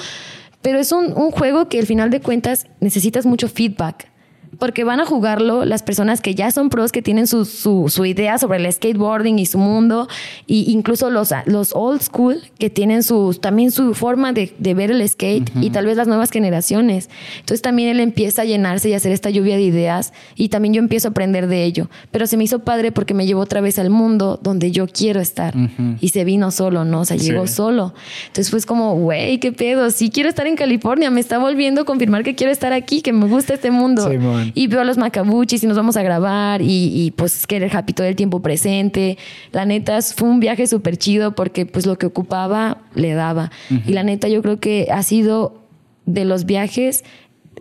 pero es un, un juego que al final de cuentas necesitas mucho feedback porque van a jugarlo las personas que ya son pros, que tienen su, su, idea sobre el skateboarding y su mundo, e incluso los, los old school, que tienen su, también su forma de, de ver el skate, y tal vez las nuevas generaciones. Entonces también él empieza a llenarse y hacer esta lluvia de ideas, y también yo empiezo a aprender de ello. Pero se me hizo padre porque me llevó otra vez al mundo donde yo quiero estar, y se vino solo, ¿no? O sea, llegó solo. Entonces fue como, güey, qué pedo, sí quiero estar en California, me está volviendo a confirmar que quiero estar aquí, que me gusta este mundo. Sí, y veo a los macabuchis y nos vamos a grabar y, y pues querer happy todo el tiempo presente. La neta fue un viaje súper chido porque pues lo que ocupaba le daba. Y la neta yo creo que ha sido de los viajes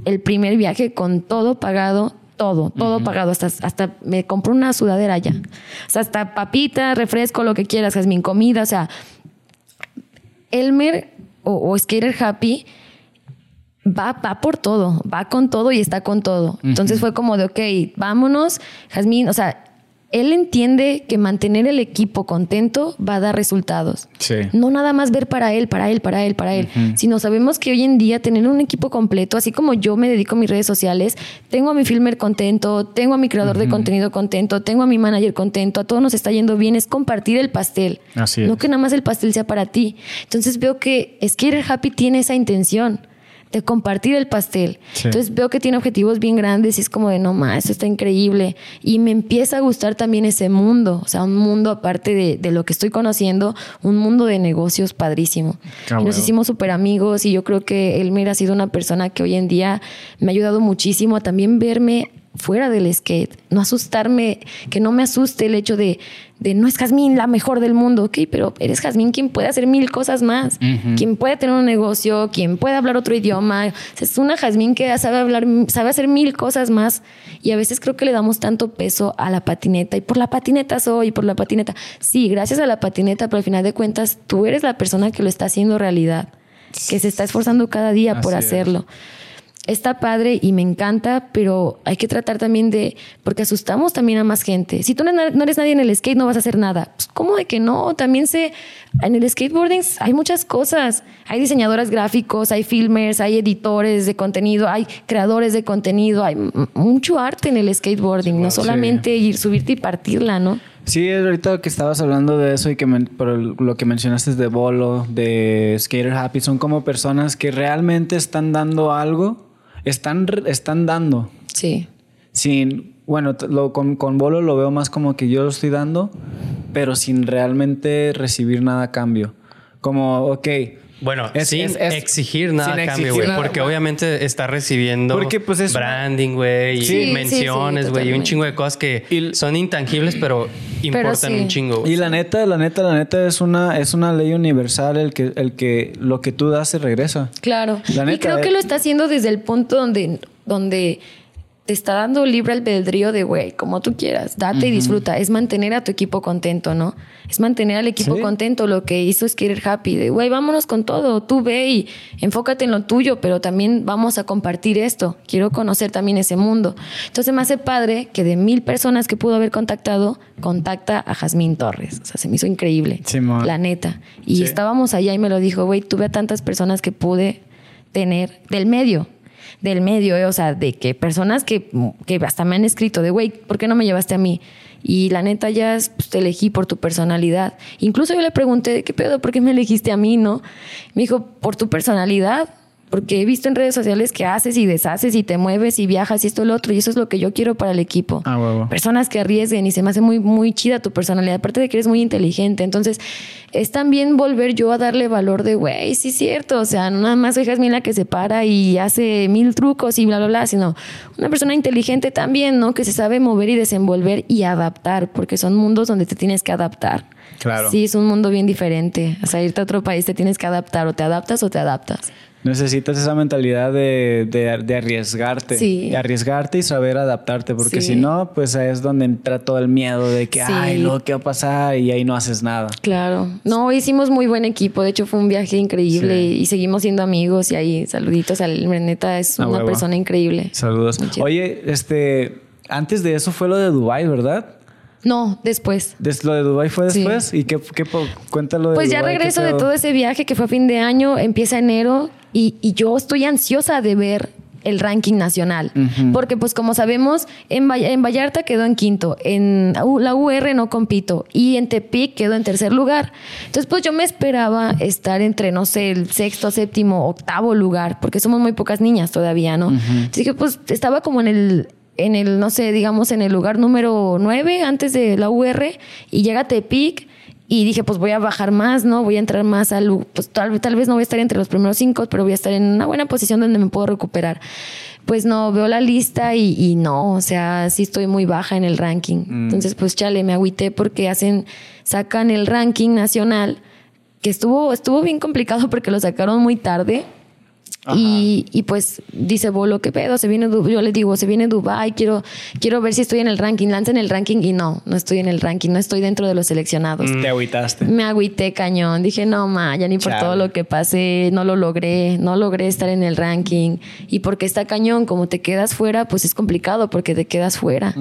el primer viaje con todo pagado, todo, todo pagado. Hasta, hasta me compré una sudadera ya. O sea, hasta papita, refresco, lo que quieras, jazmín, comida. O sea, Elmer o, o Skater Happy va, va por todo, va con todo y está con todo. Entonces fue como de, ok, vámonos, Jazmín, o sea, él entiende que mantener el equipo contento va a dar resultados. Sí. No nada más ver para él, para él, para él, para él, sino sabemos que hoy en día tener un equipo completo, así como yo me dedico a mis redes sociales, tengo a mi filmer contento, tengo a mi creador de contenido contento, tengo a mi manager contento, a todos nos está yendo bien, es compartir el pastel. Así No que nada más el pastel sea para ti. Entonces veo que Skater Happy tiene esa intención de compartir el pastel. Entonces veo que tiene objetivos bien grandes y es como de, no más, esto está increíble. Y me empieza a gustar también ese mundo, o sea, un mundo aparte de, lo que estoy conociendo, un mundo de negocios padrísimo. Ah, y nos hicimos súper amigos y yo creo que Elmer ha sido una persona que hoy en día me ha ayudado muchísimo a también verme fuera del skate, no asustarme, que no me asuste el hecho de, de no es Jazmín la mejor del mundo, ok, pero eres Jazmín quien puede hacer mil cosas más, quien puede tener un negocio, quien puede hablar otro idioma, es una Jazmín que sabe hablar, sabe hacer mil cosas más. Y a veces creo que le damos tanto peso a la patineta. Y por la patineta soy, por la patineta, sí, gracias a la patineta, pero al final de cuentas tú eres la persona que lo está haciendo realidad, que se está esforzando cada día por hacerlo está padre y me encanta, pero hay que tratar también de, porque asustamos también a más gente. Si tú no eres nadie en el skate, no vas a hacer nada. Pues, ¿Cómo de que no? También sé, en el skateboarding hay muchas cosas. Hay diseñadoras gráficos, hay filmers, hay editores de contenido, hay creadores de contenido, hay mucho arte en el skateboarding, no solamente ir, subirte y partirla, ¿no? Sí, ahorita que estabas hablando de eso y que por lo que mencionaste de Bolo, de Skater Happy, son como personas que realmente están dando algo están, están dando. Sí. Sin, bueno, lo, con, con Bolo lo veo más como que yo lo estoy dando, pero sin realmente recibir nada a cambio. Como, ok, bueno, sin exigir nada a cambio, güey. Porque obviamente está recibiendo pues, branding, güey, y menciones, güey, y un chingo de cosas que son intangibles, pero importan un chingo. Y la neta, la neta, la neta es una, es una ley universal el que, el que lo que tú das se regresa. Claro. y creo que lo está haciendo desde el punto donde, donde te está dando libre albedrío de, güey, como tú quieras, date y disfruta. Es mantener a tu equipo contento, ¿no? Es mantener al equipo contento. Lo que hizo es querer happy, de, güey, vámonos con todo. Tú ve y enfócate en lo tuyo, pero también vamos a compartir esto. Quiero conocer también ese mundo. Entonces me hace padre que de mil personas que pudo haber contactado, contacta a Jazmín Torres. O sea, se me hizo increíble. la neta. Y estábamos allá y me lo dijo, güey, tuve a tantas personas que pude tener del medio del medio, eh, o sea, de que personas que, que hasta me han escrito de, güey, ¿por qué no me llevaste a mí? Y la neta ya pues, te elegí por tu personalidad. Incluso yo le pregunté, ¿qué pedo? ¿Por qué me elegiste a mí, no? Me dijo, por tu personalidad porque he visto en redes sociales que haces y deshaces y te mueves y viajas y esto y lo otro, y eso es lo que yo quiero para el equipo. Ah, Personas que arriesguen y se me hace muy, muy chida tu personalidad, aparte de que eres muy inteligente. Entonces, es también volver yo a darle valor de, güey, sí es cierto, o sea, no nada más soy Jasmine la que se para y hace mil trucos y bla, bla, bla, sino una persona inteligente también, ¿no? Que se sabe mover y desenvolver y adaptar, porque son mundos donde te tienes que adaptar. Claro. Sí, es un mundo bien diferente. O sea, irte a otro país te tienes que adaptar, o te adaptas o te adaptas. Necesitas esa mentalidad de, de, arriesgarte. Sí. arriesgarte y saber adaptarte, porque si no, pues ahí es donde entra todo el miedo de que, ay, lo que va a pasar y ahí no haces nada. Claro. No, hicimos muy buen equipo. De hecho, fue un viaje increíble y seguimos siendo amigos. Y ahí, saluditos al Neta, es una persona increíble. Saludos. Oye, este, antes de eso fue lo de Dubai, ¿verdad? No, después. ¿Lo de Dubai fue después? ¿Y qué, qué cuéntalo de Pues ya regreso de todo ese viaje que fue a fin de año, empieza enero y, yo estoy ansiosa de ver el ranking nacional. Porque, pues, como sabemos, en, en, Vallarta quedó en quinto, en la UR no compito y en Tepic quedó en tercer lugar. Entonces, pues, yo me esperaba estar entre, no sé, el sexto, séptimo, octavo lugar, porque somos muy pocas niñas todavía, ¿no? Así que, pues, estaba como en el en el, no sé, digamos, en el lugar número nueve antes de la UR y llega Tepic y dije, pues voy a bajar más, ¿no? Voy a entrar más al... Pues tal, tal vez no voy a estar entre los primeros cinco, pero voy a estar en una buena posición donde me puedo recuperar. Pues no, veo la lista y, no, o sea, sí estoy muy baja en el ranking. Mm. Entonces, pues chale, me agüité porque hacen, sacan el ranking nacional, que estuvo, estuvo bien complicado porque lo sacaron muy tarde y, y, pues dice Bolo, ¿qué pedo? Se viene, yo le digo, se viene Dubai, quiero, quiero ver si estoy en el ranking. en el ranking y no, no estoy en el ranking, no estoy dentro de los seleccionados. Te agüitaste. Me agüité cañón. Dije, no, ma, ya ni por todo lo que pasé, no lo logré, no logré estar en el ranking. Y porque está cañón, como te quedas fuera, pues es complicado porque te quedas fuera.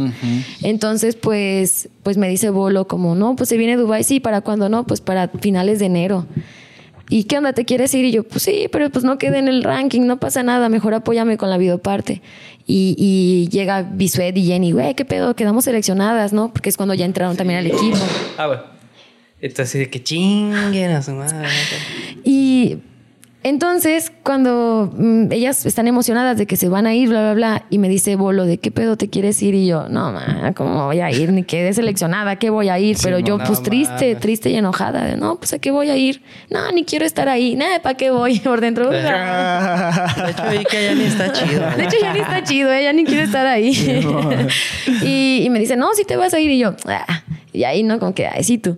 Entonces, pues, pues me dice Bolo, como, no, pues se viene Dubai, sí, ¿para cuándo no? Pues para finales de enero. ¿Y qué onda? ¿Te quieres ir? Y yo, pues sí, pero pues no quede en el ranking, no pasa nada, mejor apóyame con la videoparte. Y, y llega Bisuet y Jenny, güey, ¿qué pedo? Quedamos seleccionadas, ¿no? Porque es cuando ya entraron también al equipo. Ah, bueno. Entonces, que chinguen a su madre. Y Entonces, cuando mm, ellas están emocionadas de que se van a ir, bla, bla, bla, y me dice Bolo, ¿de qué pedo te quieres ir? Y yo, no, ma, ¿cómo voy a ir? Ni quedé seleccionada, ¿a qué voy a ir? Pero yo, no, pues triste, triste y enojada, de, no, pues ¿a qué voy a ir? No, ni quiero estar ahí, nada, ¿para qué voy? Por dentro. De hecho, vi que ya ni está chido. De hecho, ya ni está chido, ella ni quiere estar ahí. y, y me dice, no, si te vas a ir. Y yo, "Ah". y ahí, ¿no? Como que, ay, sí, tú.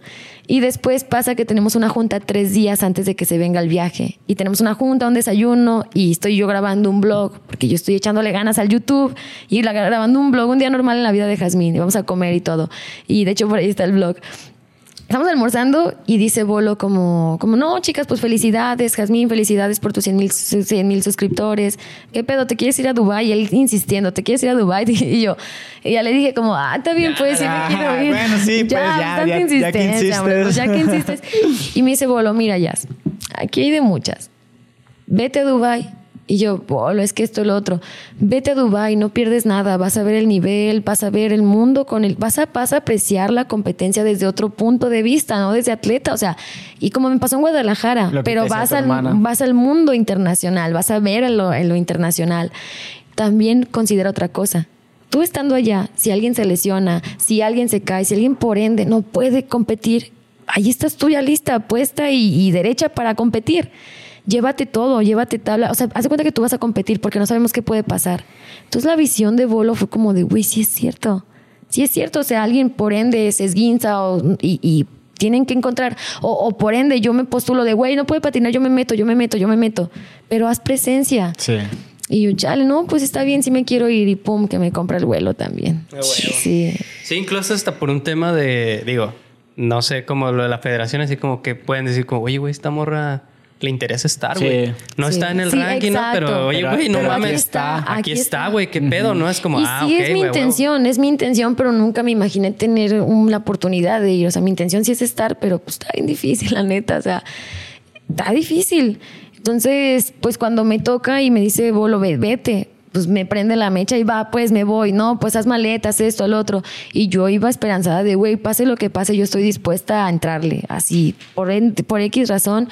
Y después pasa que tenemos una junta tres días antes de que se venga el viaje. Y tenemos una junta, un desayuno, y estoy yo grabando un blog, porque yo estoy echándole ganas al YouTube y grabando un blog, un día normal en la vida de Jazmín. Y vamos a comer y todo. Y de hecho, por ahí está el blog. Estamos almorzando y dice Bolo como, como no, chicas, pues felicidades, Jazmín, felicidades por tus 100 mil 100 mil suscriptores. ¿Qué pedo? ¿Te quieres ir a Dubai? Y él insistiendo, ¿te quieres ir a Dubai? Y yo, y ya le dije como, ah, está bien, pues sí me quiero ir. Bueno, sí, pues, ya, ya- ya que hombre, pues, ya que insistes. Y me dice Bolo, mira, Jazz, aquí hay de muchas. Vete a Dubai. Y yo, Bolo, es que esto es lo otro. Vete a Dubai, no pierdes nada. Vas a ver el nivel, vas a ver el mundo con el. Vas a, vas a apreciar la competencia desde otro punto de vista, no desde atleta. O sea, y como me pasó en Guadalajara, pero vas al, vas al mundo internacional, vas a ver en lo, en lo internacional. También considera otra cosa. Tú estando allá, si alguien se lesiona, si alguien se cae, si alguien por ende no puede competir, ahí estás tú ya lista, puesta y, y derecha para competir. Llévate todo, llévate tabla. O sea, haz de cuenta que tú vas a competir porque no sabemos qué puede pasar. Entonces la visión de Bolo fue como de, güey, sí es cierto. Sí es cierto. O sea, alguien por ende se esguinza o, y, y tienen que encontrar. O, o por ende yo me postulo de, güey, no puede patinar, yo me meto, yo me meto, yo me meto. Pero haz presencia. Sí. Y yo, chale, no, pues está bien, sí me quiero ir. Y pum, que me compra el vuelo también. Ah, huevo. Sí. Sí, incluso hasta por un tema de, digo, no sé, como lo de la federación, así como que pueden decir como, oye, güey, esta morra le interesa estar, Sí. güey. No Sí. está en el Sí, ranking, ¿no? Pero, oye, güey, no pero aquí mames. está, Aquí, está, güey, qué pedo, ¿no? Es como, y ah, sí es mi intención, es mi intención, pero nunca me imaginé tener un- la oportunidad de ir. O sea, mi intención sí es estar, pero pues está bien difícil, la neta. O sea, está difícil. Entonces, pues cuando me toca y me dice, Bolo, ve- vete, pues me prende la mecha y va, pues me voy. No, pues haz maletas, esto, al otro. Y yo iba esperanzada de, güey, pase lo que pase, yo estoy dispuesta a entrarle, así, por, por X razón.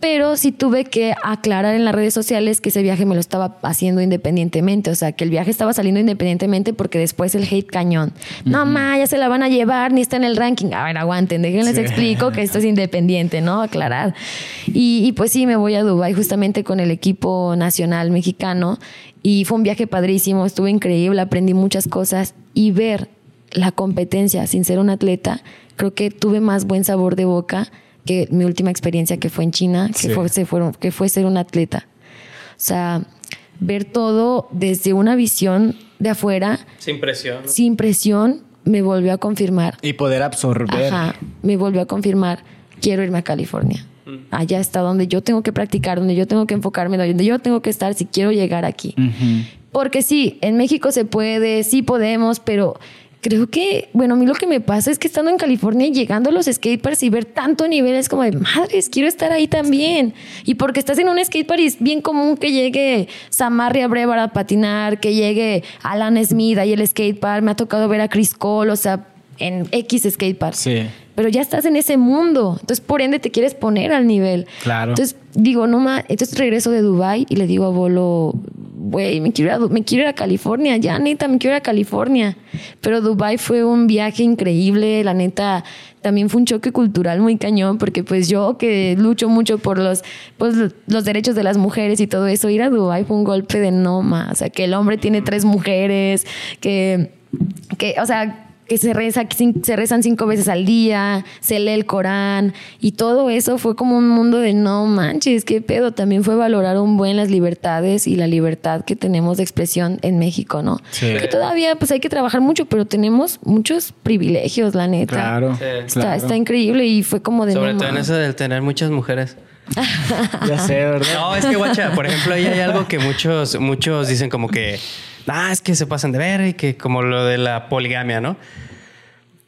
Pero sí tuve que aclarar en las redes sociales que ese viaje me lo estaba haciendo independientemente. O sea, que el viaje estaba saliendo independientemente porque después el hate cañón. No, ma, ya se la van a llevar, ni está en el ranking. A ver, aguanten, déjenles explico que esto es independiente, ¿no? Aclarar. Y, y pues sí, me voy a Dubái justamente con el equipo nacional mexicano. Y fue un viaje padrísimo, estuvo increíble, aprendí muchas cosas. Y ver la competencia sin ser un atleta, creo que tuve más buen sabor de boca que mi última experiencia que fue en China, que, Sí. fue, se fueron- que fue ser un atleta. O sea, ver todo desde una visión de afuera, Sin presión. sin presión, me volvió a confirmar. Y poder absorber. Ajá, me volvió a confirmar, quiero irme a California. Allá está donde yo tengo que practicar, donde yo tengo que enfocarme, donde yo tengo que estar si quiero llegar aquí. Porque sí, en México se puede, sí podemos, pero creo que, bueno, a mí lo que me pasa es que estando en California y llegando a los skateparks y ver tanto nivel es como de madres, quiero estar ahí también. Y porque estás en un skatepark y es bien común que llegue Samarria Brevar a patinar, que llegue Alan Smith ahí el skatepark. Me ha tocado ver a Chris Cole, o sea, en X skatepark. Sí. Pero ya estás en ese mundo. Entonces, por ende, te quieres poner al nivel. Claro. Entonces, digo, no más. Entonces regreso de Dubai y le digo a Bolo, güey, me quiero ir a, me quiero ir a California, ya neta, me quiero ir a California. Pero Dubai fue un viaje increíble, la neta, también fue un choque cultural muy cañón, porque pues yo que lucho mucho por los, pues, los derechos de las mujeres y todo eso, ir a Dubai fue un golpe de no más. O sea, que el hombre tiene tres mujeres, que, que o sea, que se, reza, se rezan cinco veces al día, se lee el Corán y todo eso fue como un mundo de no manches, qué pedo. También fue valorar un buen las libertades y la libertad que tenemos de expresión en México, ¿no? Sí. Que todavía pues hay que trabajar mucho, pero tenemos muchos privilegios, la neta. Claro. Sí. Está, claro. está increíble y fue como de Sobre no todo en eso del tener muchas mujeres. Ya sé, ¿verdad? No, es que, guacha, por ejemplo, ahí hay algo que muchos, muchos dicen como que, ah, es que se pasan de ver y que como lo de la poligamia, ¿no?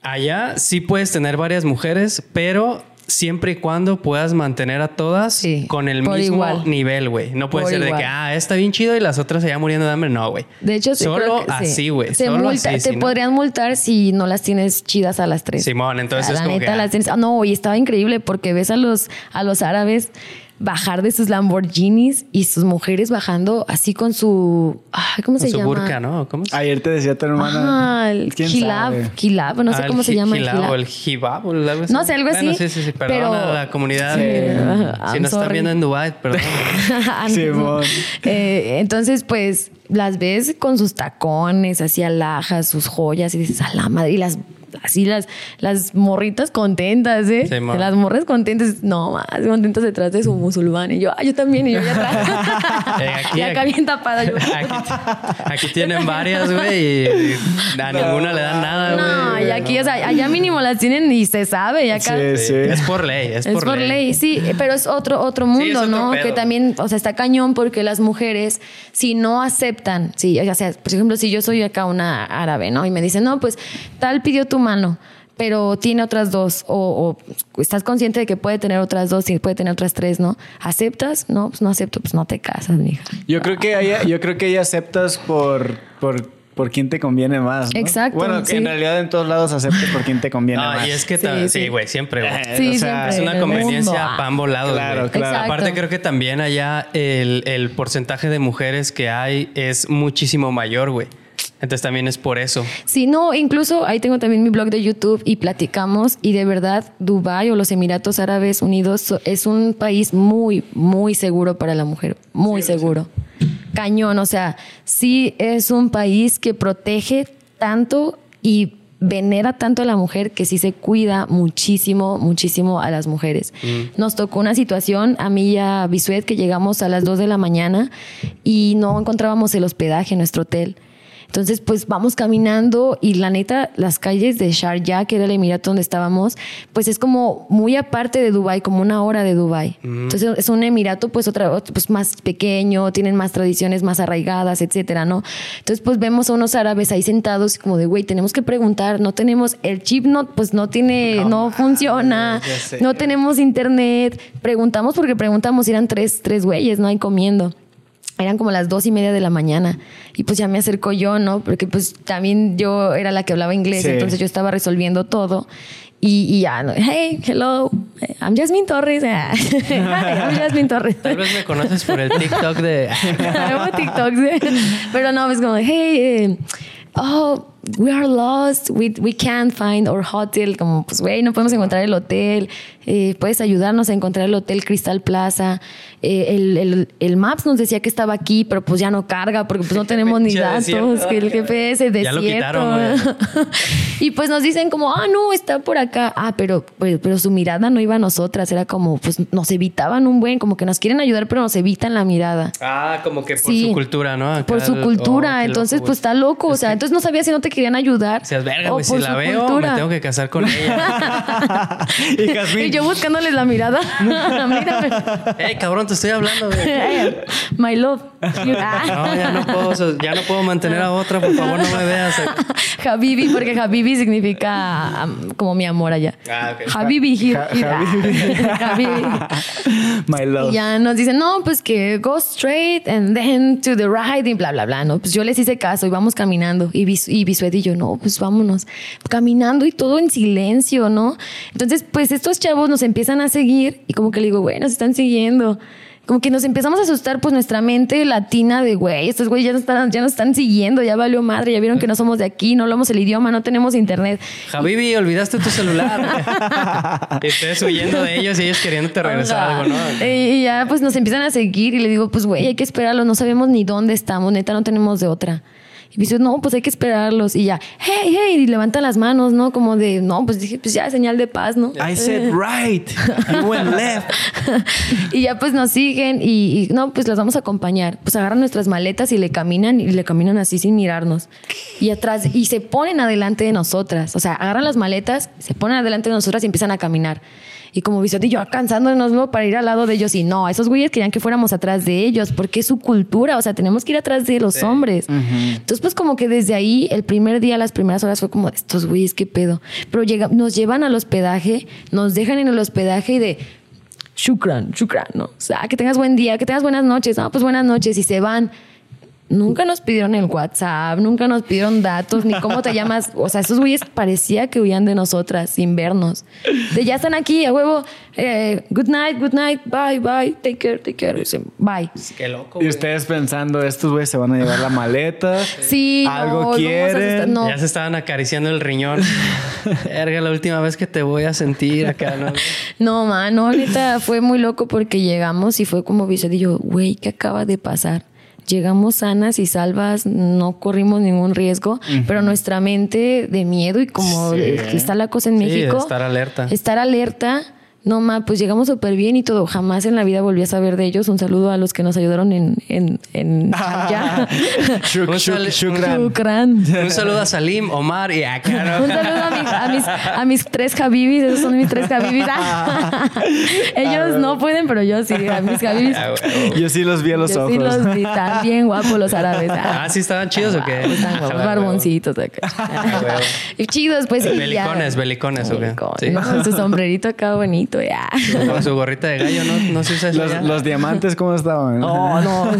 Allá sí puedes tener varias mujeres, pero siempre y cuando puedas mantener a todas Sí, con el mismo igual. nivel, güey. No puede Por ser de que, ah, está bien chido y las otras allá muriendo de hambre. No, güey. De hecho, sí, solo que sí. así, güey. Así. te si no- podrían multar si no las tienes chidas a las tres. Simón, entonces O sea, es la como neta que, las ah. tienes. ah, no, y estaba increíble porque ves a los, a los árabes. Bajar de sus Lamborghinis y sus mujeres bajando así con su. ay, ¿Cómo Con se su llama? burka, ¿no? ¿Cómo se Ayer te decía tu hermana. Ah, el ¿quién Hilab, sabe? Hilab, no sé Ah, cómo se llama el hilab Hilab. o el hijab o algo así. No sé, algo Bueno, así, sí, sí, sí. pero- Perdona a la comunidad. Sí, si nos están viendo en Dubai, perdón. Simón. Eh, entonces, pues las ves con sus tacones, así alhajas, sus joyas, y dices, a la madre, y las así las, las morritas contentas, ¿eh? Sí, las morras contentas, no más, contentas detrás de su musulmán. Y yo, ah, yo también, y yo ya atrás. Eh, aquí- y acá bien tapada yo. Aquí, aquí tienen varias, güey, y a ninguna le dan nada, No, güey. y aquí, o sea, allá mínimo las tienen y se sabe, y acá. Sí, Sí. Es por ley, es, Es por, ley. sí, pero es otro, otro mundo, es otro ¿no? pedo. Que también, o sea, está cañón porque las mujeres, si no aceptan, sí, o sea, por ejemplo, si yo soy acá una árabe, ¿no? Y me dicen, no, pues tal pidió tu mano, pero tiene otras dos, o, o estás consciente de que puede tener otras dos y puede tener otras tres, ¿no? ¿Aceptas? No, pues no acepto, pues no te casas, mija. Yo creo que ahí, yo creo que ahí aceptas por, por, por quién te conviene más. ¿no? Exacto, Bueno, que sí. en realidad en todos lados aceptas por quién te conviene No, más. y es que Sí, ta- sí. sí, güey, siempre, güey. Eh, Sí, o sea, siempre. Es una conveniencia ambos lados, Claro, güey. claro. Exacto. Aparte creo que también allá el, el porcentaje de mujeres que hay es muchísimo mayor, güey. Entonces también es por eso. Sí, no, incluso ahí tengo también mi blog de YouTube y platicamos y de verdad Dubái o los Emiratos Árabes Unidos es un país muy, muy seguro para la mujer, muy seguro. Cañón, o sea, sí es un país que protege tanto y venera tanto a la mujer que sí se cuida muchísimo, muchísimo a las mujeres. Nos tocó una situación, a mí y a Bisuet, que llegamos a las 2 de la mañana y no encontrábamos el hospedaje en nuestro hotel. Entonces, pues vamos caminando y la neta, las calles de Sharjah, que era el emirato donde estábamos, pues es como muy aparte de Dubai, como una hora de Dubai. Entonces es un emirato pues otra ot- pues más pequeño, tienen más tradiciones más arraigadas, etcétera, ¿no? Entonces, pues vemos a unos árabes ahí sentados como de, güey, tenemos que preguntar, no tenemos el chip no pues no tiene no, funciona, no tenemos internet. Preguntamos porque preguntamos, eran tres tres güeyes, no hay comiendo eran como las dos y media de la mañana y pues ya me acerco yo, ¿no? Porque pues también yo era la que hablaba inglés, Sí. entonces yo estaba resolviendo todo y, y ya, ¿no? hey, hello, I'm Jasmine Torres, Hi, I'm Jasmine Torres. Tal vez me conoces por el TikTok de... Hago TikToks, ¿eh? pero no, es como, hey, eh, oh, we are lost, we, we can't find our hotel, como, pues, güey, no podemos encontrar el hotel, eh, puedes ayudarnos a encontrar el hotel Crystal Plaza. Eh, el, el, el Maps nos decía que estaba aquí, pero pues ya no carga porque pues no tenemos ni datos, desierto. que el GPS es Ya lo desierto. quitaron, y pues nos dicen como, ah, no, está por acá. Ah, pero, pero, pero su mirada no iba a nosotras, era como, pues nos evitaban un buen, como que nos quieren ayudar, pero nos evitan la mirada. Ah, como que por Sí. su cultura, ¿no? Acá Por su cultura, oh, entonces loco, pues está loco, o sea, entonces no sabía si no te querían ayudar. Seas verga, o güey. Si la veo, cultura. me tengo que casar con ella. y yo buscándoles la mirada. Mírame. Ey, cabrón, te estoy hablando. My love. No, ya no puedo, ya no puedo mantener a otra, por favor, no me veas. Habibi, porque Habibi significa um, como mi amor allá. Ah. Habibi, here, here. Habibi. Habibi. my love. Y ya nos dicen, no, pues que go straight and then to the right y bla, bla, bla, ¿no? Pues yo les hice caso y vamos caminando. Y, y Y yo, no, pues vámonos. Caminando y todo en silencio, ¿no? Entonces, pues estos chavos nos empiezan a seguir y como que le digo, güey, nos están siguiendo. Como que nos empezamos a asustar, pues nuestra mente latina de, güey, estos güeyes ya nos están, ya nos están siguiendo, ya valió madre, ya vieron que no somos de aquí, no hablamos el idioma, no tenemos internet. Javibi, olvidaste tu celular. y ustedes huyendo de ellos y ellos queriéndote regresar algo, ¿no? Y ya pues nos empiezan a seguir y le digo, pues güey, hay que esperarlos, no sabemos ni dónde estamos, neta, no tenemos de otra. Y me dice, no, pues hay que esperarlos. Y ya, hey, hey, y levantan las manos, ¿no? Como de, no, pues dije, pues ya, señal de paz, ¿no? I said right. You went left. y ya pues nos siguen y, y, no, pues las vamos a acompañar. Pues agarran nuestras maletas y le caminan y le caminan así sin mirarnos. Y atrás, y se ponen adelante de nosotras. O sea, agarran las maletas, se ponen adelante de nosotras y empiezan a caminar. Y como Bisotti y yo cansándonos ¿no? para ir al lado de ellos. Y no, esos güeyes querían que fuéramos atrás de ellos porque es su cultura. O sea, tenemos que ir atrás de los hombres. Entonces, pues como que desde ahí, el primer día, las primeras horas fue como, estos güeyes, qué pedo. Pero llega, nos llevan al hospedaje, nos dejan en el hospedaje y de, shukran, shukran, ¿no? O sea, que tengas buen día, que tengas buenas noches. No, pues buenas noches. Y se van. Nunca nos pidieron el WhatsApp, nunca nos pidieron datos, ni cómo te llamas. O sea, esos güeyes parecía que huían de nosotras sin vernos. De ya están aquí, a huevo. eh, good night, good night, bye, bye, take care, take care. Dicen, Bye. Qué loco. Y ustedes pensando, estos güeyes se van a llevar la maleta. Sí, Algo no, vamos a quieren. estar- no. Ya se estaban acariciando el riñón. Verga, la última vez que te voy a sentir acá, ¿no? No, mano, ahorita fue muy loco porque llegamos y fue como dice, yo, güey, ¿qué acaba de pasar? Llegamos sanas y salvas, no corrimos ningún riesgo, pero nuestra mente de miedo y como está la cosa en Sí, México, estar alerta. estar alerta, no ma, pues llegamos súper bien y todo. Jamás en la vida volví a saber de ellos. Un saludo a los que nos ayudaron en, en, en. Shuk- shuk- shukran. Shukran. Un saludo a Salim, Omar y acá, Un saludo a, mi- a mis, a mis tres Habibis, esos son mis tres Habibis. Ellos no pueden, pero yo sí, a mis Habibis. Ah. Yo sí los vi a los Yo ojos. sí los vi tan bien guapos los árabes. Ah, ¿sí estaban chidos o qué? Están guapos, Ah, barboncitos. Y chidos, pues. Belicones, belicones, ¿o qué? Belicones, Sí. ¿no? Su sombrerito acá bonito, ya. Con su gorrita de gallo, ¿no? No se usa eso ya. Los, los diamantes, ¿cómo estaban? No, no.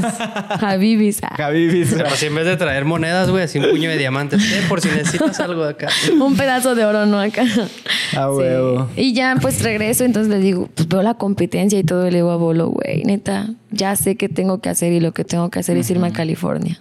Habibis. ah. Javibis. Pero si en vez de traer monedas, güey, así un puño de diamantes. Eh, por si necesitas algo de acá. Un pedazo de oro, ¿no? Acá. A Sí. huevo. Y ya pues regreso, entonces le digo, pues veo la competencia y todo, y le digo a Bolo, güey, neta, ya sé qué tengo que hacer y lo que tengo que hacer es irme a California.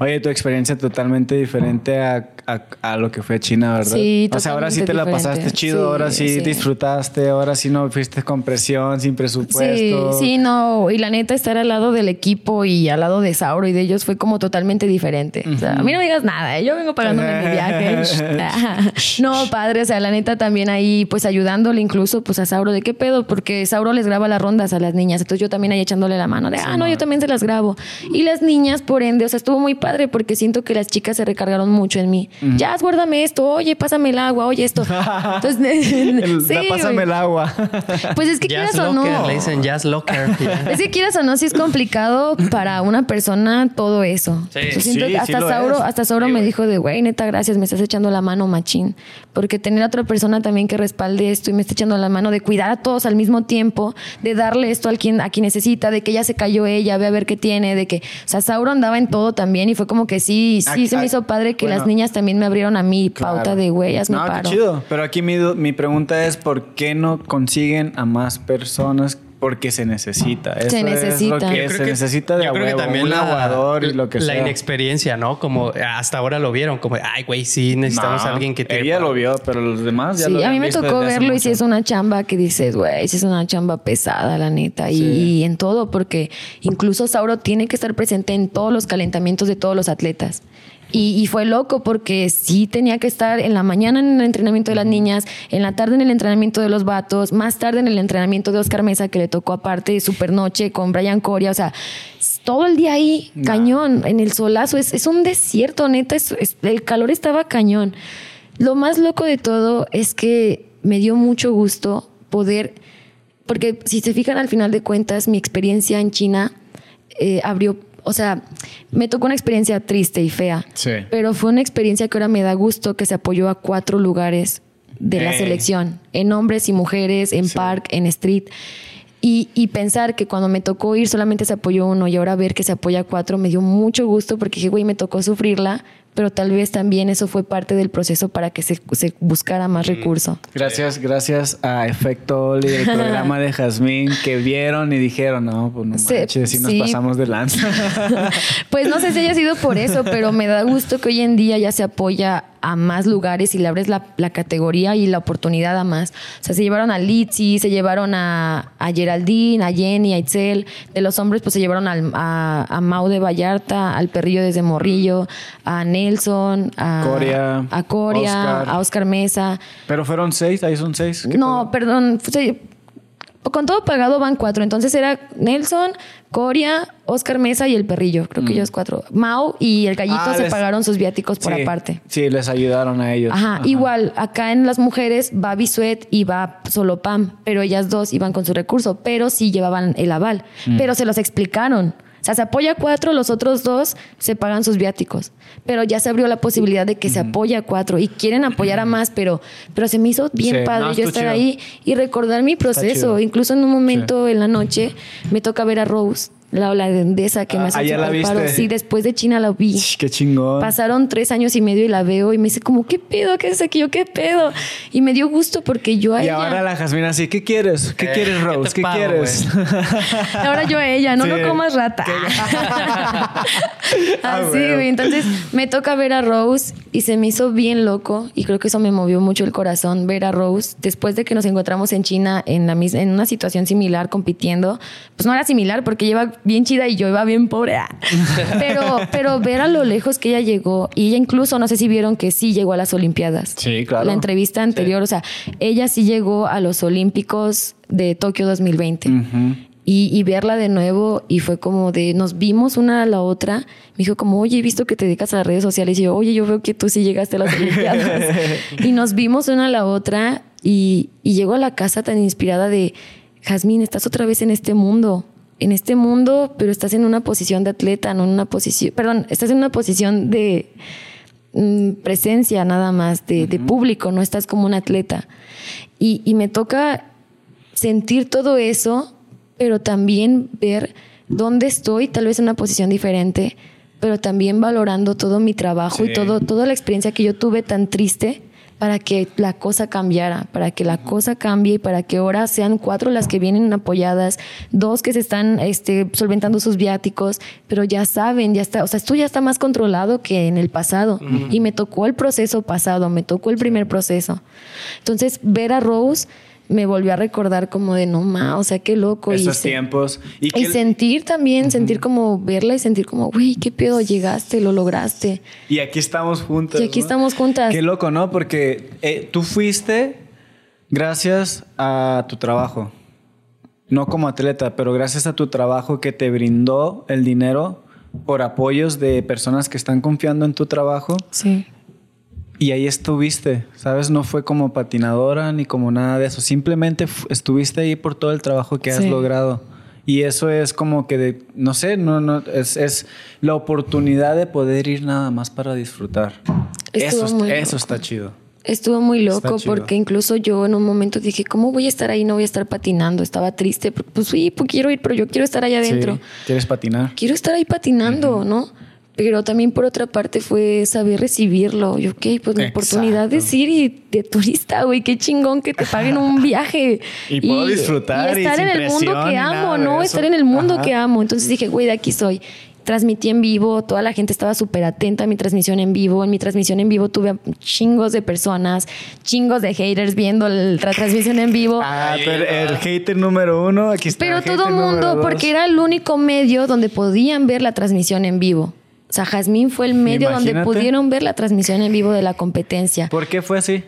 Oye, tu experiencia totalmente diferente a, a- a lo que fue China, ¿verdad? Sí, O sea, ahora sí te totalmente la pasaste chido, Sí, ahora sí, sí. disfrutaste, ahora sí no fuiste con presión, sin Sí, presupuesto. sí, no, y la neta estar al lado del equipo y al lado de Sauro y de ellos fue como totalmente diferente. O sea, a mí no me digas nada, ¿eh? yo vengo pagándome mi viaje. no, padre, o sea, la neta también ahí pues ayudándole incluso pues a Sauro de qué pedo, porque Sauro les graba las rondas a las niñas, entonces yo también ahí echándole la mano de, ah, no, yo también se las grabo. Y las niñas, por ende, o sea, estuvo muy padre porque siento que las chicas se recargaron mucho en mí. Ya, guárdame esto, oye, pásame el agua, oye esto. Entonces, El- sí, la- pásame el agua. Pues es que Jazz quieras o Locker, no. le dicen Jazz Locker. Es que quieras o no, sí es complicado para una persona todo eso. Sí. Siento Sí, que sí hasta lo Sauro, hasta Sauro me dijo de, güey, neta, gracias, me estás echando la mano, machín. Porque tener a otra persona también que respalde esto y me está echando la mano, de cuidar a todos al mismo tiempo, de darle esto al quien, a quien necesita, de que ya se cayó ella, ve a ver qué tiene, de que, o sea, Sauro andaba en todo también y fue como que sí, sí Aquí- se me hizo padre que bueno. las niñas también me abrieron a mí pauta de, hazme No, paro. chido. Pero aquí mi, du- mi pregunta es: ¿por qué no consiguen a más personas? Porque se necesita. Eso Es necesita. lo que Yo se necesita de yo que también un la, aguador y lo que la sea. inexperiencia, ¿no? Como hasta ahora lo vieron, como, ay, güey, sí necesitamos No, a alguien que tire Ella lo vio, pero los demás ya Sí, lo a mí me tocó verlo y si es una chamba que dices, güey, si es una chamba pesada, la neta. Y, y en todo, porque incluso Sauro tiene que estar presente en todos los calentamientos de todos los atletas. Y, y fue loco porque sí tenía que estar en la mañana en el entrenamiento de las niñas, en la tarde en el entrenamiento de los vatos, más tarde en el entrenamiento de Oscar Mesa, que le tocó aparte super noche con Brian Coria. O sea, todo el día ahí, cañón, en el solazo. Es, es un desierto, neta. es- es- el calor estaba cañón. Lo más loco de todo es que me dio mucho gusto poder, porque si se fijan al final de cuentas, mi experiencia en China eh, abrió, o sea, me tocó una experiencia triste y fea, Sí. pero fue una experiencia que ahora me da gusto que se apoyó a cuatro lugares de la selección, en hombres y mujeres, en park, en street. Y, y pensar que cuando me tocó ir solamente se apoyó uno y ahora ver que se apoya a cuatro me dio mucho gusto porque dije, güey, me tocó sufrirla, pero tal vez también eso fue parte del proceso para que se, se buscara más recurso. Gracias, gracias a Efecto Oli, el programa de Jazmín, que vieron y dijeron, no, pues no manches, si nos pasamos de lanza. Pues no sé si haya sido por eso, pero me da gusto que hoy en día ya se apoya a más lugares y le abres la, la categoría y la oportunidad a más. O sea, se llevaron a Litzy, se llevaron a, a Geraldine, a Jenny, a Itzel. De los hombres, pues se llevaron al- a, a Mau de Vallarta, al Perrillo desde Morrillo, a Nelson, a Coria, a, Coria, Oscar. a Oscar Mesa. Pero fueron seis, ahí son seis. ¿Qué No, perdón. fue- con todo pagado van cuatro. Entonces era Nelson, Coria, Oscar Mesa y el perrillo. Creo que ellos cuatro. Mau y el gallito Mm. Ah, se les- pagaron sus viáticos por Sí, aparte. Sí, les ayudaron a ellos. Ajá, igual, acá en las mujeres va Bisuet y va solo Pam, pero ellas dos iban con su recurso, pero sí llevaban el aval, Mm. pero se los explicaron. O sea, se apoya a cuatro, los otros dos se pagan sus viáticos. Pero ya se abrió la posibilidad de que se apoya a cuatro y quieren apoyar a más, pero, pero se me hizo bien Sí, padre no, yo estar chido. ahí y recordar mi proceso. Incluso en un momento en la noche me toca ver a Rose la holandesa que me Ah, hace ah, ya la el paro. viste. Sí, después de China la vi. Qué chingón. Pasaron tres años y medio y la veo y me dice como, ¿qué pedo? ¿Qué es aquí? Yo, ¿qué pedo? Y me dio gusto porque yo a Y ella... ahora la Jazmín así, ¿qué quieres? ¿Qué Eh, quieres, ¿qué Rose? ¿Qué, pago, quieres? Ahora yo a ella, no, Sí. no comas rata. Ah, Así, güey. güey. Entonces me toca ver a Rose y se me hizo bien loco y creo que eso me movió mucho el corazón ver a Rose después de que nos encontramos en China en, la en una situación similar compitiendo. Pues no era similar porque iba bien chida y yo iba bien pobre. ah. Pero, pero ver a lo lejos que ella llegó y ella incluso, no sé si vieron que sí llegó a las Olimpiadas. Sí, claro. La entrevista anterior, o sea, ella sí llegó a los Olímpicos de Tokio 2020 Ujú. y, y verla de nuevo y fue como de, nos vimos una a la otra, me dijo como, oye, he visto que te dedicas a las redes sociales y yo, oye, yo veo que tú sí llegaste a las Olimpiadas. y nos vimos una a la otra y, y llego a la casa tan inspirada de, Jazmín, estás otra vez en este mundo. En este mundo, pero estás en una posición de atleta, no en una posición, perdón, estás en una posición de mm, presencia nada más, de, de público, no estás como un atleta. Y, y me toca sentir todo eso, pero también ver dónde estoy, tal vez en una posición diferente, pero también valorando todo mi trabajo y todo, toda la experiencia que yo tuve tan triste para que la cosa cambiara, para que la cosa cambie y para que ahora sean cuatro las que vienen apoyadas, dos que se están este, solventando sus viáticos, pero ya saben, ya está, o sea, esto ya está más controlado que en el pasado. Y me tocó el proceso pasado, me tocó el primer proceso. Entonces, ver a Rose me volvió a recordar como de no ma, o sea, qué loco. y Esos se- tiempos. Y, y sentir también, sentir como verla y sentir como, güey, qué pedo, llegaste, lo lograste. y aquí estamos juntas. Y aquí ¿no? estamos juntas. Qué loco, ¿no? Porque eh, tú fuiste gracias a tu trabajo. No como atleta, pero gracias a tu trabajo que te brindó el dinero por apoyos de personas que están confiando en tu trabajo. Sí. Y ahí estuviste, ¿sabes? No fue como patinadora ni como nada de eso. Simplemente estuviste ahí por todo el trabajo que has Sí. logrado. Y eso es como que, de, no sé, no, no, es, es la oportunidad de poder ir nada más para disfrutar. Estuvo Eso, eso está chido. Estuvo muy loco porque incluso yo en un momento dije, ¿cómo voy a estar ahí? No voy a estar patinando. Estaba triste. Pues sí, pues quiero ir, pero yo quiero estar allá adentro. Sí, ¿Quieres patinar? Quiero estar ahí patinando, ¿no? Pero también por otra parte fue saber recibirlo. Yo, ok, pues la Exacto. oportunidad de ir y de turista, güey, qué chingón que te paguen un viaje. Y puedo disfrutar y estar en el mundo que amo, ¿no? Estar en el mundo Ajá. que amo. Entonces dije, güey, de aquí soy. Transmití en vivo, toda la gente estaba súper atenta a mi transmisión en vivo. En mi transmisión en vivo tuve chingos de personas, chingos de haters viendo la transmisión en vivo. Ah, pero el hater número uno, aquí está. Pero el todo hater mundo, porque era el único medio donde podían ver la transmisión en vivo. O sea, Jazmín fue el medio donde pudieron ver la transmisión en vivo de la competencia. ¿Por qué fue así?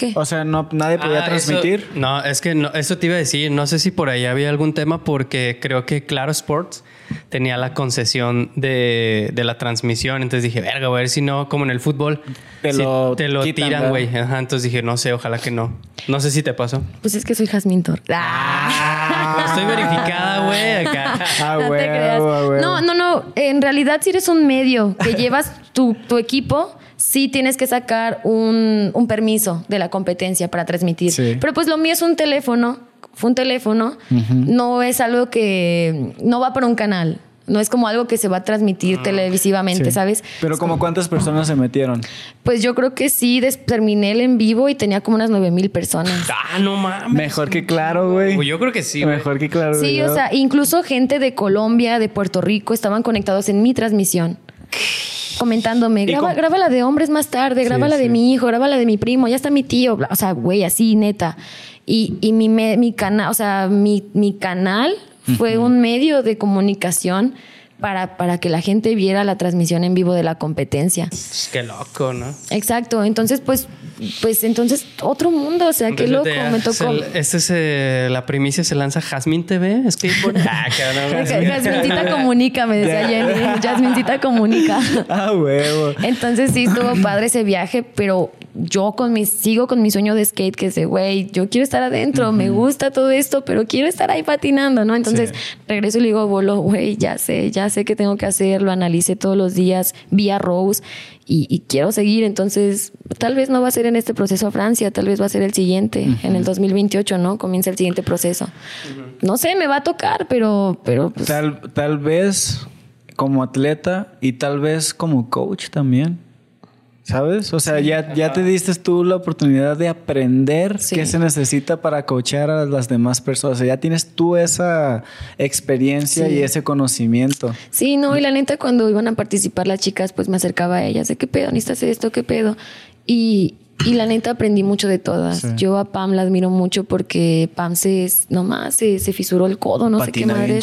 ¿Qué? O sea, no, nadie podía Ah, transmitir. eso- no, es que no, eso te iba a decir. No sé si por ahí había algún tema porque creo que Claro Sports tenía la concesión de, de la transmisión. Entonces dije, verga, a ver si no, como en el fútbol, Te si lo te lo quitan, tiran, güey. Entonces dije, no sé, ojalá que no. No sé si te pasó. Pues es que soy Jazmín Tor. Ah, Estoy verificada, güey, acá. Ah, no te creas. ah, huevo. No, no, no. En realidad, si eres un medio que llevas tu, tu equipo, sí tienes que sacar un, un permiso de la competencia para transmitir. Sí. Pero pues lo mío es un teléfono. Fue un teléfono. No es algo que no va por un canal. No es como algo que se va a transmitir televisivamente, Sí. ¿sabes? Pero como cuántas personas se metieron. Pues yo creo que sí, terminé el en vivo y tenía como unas nueve mil personas. Ah, no mames. Mejor que claro, güey. Pues yo creo que sí. Mejor que claro. Sí, video. o sea, incluso gente de Colombia, de Puerto Rico, estaban conectados en mi transmisión. Comentándome, graba, graba la de hombres más tarde, graba Sí, la de sí. mi hijo, graba la de mi primo, ya está mi tío, o sea, güey, así, neta. Y, y mi, me- mi canal, o sea, mi, mi canal fue un medio de comunicación para, para que la gente viera la transmisión en vivo de la competencia. Pues, Qué loco, ¿no? Exacto, entonces pues, pues entonces otro mundo, o sea, qué loco, Entonces, me tocó. se- Este es eh, la primicia se lanza Jasmine TV, Skateboard. ah, cabrón. Jasmincita comunica, me decía Jenny. Jasmincita comunica. Ah, huevo. Entonces sí estuvo padre ese viaje, pero yo con mi, sigo con mi sueño de skate, que es de, güey, yo quiero estar adentro, me gusta todo esto, pero quiero estar ahí patinando, ¿no? Entonces Sí. regreso y le digo, Bolo, güey, ya sé, ya sé qué tengo que hacer, lo analicé todos los días, vi a Rose y, quiero seguir. Entonces, tal vez no va a ser en este proceso a Francia, tal vez va a ser el siguiente, en el 2028, ¿no? Comienza el siguiente proceso. No sé, me va a tocar, pero... pero pues tal, tal vez como atleta y tal vez como coach también. ¿Sabes? O sea, ya, ya te diste tú la oportunidad de aprender qué se necesita para coachar a las demás personas. O sea, ya tienes tú esa experiencia y ese conocimiento. Sí, no, y la neta, cuando iban a participar las chicas, pues me acercaba a ellas de qué pedo, necesitas esto, qué pedo. Y, y la neta aprendí mucho de todas. Yo a Pam la admiro mucho porque Pam se, nomás se, se fisuró el codo, no sé qué madre.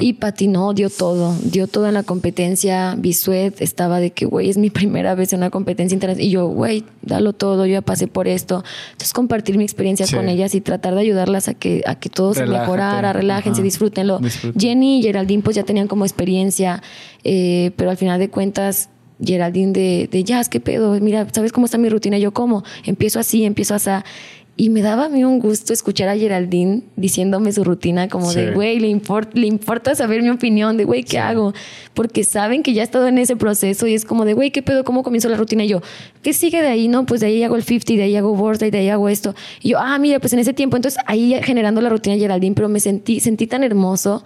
Y patinó, dio todo, dio todo en la competencia. Bisuet estaba de que, güey, es mi primera vez en una competencia internacional. Y yo, güey, dalo todo, yo ya pasé por esto. Entonces compartir mi experiencia con ellas y tratar de ayudarlas a que, a que todo se mejorara, relájense, disfrútenlo. Jenny y Geraldine pues ya tenían como experiencia, eh, pero al final de cuentas Geraldine de, de jazz, ¿qué pedo? Mira, ¿sabes cómo está mi rutina? Yo como, empiezo así, empiezo así. Y me daba a mí un gusto escuchar a Geraldine diciéndome su rutina como de, güey, le, le importa saber mi opinión, de, güey, ¿qué hago? Porque saben que ya he estado en ese proceso y es como de, güey, ¿qué pedo? ¿Cómo comienzo la rutina? Y yo, ¿qué sigue de ahí? No, pues de ahí hago el 50, de ahí hago birthday, de ahí hago esto. Y yo, ah, mira, pues en ese tiempo, entonces ahí generando la rutina Geraldine, pero me sentí, sentí tan hermoso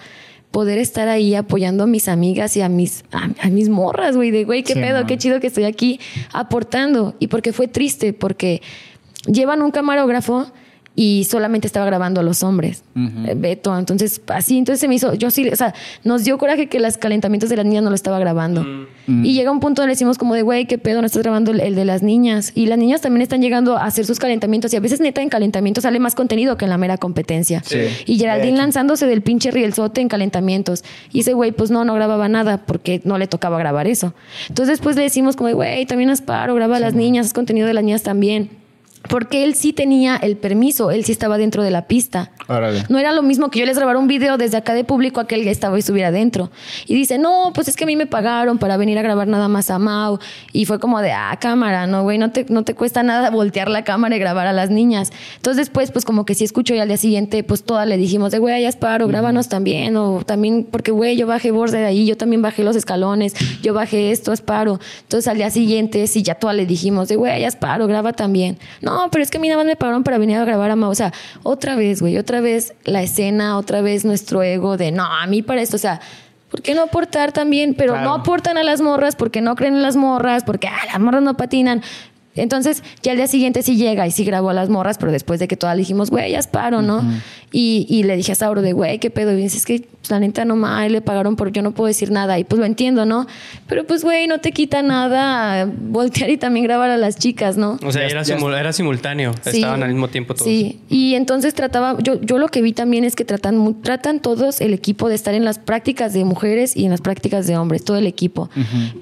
poder estar ahí apoyando a mis amigas y a mis, a, mis morras, güey, de, güey, qué pedo, qué chido que estoy aquí aportando. Y porque fue triste, porque llevan un camarógrafo y solamente estaba grabando a los hombres, eh, Beto. Entonces, así, entonces se me hizo, yo sí, o sea, nos dio coraje que los calentamientos de las niñas no lo estaba grabando. Mm. Y llega un punto donde decimos como de, güey, qué pedo, no estás grabando el, de las niñas. Y las niñas también están llegando a hacer sus calentamientos y a veces neta en calentamientos sale más contenido que en la mera competencia. Y Geraldine lanzándose del pinche rielzote en calentamientos. Y ese güey, pues no, no grababa nada porque no le tocaba grabar eso. Entonces después le decimos como, güey, también asparo, graba a las niñas, es contenido de las niñas también. Porque él sí tenía el permiso, él sí estaba dentro de la pista. No era lo mismo que yo les grabara un video desde acá de público a que él estaba y estuviera adentro. Y dice, no, pues es que a mí me pagaron para venir a grabar nada más a Mau. Y fue como de, ah, cámara, no, güey, no te, no te cuesta nada voltear la cámara y grabar a las niñas. Entonces después, pues como que sí escucho y al día siguiente, pues todas le dijimos, de, güey, ya es paro, grábanos también. O también, porque, güey, yo bajé borde de ahí, yo también bajé los escalones, yo bajé esto, es paro. Entonces al día siguiente, sí, ya todas le dijimos, de, güey, ya es paro, graba también. No, pero es que a mí nada más me pagaron para venir a grabar a Mau. O sea, otra vez, güey, otra vez la escena, otra vez nuestro ego de, no, a mí para esto, o sea, ¿por qué no aportar también? Pero no aportan a las morras porque no creen en las morras, porque ah, las morras no patinan. Entonces, ya al día siguiente sí llega y sí grabó a las morras, pero después de que todas le dijimos, güey, ya es paro, ¿no? y, y, le dije a Sauro de, güey, ¿qué pedo? Y dice, es que pues, la neta no mal, le pagaron por yo no puedo decir nada. Y pues lo entiendo, ¿no? Pero pues, güey, no te quita nada voltear y también grabar a las chicas, ¿no? O sea, era, era simultáneo, estaban al mismo tiempo todos. Sí, y entonces trataba, yo, yo lo que vi también es que tratan, tratan todos el equipo de estar en las prácticas de mujeres y en las prácticas de hombres, todo el equipo.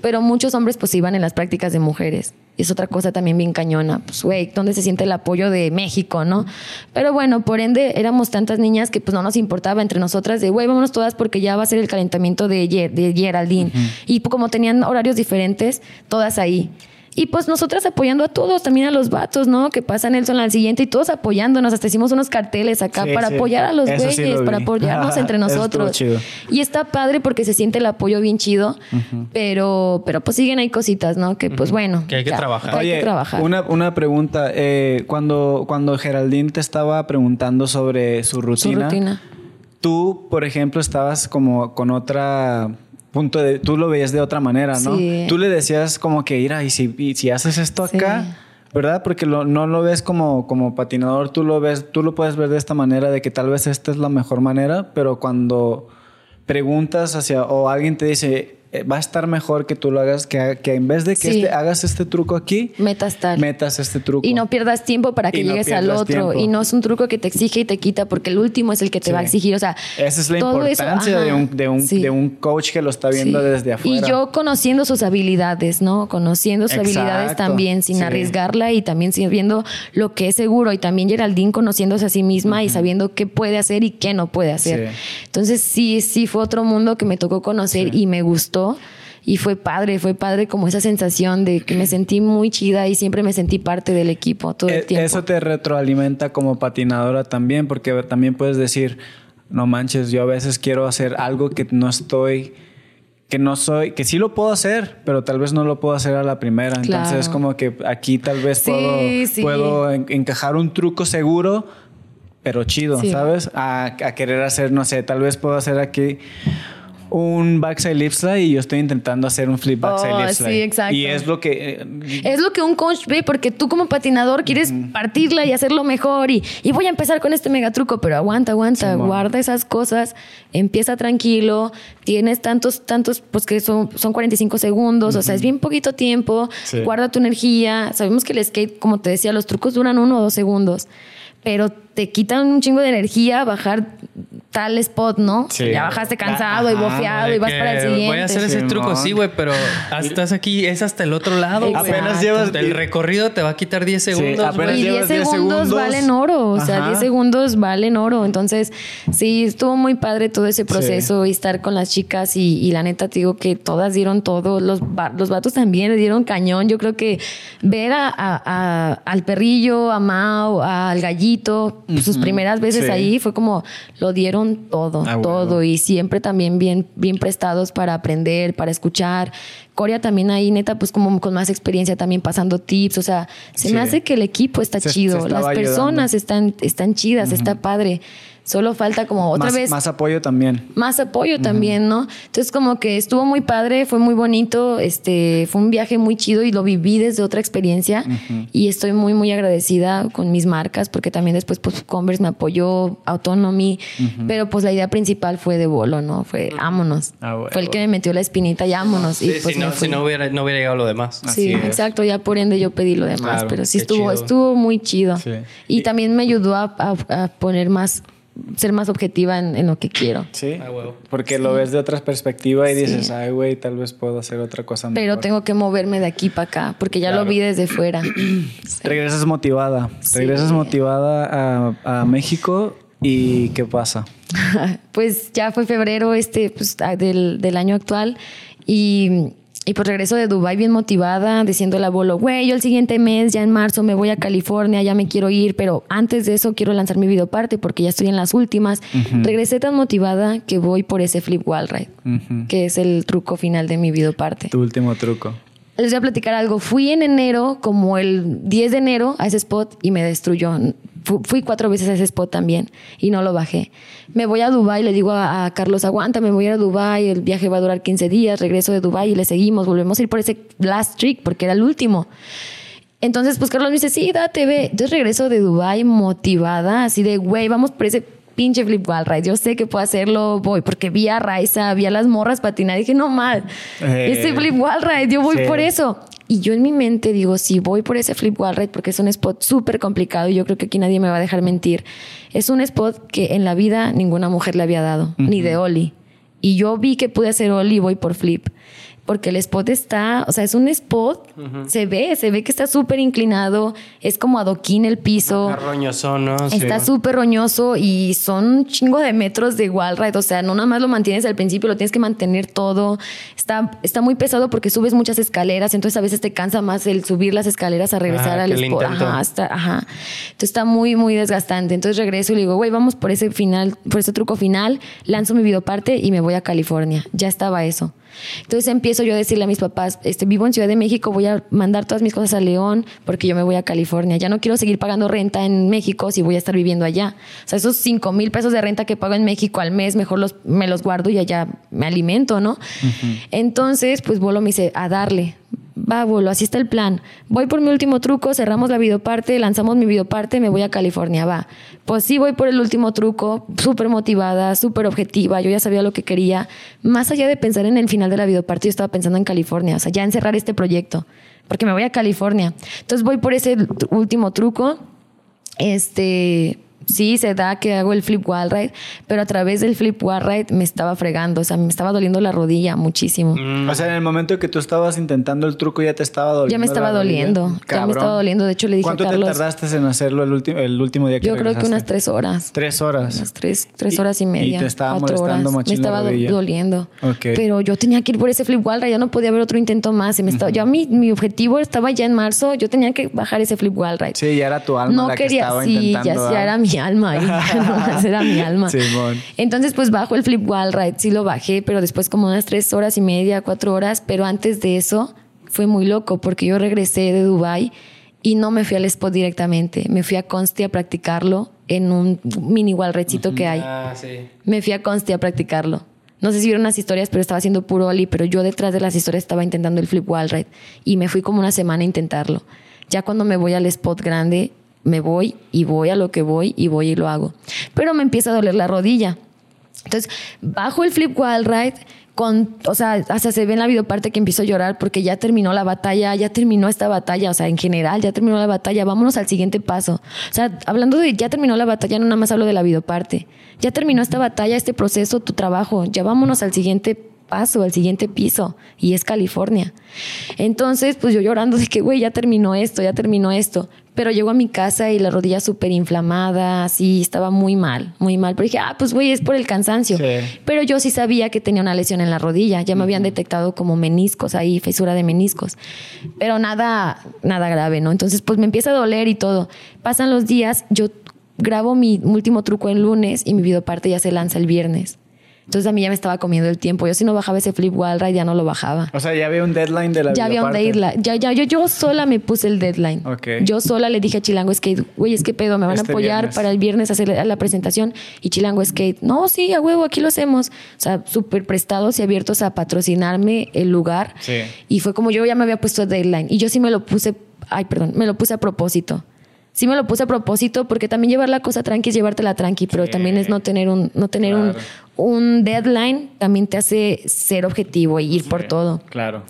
Pero muchos hombres pues iban en las prácticas de mujeres es otra cosa también bien cañona. Pues, güey, ¿dónde se siente el apoyo de México, no? Pero bueno, por ende, éramos tantas niñas que pues no nos importaba entre nosotras de, güey, vámonos todas porque ya va a ser el calentamiento de, de Geraldine. Y como tenían horarios diferentes, todas ahí. Y pues nosotras apoyando a todos, también a los vatos, ¿no? Que pasan Nelson al siguiente y todos apoyándonos. Hasta hicimos unos carteles acá para apoyar a los güeyes, para apoyarnos entre nosotros. Y está padre porque se siente el apoyo bien chido, pero, pero pues siguen ahí cositas, ¿no? Que pues bueno. Que hay que trabajar. hay que trabajar. Una, una pregunta. Eh, cuando, cuando Geraldine te estaba preguntando sobre su rutina, su rutina. tú, por ejemplo, estabas como con otra punto de, tú lo veías de otra manera, ¿no? Tú le decías como que, mira, y si, si haces esto acá, ¿verdad? Porque no lo ves como, como patinador, tú lo ves, tú lo puedes ver de esta manera, de que tal vez esta es la mejor manera, pero cuando preguntas hacia, o alguien te dice, va a estar mejor que tú lo hagas, que, que en vez de que este, hagas este truco aquí, metas tal. Metas este truco. Y no pierdas tiempo para que llegues al otro. Y no es un truco que te exige y te quita, porque el último es el que te va a exigir. O sea, esa es la importancia de, un, de, un, de, un, coach que lo está viendo desde afuera. Y yo conociendo sus habilidades, ¿no? Conociendo sus habilidades también, sin arriesgarla y también viendo lo que es seguro. Y también Geraldine conociéndose a sí misma y sabiendo qué puede hacer y qué no puede hacer. Entonces, sí, sí, fue otro mundo que me tocó conocer y me gustó y fue padre, fue padre como esa sensación de que me sentí muy chida y siempre me sentí parte del equipo todo el eh, tiempo. Eso te retroalimenta como patinadora también, porque también puedes decir, no manches, yo a veces quiero hacer algo que no estoy que no soy, que sí lo puedo hacer, pero tal vez no lo puedo hacer a la primera. Entonces Claro. es como que aquí tal vez Sí, puedo, sí. puedo en- encajar un truco seguro, pero chido, Sí. ¿sabes? A, a querer hacer, no sé, tal vez puedo hacer aquí un backside lip slide y yo estoy intentando hacer un flip backside Oh, lip sí, slide. exacto. Y es lo que... eh, Es lo que un coach ve, porque tú como patinador quieres partirla y hacerlo mejor y, y voy a empezar con este megatruco, pero aguanta, aguanta, guarda esas cosas, empieza tranquilo, tienes tantos, tantos, pues que son, son 45 segundos, o sea, es bien poquito tiempo, Sí. guarda tu energía, sabemos que el skate, como te decía, los trucos duran uno o dos segundos, pero te quitan un chingo de energía bajar tal spot, ¿no? Sí. Ya bajaste cansado y bofeado y vas para el siguiente. Voy a hacer ese Simón. truco, sí, güey, pero estás aquí, es hasta el otro lado. Exacto. Apenas llevas- El recorrido te va a quitar 10 Sí, segundos. Y 10 llevas 10 segundos, segundos. valen oro, o sea, Ajá. 10 segundos valen oro. Entonces, sí, estuvo muy padre todo ese proceso y estar con las chicas y, y la neta te digo que todas dieron todo, los, los vatos también le dieron cañón. Yo creo que ver a, a- a- al perrillo, a Mao, al gallito, sus primeras veces Sí. ahí fue como lo dieron todo, Ah, todo y siempre también bien, bien prestados para aprender, para escuchar. Corea también ahí, neta, pues como con más experiencia también pasando tips, o sea, se Sí. me hace que el equipo está Se- chido, las personas están, están chidas, está padre. Solo falta como otra más, vez más apoyo también. más apoyo también, ¿no? Entonces como que estuvo muy padre, fue muy bonito, este, fue un viaje muy chido y lo viví desde otra experiencia y estoy muy muy agradecida con mis marcas porque también después pues Converse me apoyó, Autonomy, pero pues la idea principal fue de bolo, ¿no? Fue vámonos. Ah, bueno. Fue el que me metió la espinita, y Sí, pues si, no, si no hubiera, no hubiera llegado lo demás. Sí, es. exacto, ya por ende yo pedí lo demás, Claro, pero sí estuvo, chido. estuvo muy chido. Sí. Y, Y- también me ayudó a, a- a poner más, ser más objetiva en, en lo que quiero. Sí. Ah, huevo. Porque lo ves de otra perspectiva y Sí. dices, ay, güey, tal vez puedo hacer otra cosa Pero mejor". tengo que moverme de aquí para acá, porque ya Claro. lo vi desde fuera. Regresas motivada. Sí. Regresas motivada a, a México y ¿qué pasa? pues ya fue febrero este pues, del, del año actual y, y pues regreso de Dubai bien motivada, diciendo al abuelo, güey, yo el siguiente mes, ya en marzo, me voy a California, ya me quiero ir, pero antes de eso quiero lanzar mi videoparte porque ya estoy en las últimas. Regresé tan motivada que voy por ese flip wall ride, que es el truco final de mi videoparte. Tu último truco. Les voy a platicar algo. Fui en enero, como el 10 de enero, a ese spot y me destruyó. Fu- Fui cuatro veces a ese spot también y no lo bajé. Me voy a Dubai, le digo a, a Carlos, aguanta, me voy a ir a Dubai, el viaje va a durar 15 días, regreso de Dubai y le seguimos, volvemos a ir por ese last trick porque era el último. Entonces, pues Carlos me dice, sí, date, ve. Entonces regreso de Dubai motivada, así de, güey, vamos por ese pinche flip wall ride. Yo sé que puedo hacerlo, voy, porque vi a Raiza, vi a las morras patinar, dije, no mal, Eh, ese flip wall ride, yo voy sí. por eso. Y yo en mi mente digo, si voy por ese flip wall ride, porque es un spot súper complicado y yo creo que aquí nadie me va a dejar mentir. Es un spot que en la vida ninguna mujer le había dado, ni de Oli. Y yo vi que pude hacer Oli y voy por flip. Porque el spot está, o sea, es un spot, se ve, se ve que está súper inclinado, es como adoquín el piso. Roñosón, ¿no? Sí. Está súper roñoso y son un chingo de metros de wall ride. O sea, no nada más lo mantienes al principio, lo tienes que mantener todo. Está, está muy pesado porque subes muchas escaleras, entonces a veces te cansa más el subir las escaleras a regresar Ah, al spot. Ajá, está- ajá. Entonces está muy, muy desgastante. Entonces regreso y le digo, güey, vamos por ese final, por ese truco final, lanzo mi videoparte y me voy a California. Ya estaba eso. Entonces empiezo yo decirle a mis papás, este, vivo en Ciudad de México, voy a mandar todas mis cosas a León porque yo me voy a California. Ya no quiero seguir pagando renta en México si voy a estar viviendo allá. O sea, esos 5 mil pesos de renta que pago en México al mes, mejor los, me los guardo y allá me alimento, ¿no? Entonces, pues Bolo me dice, a darle. Va, Bolo, así está el plan. Voy por mi último truco, cerramos la videoparte, lanzamos mi videoparte, me voy a California, va. Pues sí, voy por el último truco, súper motivada, súper objetiva, yo ya sabía lo que quería. Más allá de pensar en el final de la videoparte, yo estaba pensando en California, o sea, ya encerrar este proyecto, porque me voy a California. Entonces voy por ese último truco, este, sí, se da que hago el flip wall ride, pero a través del flip wall ride me estaba fregando, o sea, me estaba doliendo la rodilla muchísimo. O sea, en el momento que tú estabas intentando el truco ya te estaba doliendo. Ya me estaba la doliendo, ya me estaba doliendo. De hecho, le dije a ¿Cuánto Carlos. te tardaste en hacerlo el, último el último día que Yo creo que unas tres horas. Tres horas. Unas tres, tres Y- horas y y media. te estaba cuatro molestando horas. Me estaba doliendo. Ok. Pero yo tenía que ir por ese flip wall ride, ya no podía haber otro intento más. Se me estaba, Yo mi, mi objetivo estaba ya en marzo, yo tenía que bajar ese flip wall ride. Sí, ya era tu alma no la que quería, estaba sí, ya, intentando. ya era mi mi alma. Nomás era mi alma. Simón. Entonces, pues bajo el flip wall ride, sí lo bajé, pero después como unas tres horas y media, cuatro horas. Pero antes de eso fue muy loco porque yo regresé de Dubai y no me fui al spot directamente. Me fui a Consti a practicarlo en un mini wall redcito que hay. Ah, sí. Me fui a Consti a practicarlo. No sé si vieron las historias, pero estaba haciendo puro ollie, pero yo detrás de las historias estaba intentando el flip wall ride y me fui como una semana a intentarlo. Ya cuando me voy al spot grande, me voy y voy a lo que voy y voy y lo hago. Pero me empieza a doler la rodilla. Entonces, bajo el flip wall ride, con, o sea, hasta se ve en la videoparte que empiezo a llorar porque ya terminó la batalla, ya terminó esta batalla, o sea, en general, ya terminó la batalla, vámonos al siguiente paso. O sea, hablando de ya terminó la batalla, no nada más hablo de la videoparte. Ya terminó esta batalla, este proceso, tu trabajo, ya vámonos al siguiente paso, al siguiente piso, y es California. Entonces, pues yo llorando de que, güey, ya terminó esto, ya terminó esto. Pero llego a mi casa y la rodilla súper inflamada, así, estaba muy mal, muy mal. Pero dije, ah, pues güey, es por el cansancio. Sí. Pero yo sí sabía que tenía una lesión en la rodilla, ya me habían detectado como meniscos ahí, fisura de meniscos. Pero nada, nada grave, ¿no? Entonces, pues me empieza a doler y todo. Pasan los días, yo grabo mi último truco el lunes y mi videoparte ya se lanza el viernes. Entonces a mí ya me estaba comiendo el tiempo. Yo si no bajaba ese flip wall ride ya no lo bajaba. O sea, ya había un deadline de la Ya había un deadline. Ya, ya, yo, yo sola me puse el deadline. Ok. Yo sola le dije a Chilango Skate, güey, es que pedo, me van Este a apoyar viernes. para el viernes hacer la presentación. Y Chilango Skate, no, sí, a huevo, aquí lo hacemos. O sea, súper prestados y abiertos a patrocinarme el lugar. Sí. Y fue como yo ya me había puesto el deadline. Y yo sí me lo puse, ay, perdón, me lo puse a propósito. Sí me lo puse a propósito porque también llevar la cosa tranqui es llevártela tranqui, pero Sí. también es no tener un, no tener un, Claro. un deadline, también te hace ser objetivo y ir por todo. Claro.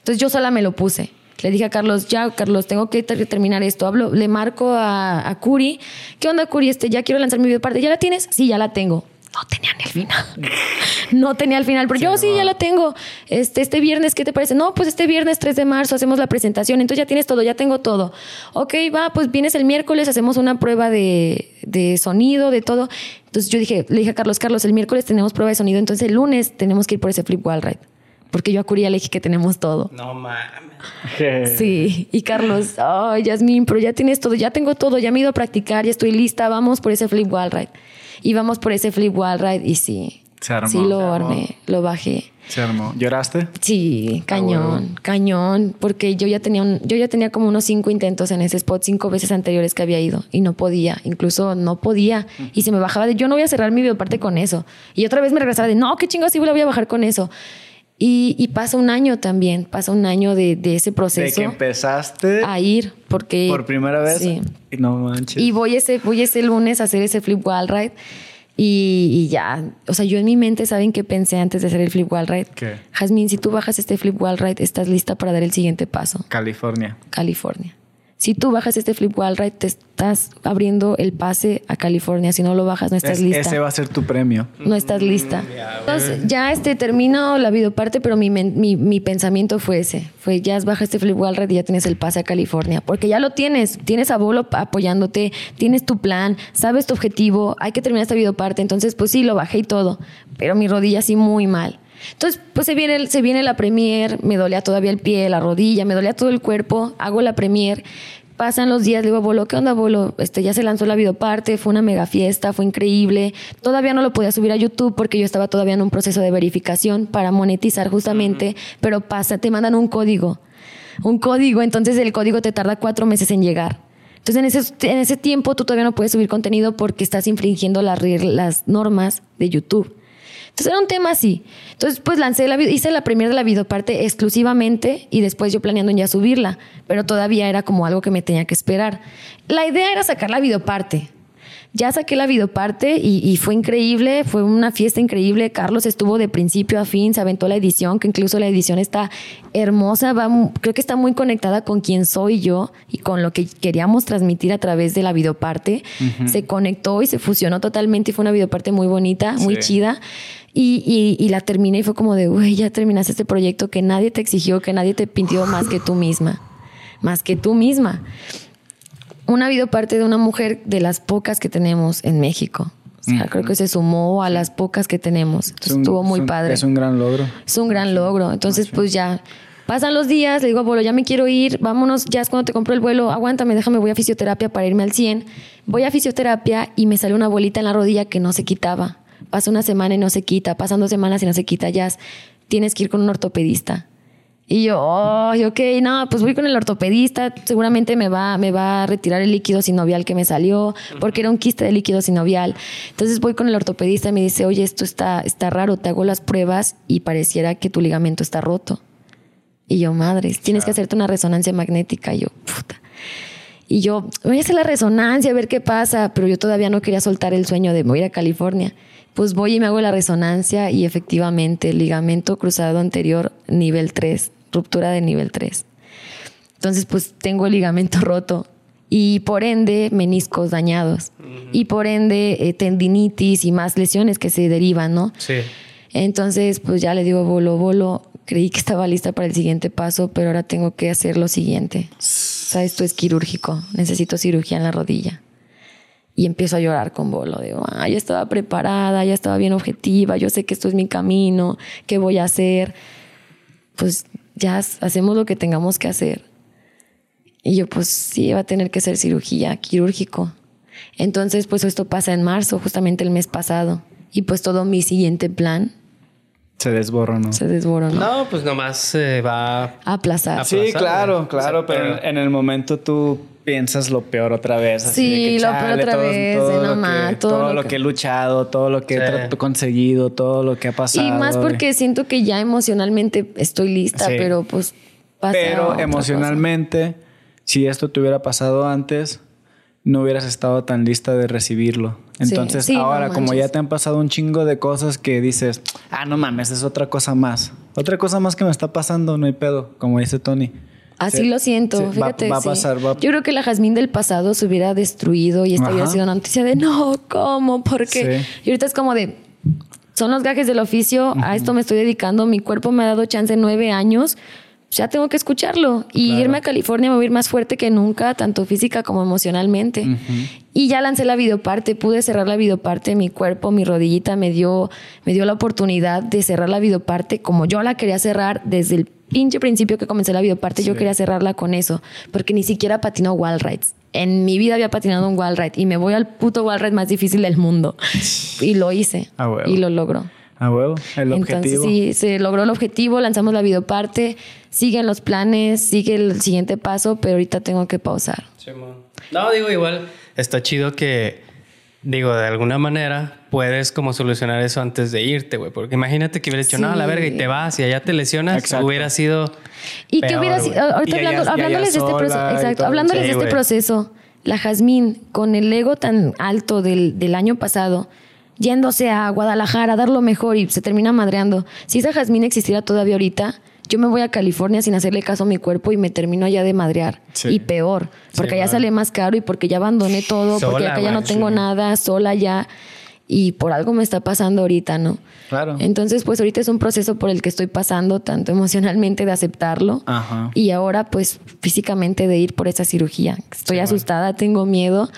Entonces yo sola me lo puse. Le dije a Carlos, ya, Carlos, tengo que ter- terminar esto. Hablo, le marco a, a Curi. ¿Qué onda, Curi? Este, ya quiero lanzar mi video parte. ¿Ya la tienes? Sí, ya la tengo. No tenía ni el final. no tenía el final, pero yo sí, ya la tengo. Este, este viernes, ¿qué te parece? No, pues este viernes 3 de marzo hacemos la presentación. Entonces ya tienes todo, ya tengo todo. Ok, va, pues vienes el miércoles, hacemos una prueba de, de sonido, de todo. Entonces yo dije, le dije a Carlos, Carlos, el miércoles tenemos prueba de sonido, entonces el lunes tenemos que ir por ese flip wall ride. Porque yo a Curi ya le dije que tenemos todo. No mames. Sí, y Carlos, ay, Yasmín, pero ya tienes todo, ya tengo todo, ya me he ido a practicar, ya estoy lista, vamos por ese flip wall ride. Y vamos por ese flip wall ride y sí, Se armó, sí se lo armó. armé, lo bajé. Se armó. ¿Lloraste? Sí, cañón, cañón, porque yo ya tenía un- yo ya tenía como unos cinco intentos en ese spot, cinco veces anteriores que había ido y no podía, incluso no podía y se me bajaba de yo no voy a cerrar mi videoparte con eso y otra vez me regresaba de no, qué chingados sí voy a bajar con eso y, y pasa un año también, pasa un año de, de ese De proceso que empezaste a ir porque por primera vez. sí. Y no manches. y voy ese voy ese lunes a hacer ese flip wall ride y, y ya o sea yo en mi mente saben qué pensé antes de hacer el flip wall ride ¿Qué? Jazmín si tú bajas este flip wall ride estás lista para dar el siguiente paso California. California si tú bajas este flip wall ride te estás abriendo el pase a California si no lo bajas no estás Es- lista ese va a ser tu premio. no estás lista. Entonces, ya este termino la videoparte, pero mi, men- mi, mi pensamiento fue ese. Fue ya baja este flip wall ride y ya tienes el pase a California. Porque ya lo tienes. Tienes a Bolo apoyándote, tienes tu plan, sabes tu objetivo, hay que terminar esta videoparte. Entonces, pues sí, lo bajé y todo. Pero mi rodilla sí muy mal. Entonces, pues se viene, se viene la premier, me dolía todavía el pie, la rodilla, me dolía todo el cuerpo, hago la premier, pasan los días, le digo a Bolo, ¿qué onda, Bolo? Este, ya se lanzó la videoparte, fue una mega fiesta, fue increíble. Todavía no lo podía subir a YouTube porque yo estaba todavía en un proceso de verificación para monetizar justamente, pero pasa, te mandan un código, un código, entonces el código te tarda cuatro meses en llegar. Entonces en ese, en ese tiempo tú todavía no puedes subir contenido porque estás infringiendo las normas de YouTube. Entonces era un tema así. Entonces, pues lancé la hice la primera de la videoparte exclusivamente y después yo planeando ya subirla, pero todavía era como algo que me tenía que esperar. La idea era sacar la videoparte. Ya saqué la videoparte y, y fue increíble, fue una fiesta increíble. Carlos estuvo de principio a fin, se aventó la edición, que incluso la edición está hermosa, va, creo que está muy conectada con quién soy yo y con lo que queríamos transmitir a través de la videoparte. Se conectó y se fusionó totalmente y fue una videoparte muy bonita, muy Sí. chida. Y, y- y la terminé y fue como de, güey, ya terminaste este proyecto que nadie te exigió, que nadie te pintió más que tú misma, más que tú misma una videoparte de una mujer de las pocas que tenemos en México. O sea, creo que se sumó a las pocas que tenemos. Entonces, Es un- estuvo muy es un- padre. Es un gran logro. Es un gran logro. Entonces, pues ya Pasan los días, le digo, Bolo, ya me quiero ir, vámonos, ya es cuando te compro el vuelo, aguántame, déjame, voy a fisioterapia para irme al 100. Voy a fisioterapia y me sale una bolita en la rodilla que no se quitaba. Pasa una semana y no se quita, pasan dos semanas y no se quita, ya tienes que ir con un ortopedista. Y yo, oh, ok, no, pues voy con el ortopedista, seguramente me va, me va a retirar el líquido sinovial que me salió, porque era un quiste de líquido sinovial. Entonces voy con el ortopedista y me dice, oye, esto está, está raro, te hago las pruebas y pareciera que tu ligamento está roto. Y yo, madre, tienes que hacerte una resonancia magnética. Y yo, puta. Y yo, voy a hacer la resonancia, a ver qué pasa, pero yo todavía no quería soltar el sueño de voy a California. Pues voy y me hago la resonancia y efectivamente, ligamento cruzado anterior nivel 3 ruptura de nivel 3. Entonces, pues tengo el ligamento roto y por ende meniscos dañados y por ende eh, tendinitis y más lesiones que se derivan, ¿no? Sí. Entonces, pues ya le digo, bolo, bolo, creí que estaba lista para el siguiente paso, pero ahora tengo que hacer lo siguiente. O sea, esto es quirúrgico, necesito cirugía en la rodilla. Y empiezo a llorar con bolo, digo, ah, ya estaba preparada, ya estaba bien objetiva, yo sé que esto es mi camino, ¿qué voy a hacer? Pues ya hacemos lo que tengamos que hacer. Y yo, pues sí, va a tener que ser cirugía, quirúrgico. Entonces, pues esto pasa en marzo, justamente el mes pasado. Y pues todo mi siguiente plan se desboronó. Se desboronó. No, pues nomás se va a aplazar. Sí, claro, claro, pero en el momento tú piensas lo peor otra vez. sí, lo peor otra vez, todo, lo que, todo, lo que, he luchado, todo lo que he conseguido, todo lo que ha pasado. Y más porque siento que ya emocionalmente estoy lista, pero pues pasa Pero emocionalmente, si esto te hubiera pasado antes, no hubieras estado tan lista de recibirlo. Entonces, ahora, como ya te han pasado un chingo de cosas que dices, ah, no mames, es otra cosa más. Otra cosa más que me está pasando, no hay pedo, como dice Tony. Así lo siento, fíjate. Va, a pasar, Yo creo que la Jazmín del pasado se hubiera destruido y esta hubiera sido una noticia de no, ¿cómo? ¿Por qué? Y ahorita es como de, son los gajes del oficio, a esto me estoy dedicando, mi cuerpo me ha dado chance nueve años ya tengo que escucharlo y irme a California a mover más fuerte que nunca, tanto física como emocionalmente. Y ya lancé la videoparte, pude cerrar la videoparte, mi cuerpo, mi rodillita me dio, me dio la oportunidad de cerrar la videoparte como yo la quería cerrar desde el pinche principio que comencé la videoparte, yo quería cerrarla con eso, porque ni siquiera patino wall rides. En mi vida había patinado un wall ride y me voy al puto wall ride más difícil del mundo. y lo hice. y lo logró. A huevo, el objetivo. Entonces, sí, se logró el objetivo, lanzamos la videoparte, siguen los planes, sigue el siguiente paso, pero ahorita tengo que pausar. no, digo, igual, está chido que, digo, de alguna manera puedes como solucionar eso antes de irte, güey. Porque imagínate que hubieras dicho, no, a la verga, y te vas y allá te lesionas, hubiera sido. Y que hubiera sido, ahorita hablándoles de este proceso, exacto, hablándoles de este proceso, la Jazmín, con el ego tan alto del, del año pasado, yéndose a Guadalajara a dar lo mejor y se termina madreando. Si esa Jazmín existiera todavía ahorita, yo me voy a California sin hacerle caso a mi cuerpo y me termino allá de madrear. Y peor, porque allá sale más caro y porque ya abandoné todo, porque acá ya no tengo nada, sola ya. Y por algo me está pasando ahorita, ¿no? Claro. Entonces, pues ahorita es un proceso por el que estoy pasando, tanto emocionalmente de aceptarlo y ahora, pues físicamente de ir por esa cirugía. Estoy asustada, tengo miedo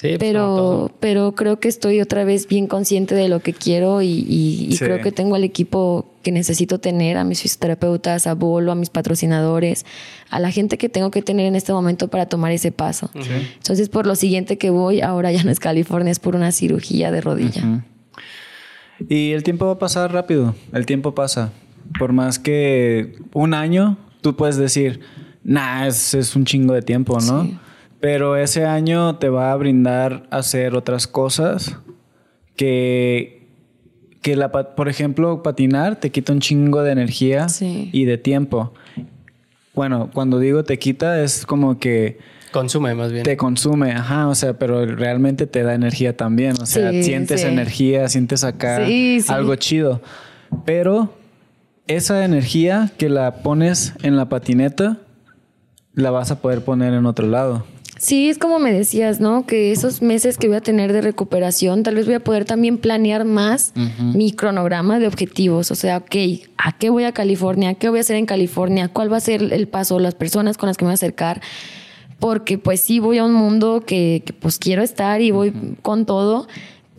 pues, pero, pero creo que estoy otra vez bien consciente de lo que quiero y, creo que tengo al equipo que necesito tener, a mis fisioterapeutas, a Bolo, a mis patrocinadores, a la gente que tengo que tener en este momento para tomar ese paso. Entonces, por lo siguiente que voy, ahora ya no es California, es por una cirugía de rodilla. Y el tiempo va a pasar rápido, el tiempo pasa. Por más que un año, tú puedes decir, nah, es, es un chingo de tiempo, ¿no? Pero ese año te va a brindar hacer otras cosas que, que la, por ejemplo, patinar te quita un chingo de energía y de tiempo. Bueno, cuando digo te quita es como que... Consume más bien. Te consume, ajá, o sea, pero realmente te da energía también, o sea, sientes energía, sientes acá algo chido. Pero esa energía que la pones en la patineta, la vas a poder poner en otro lado. Sí, es como me decías, ¿no? Que esos meses que voy a tener de recuperación, tal vez voy a poder también planear más mi cronograma de objetivos. O sea, ok, ¿a qué voy a California? ¿Qué voy a hacer en California? ¿Cuál va a ser el paso? Las personas con las que me voy a acercar. Porque pues sí voy a un mundo que, pues quiero estar y voy con todo,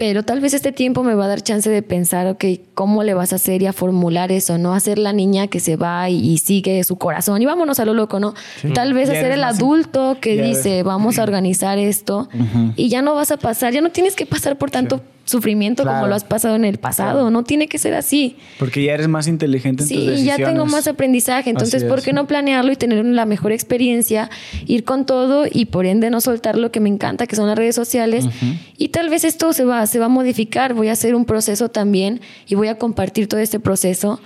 Pero tal vez este tiempo me va a dar chance de pensar, ok, ¿cómo le vas a hacer y a formular eso? No hacer la niña que se va y, y sigue su corazón y vámonos a lo loco, ¿no? Tal vez Ya hacer el adulto que dice, vamos a organizar esto y ya no vas a pasar, ya no tienes que pasar por tanto sufrimiento como Claro. lo has pasado en el pasado, no tiene que ser así. Porque ya eres más inteligente en tus Sí, decisiones. ya tengo más aprendizaje. Entonces, ¿por qué no planearlo y tener la mejor experiencia? Ir con todo y por ende no soltar lo que me encanta, que son las redes sociales. Y tal vez esto se va, se va a modificar. Voy a hacer un proceso también y voy a compartir todo este proceso.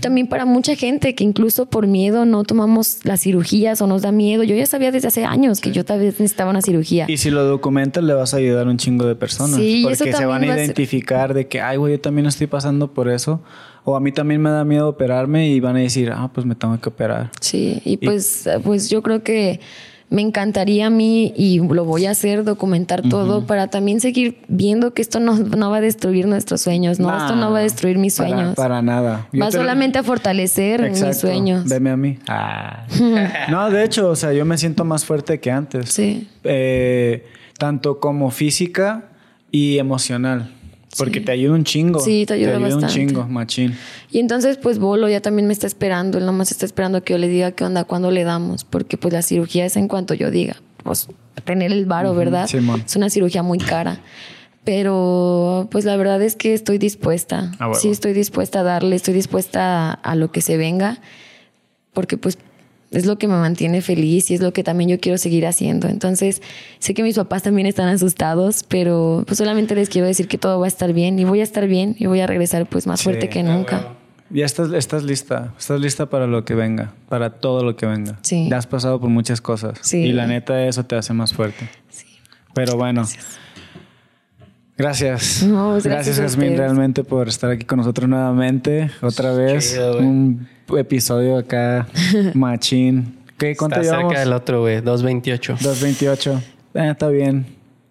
También para mucha gente que incluso por miedo no tomamos las cirugías o nos da miedo. Yo ya sabía desde hace años que yo tal vez necesitaba una cirugía. Y si lo documentas, le vas a ayudar a un chingo de personas. Sí, porque eso se van a identificar de que, ay, güey, yo también estoy pasando por eso. O a mí también me da miedo operarme y van a decir, ah, pues me tengo que operar. Sí, y pues, pues yo creo que me encantaría a mí y lo voy a hacer, documentar todo para también seguir viendo que esto no, no va a destruir nuestros sueños, ¿no? esto no va a destruir mis Para- sueños. Para, nada. Yo va te- solamente a fortalecer mis sueños. Veme a mí. Ah. no, de hecho, o sea, yo me siento más fuerte que antes. Sí. Eh, tanto como física y emocional. Porque Sí. te ayuda un chingo. Sí, te ayuda un bastante. chingo, machín. Y entonces, pues Bolo ya también me está esperando. Él nomás está esperando que yo le diga qué onda, cuándo le damos. Porque pues la cirugía es en cuanto yo diga. Pues tener el varo, ¿verdad? Simón. Es una cirugía muy cara. Pero pues la verdad es que estoy dispuesta. Ah, huevo. Sí, estoy dispuesta a darle, estoy dispuesta a, a lo que se venga. Porque pues es lo que me mantiene feliz y es lo que también yo quiero seguir haciendo. Entonces, sé que mis papás también están asustados, pero pues solamente les quiero decir que todo va a estar bien y voy a estar bien y voy a regresar pues más Sí. fuerte que nunca. Ya estás, estás lista. Estás lista para lo que venga. Para todo lo que venga. Sí. Ya has pasado por muchas cosas. Sí. Y la neta, eso te hace más fuerte. Sí. Pero bueno. Gracias. No, pues, gracias, gracias Jasmine, realmente por estar aquí con nosotros nuevamente. Otra vez. Chido, un episodio acá, machín. ¿Qué, ¿Cuánto Está llevamos? cerca del otro, güey. 228. 228. Eh, está bien.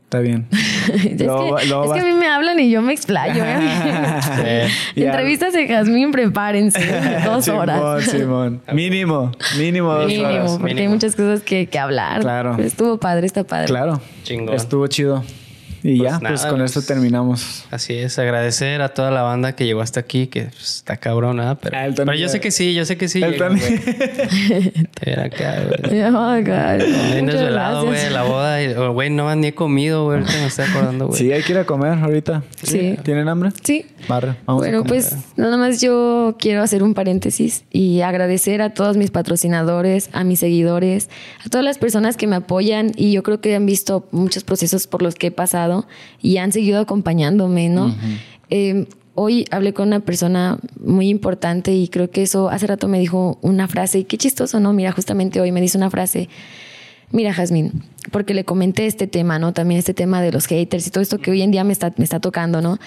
Está bien. es Luego- que, luego es que a mí me hablan y yo me explayo. ¿eh? Ya. Entrevistas de Jazmín, prepárense. Dos Simón, horas. Simón. Mínimo. Mínimo dos Mínimo, horas. porque hay mínimo. muchas cosas que, que hablar. Claro. Estuvo padre, está padre. Claro. Chingón. Estuvo chido. Y Pues ya, nada, pues con pues. esto terminamos. Así es, agradecer a toda la banda que llegó hasta aquí, que pues, está cabrón, ¿ah? Pero, Ah, pero yo sé que sí, yo sé que sí. El. Te ven acá, güey. Oh, God. Bien desvelado, güey, la boda. y- oh, Güey, no ni he comido, güey. Ahorita me estoy acordando, güey. Sí, hay que ir a comer ahorita. Sí. ¿Tienen hambre? Sí. Barre. Vamos a bueno, comer. pues nada más yo quiero hacer un paréntesis y agradecer a todos mis patrocinadores, a mis seguidores, a todas las personas que me apoyan y yo creo que han visto muchos procesos por los que he pasado y han seguido acompañándome, ¿no? Eh, hoy hablé con una persona muy importante y creo que eso hace rato me dijo una frase y qué chistoso, ¿no? Mira, justamente hoy me dice una frase. Mira, Jazmín, porque le comenté este tema, ¿no? También este tema de los haters y todo esto que hoy en día me está, me está tocando, ¿no?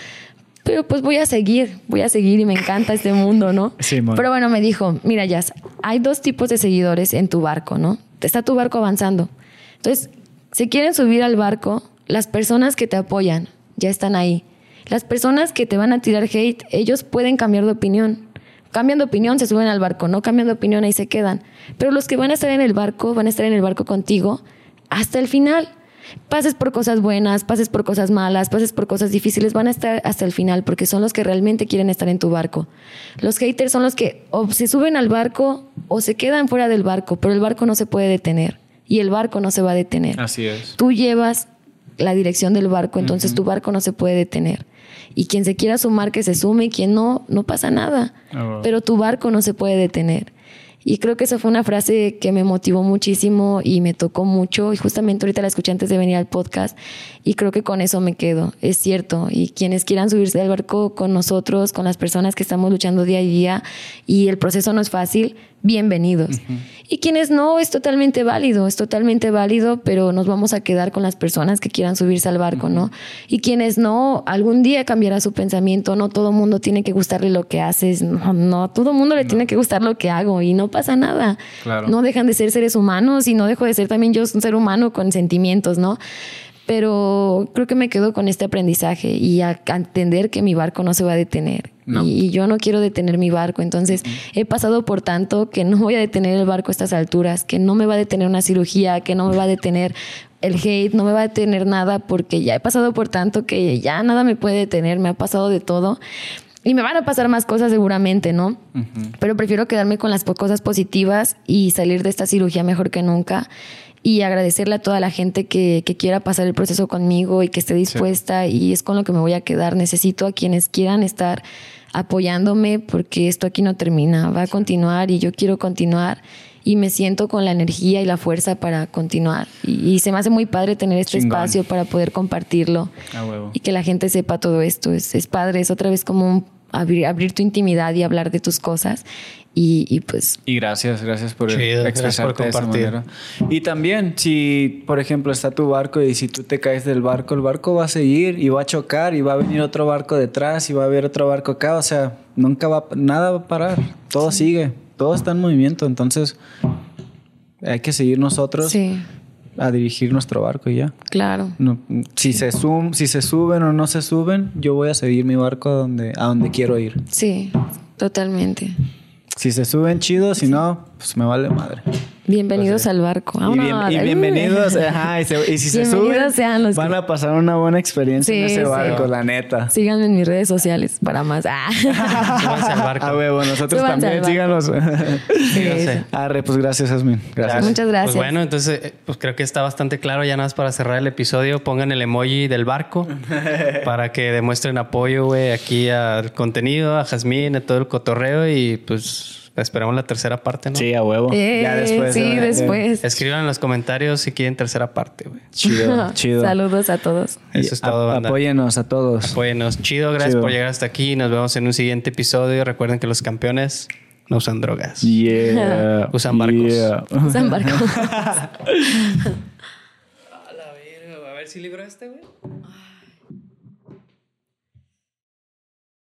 Pero pues voy a seguir, voy a seguir y me encanta este mundo, ¿no? Simón. Pero bueno, me dijo, mira, Jazz, hay dos tipos de seguidores en tu barco, ¿no? Está tu barco avanzando. Entonces, si quieren subir al barco, las personas que te apoyan ya están ahí. Las personas que te van a tirar hate, ellos pueden cambiar de opinión. Cambian de opinión, se suben al barco, no cambian de opinión, ahí se quedan. Pero los que van a estar en el barco, van a estar en el barco contigo hasta el final. Pases por cosas buenas, pases por cosas malas, pases por cosas difíciles, van a estar hasta el final porque son los que realmente quieren estar en tu barco. Los haters son los que o se suben al barco o se quedan fuera del barco, pero el barco no se puede detener y el barco no se va a detener. Así es. Tú llevas la dirección del barco, entonces tu barco no se puede detener. Y quien se quiera sumar, que se sume, y quien no, no pasa nada. Ah. Pero tu barco no se puede detener. Y creo que esa fue una frase que me motivó muchísimo y me tocó mucho. Y justamente ahorita la escuché antes de venir al podcast. Y creo que con eso me quedo. Es cierto. Y quienes quieran subirse al barco con nosotros, con las personas que estamos luchando día a día, y el proceso no es fácil, bienvenidos. Y quienes no, es totalmente válido, es totalmente válido, pero nos vamos a quedar con las personas que quieran subirse al barco, ¿no? Y quienes no, algún día cambiará su pensamiento, no todo mundo tiene que gustarle lo que haces, no, no, todo mundo le tiene que gustar lo que hago y no pasa nada. Claro. No dejan de ser seres humanos y no dejo de ser también yo un ser humano con sentimientos, ¿no? Pero creo que me quedo con este aprendizaje y a, a entender que mi barco no se va a detener. No. Y, y yo no quiero detener mi barco. Entonces he pasado por tanto que no voy a detener el barco a estas alturas, que no me va a detener una cirugía, que no me va a detener el hate, no me va a detener nada porque ya he pasado por tanto que ya nada me puede detener, me ha pasado de todo. Y me van a pasar más cosas seguramente, ¿no? Pero prefiero quedarme con las cosas positivas y salir de esta cirugía mejor que nunca. Y agradecerle a toda la gente que, que quiera pasar el proceso conmigo y que esté dispuesta. Y es con lo que me voy a quedar. Necesito a quienes quieran estar apoyándome porque esto aquí no termina. Va a continuar y yo quiero continuar. Y me siento con la energía y la fuerza para continuar. Y, y se me hace muy padre tener este Chingón. espacio para poder compartirlo y que la gente sepa todo esto. Es, es padre, es otra vez como un abrir, abrir tu intimidad y hablar de tus cosas. Y, y pues Y gracias, gracias por Chido, gracias expresarte por de esa manera. Y también, si por ejemplo está tu barco y si tú te caes del barco, el barco va a seguir y va a chocar y va a venir otro barco detrás y va a haber otro barco acá. O sea, nunca va, nada va a parar. Todo sigue, todo está en movimiento. Entonces, hay que seguir nosotros sí, a dirigir nuestro barco y ya. claro. No, si, se sum, si se suben o no se suben, yo voy a seguir mi barco a donde, a donde quiero ir. Sí, totalmente. Si se suben, chido. Si no, pues me vale madre. Bienvenidos al barco. Y, bien- Vámonos. y bienvenidos, ajá, y, se- y si se suben, sean los van que- a pasar una buena experiencia en ese sí. barco, la neta. Síganme en mis redes sociales para más. Ah. Súbanse al barco. A huevo, nosotros Súbanse también, síganos. Sí, yo sé. Arre, pues gracias, Asmin. Gracias. Muchas gracias. Pues bueno, entonces, eh, pues creo que está bastante claro. Ya nada más para cerrar el episodio, pongan el emoji del barco para que demuestren apoyo, güey, aquí al contenido, a Jazmín, a todo el cotorreo y pues esperamos la tercera parte, ¿no? Sí, a huevo. Eh, ya después. sí, después. Escriban en los comentarios si quieren tercera parte, güey. Chido, chido. Saludos a todos. Eso es Y a- todo, banda. Apóyenos a todos. Apóyenos. Chido, gracias Chido. por llegar hasta aquí. Nos vemos en un siguiente episodio. Recuerden que los campeones no usan drogas. Yeah. Usan barcos. Yeah. San Barco. A la verga, a ver si libro este, güey.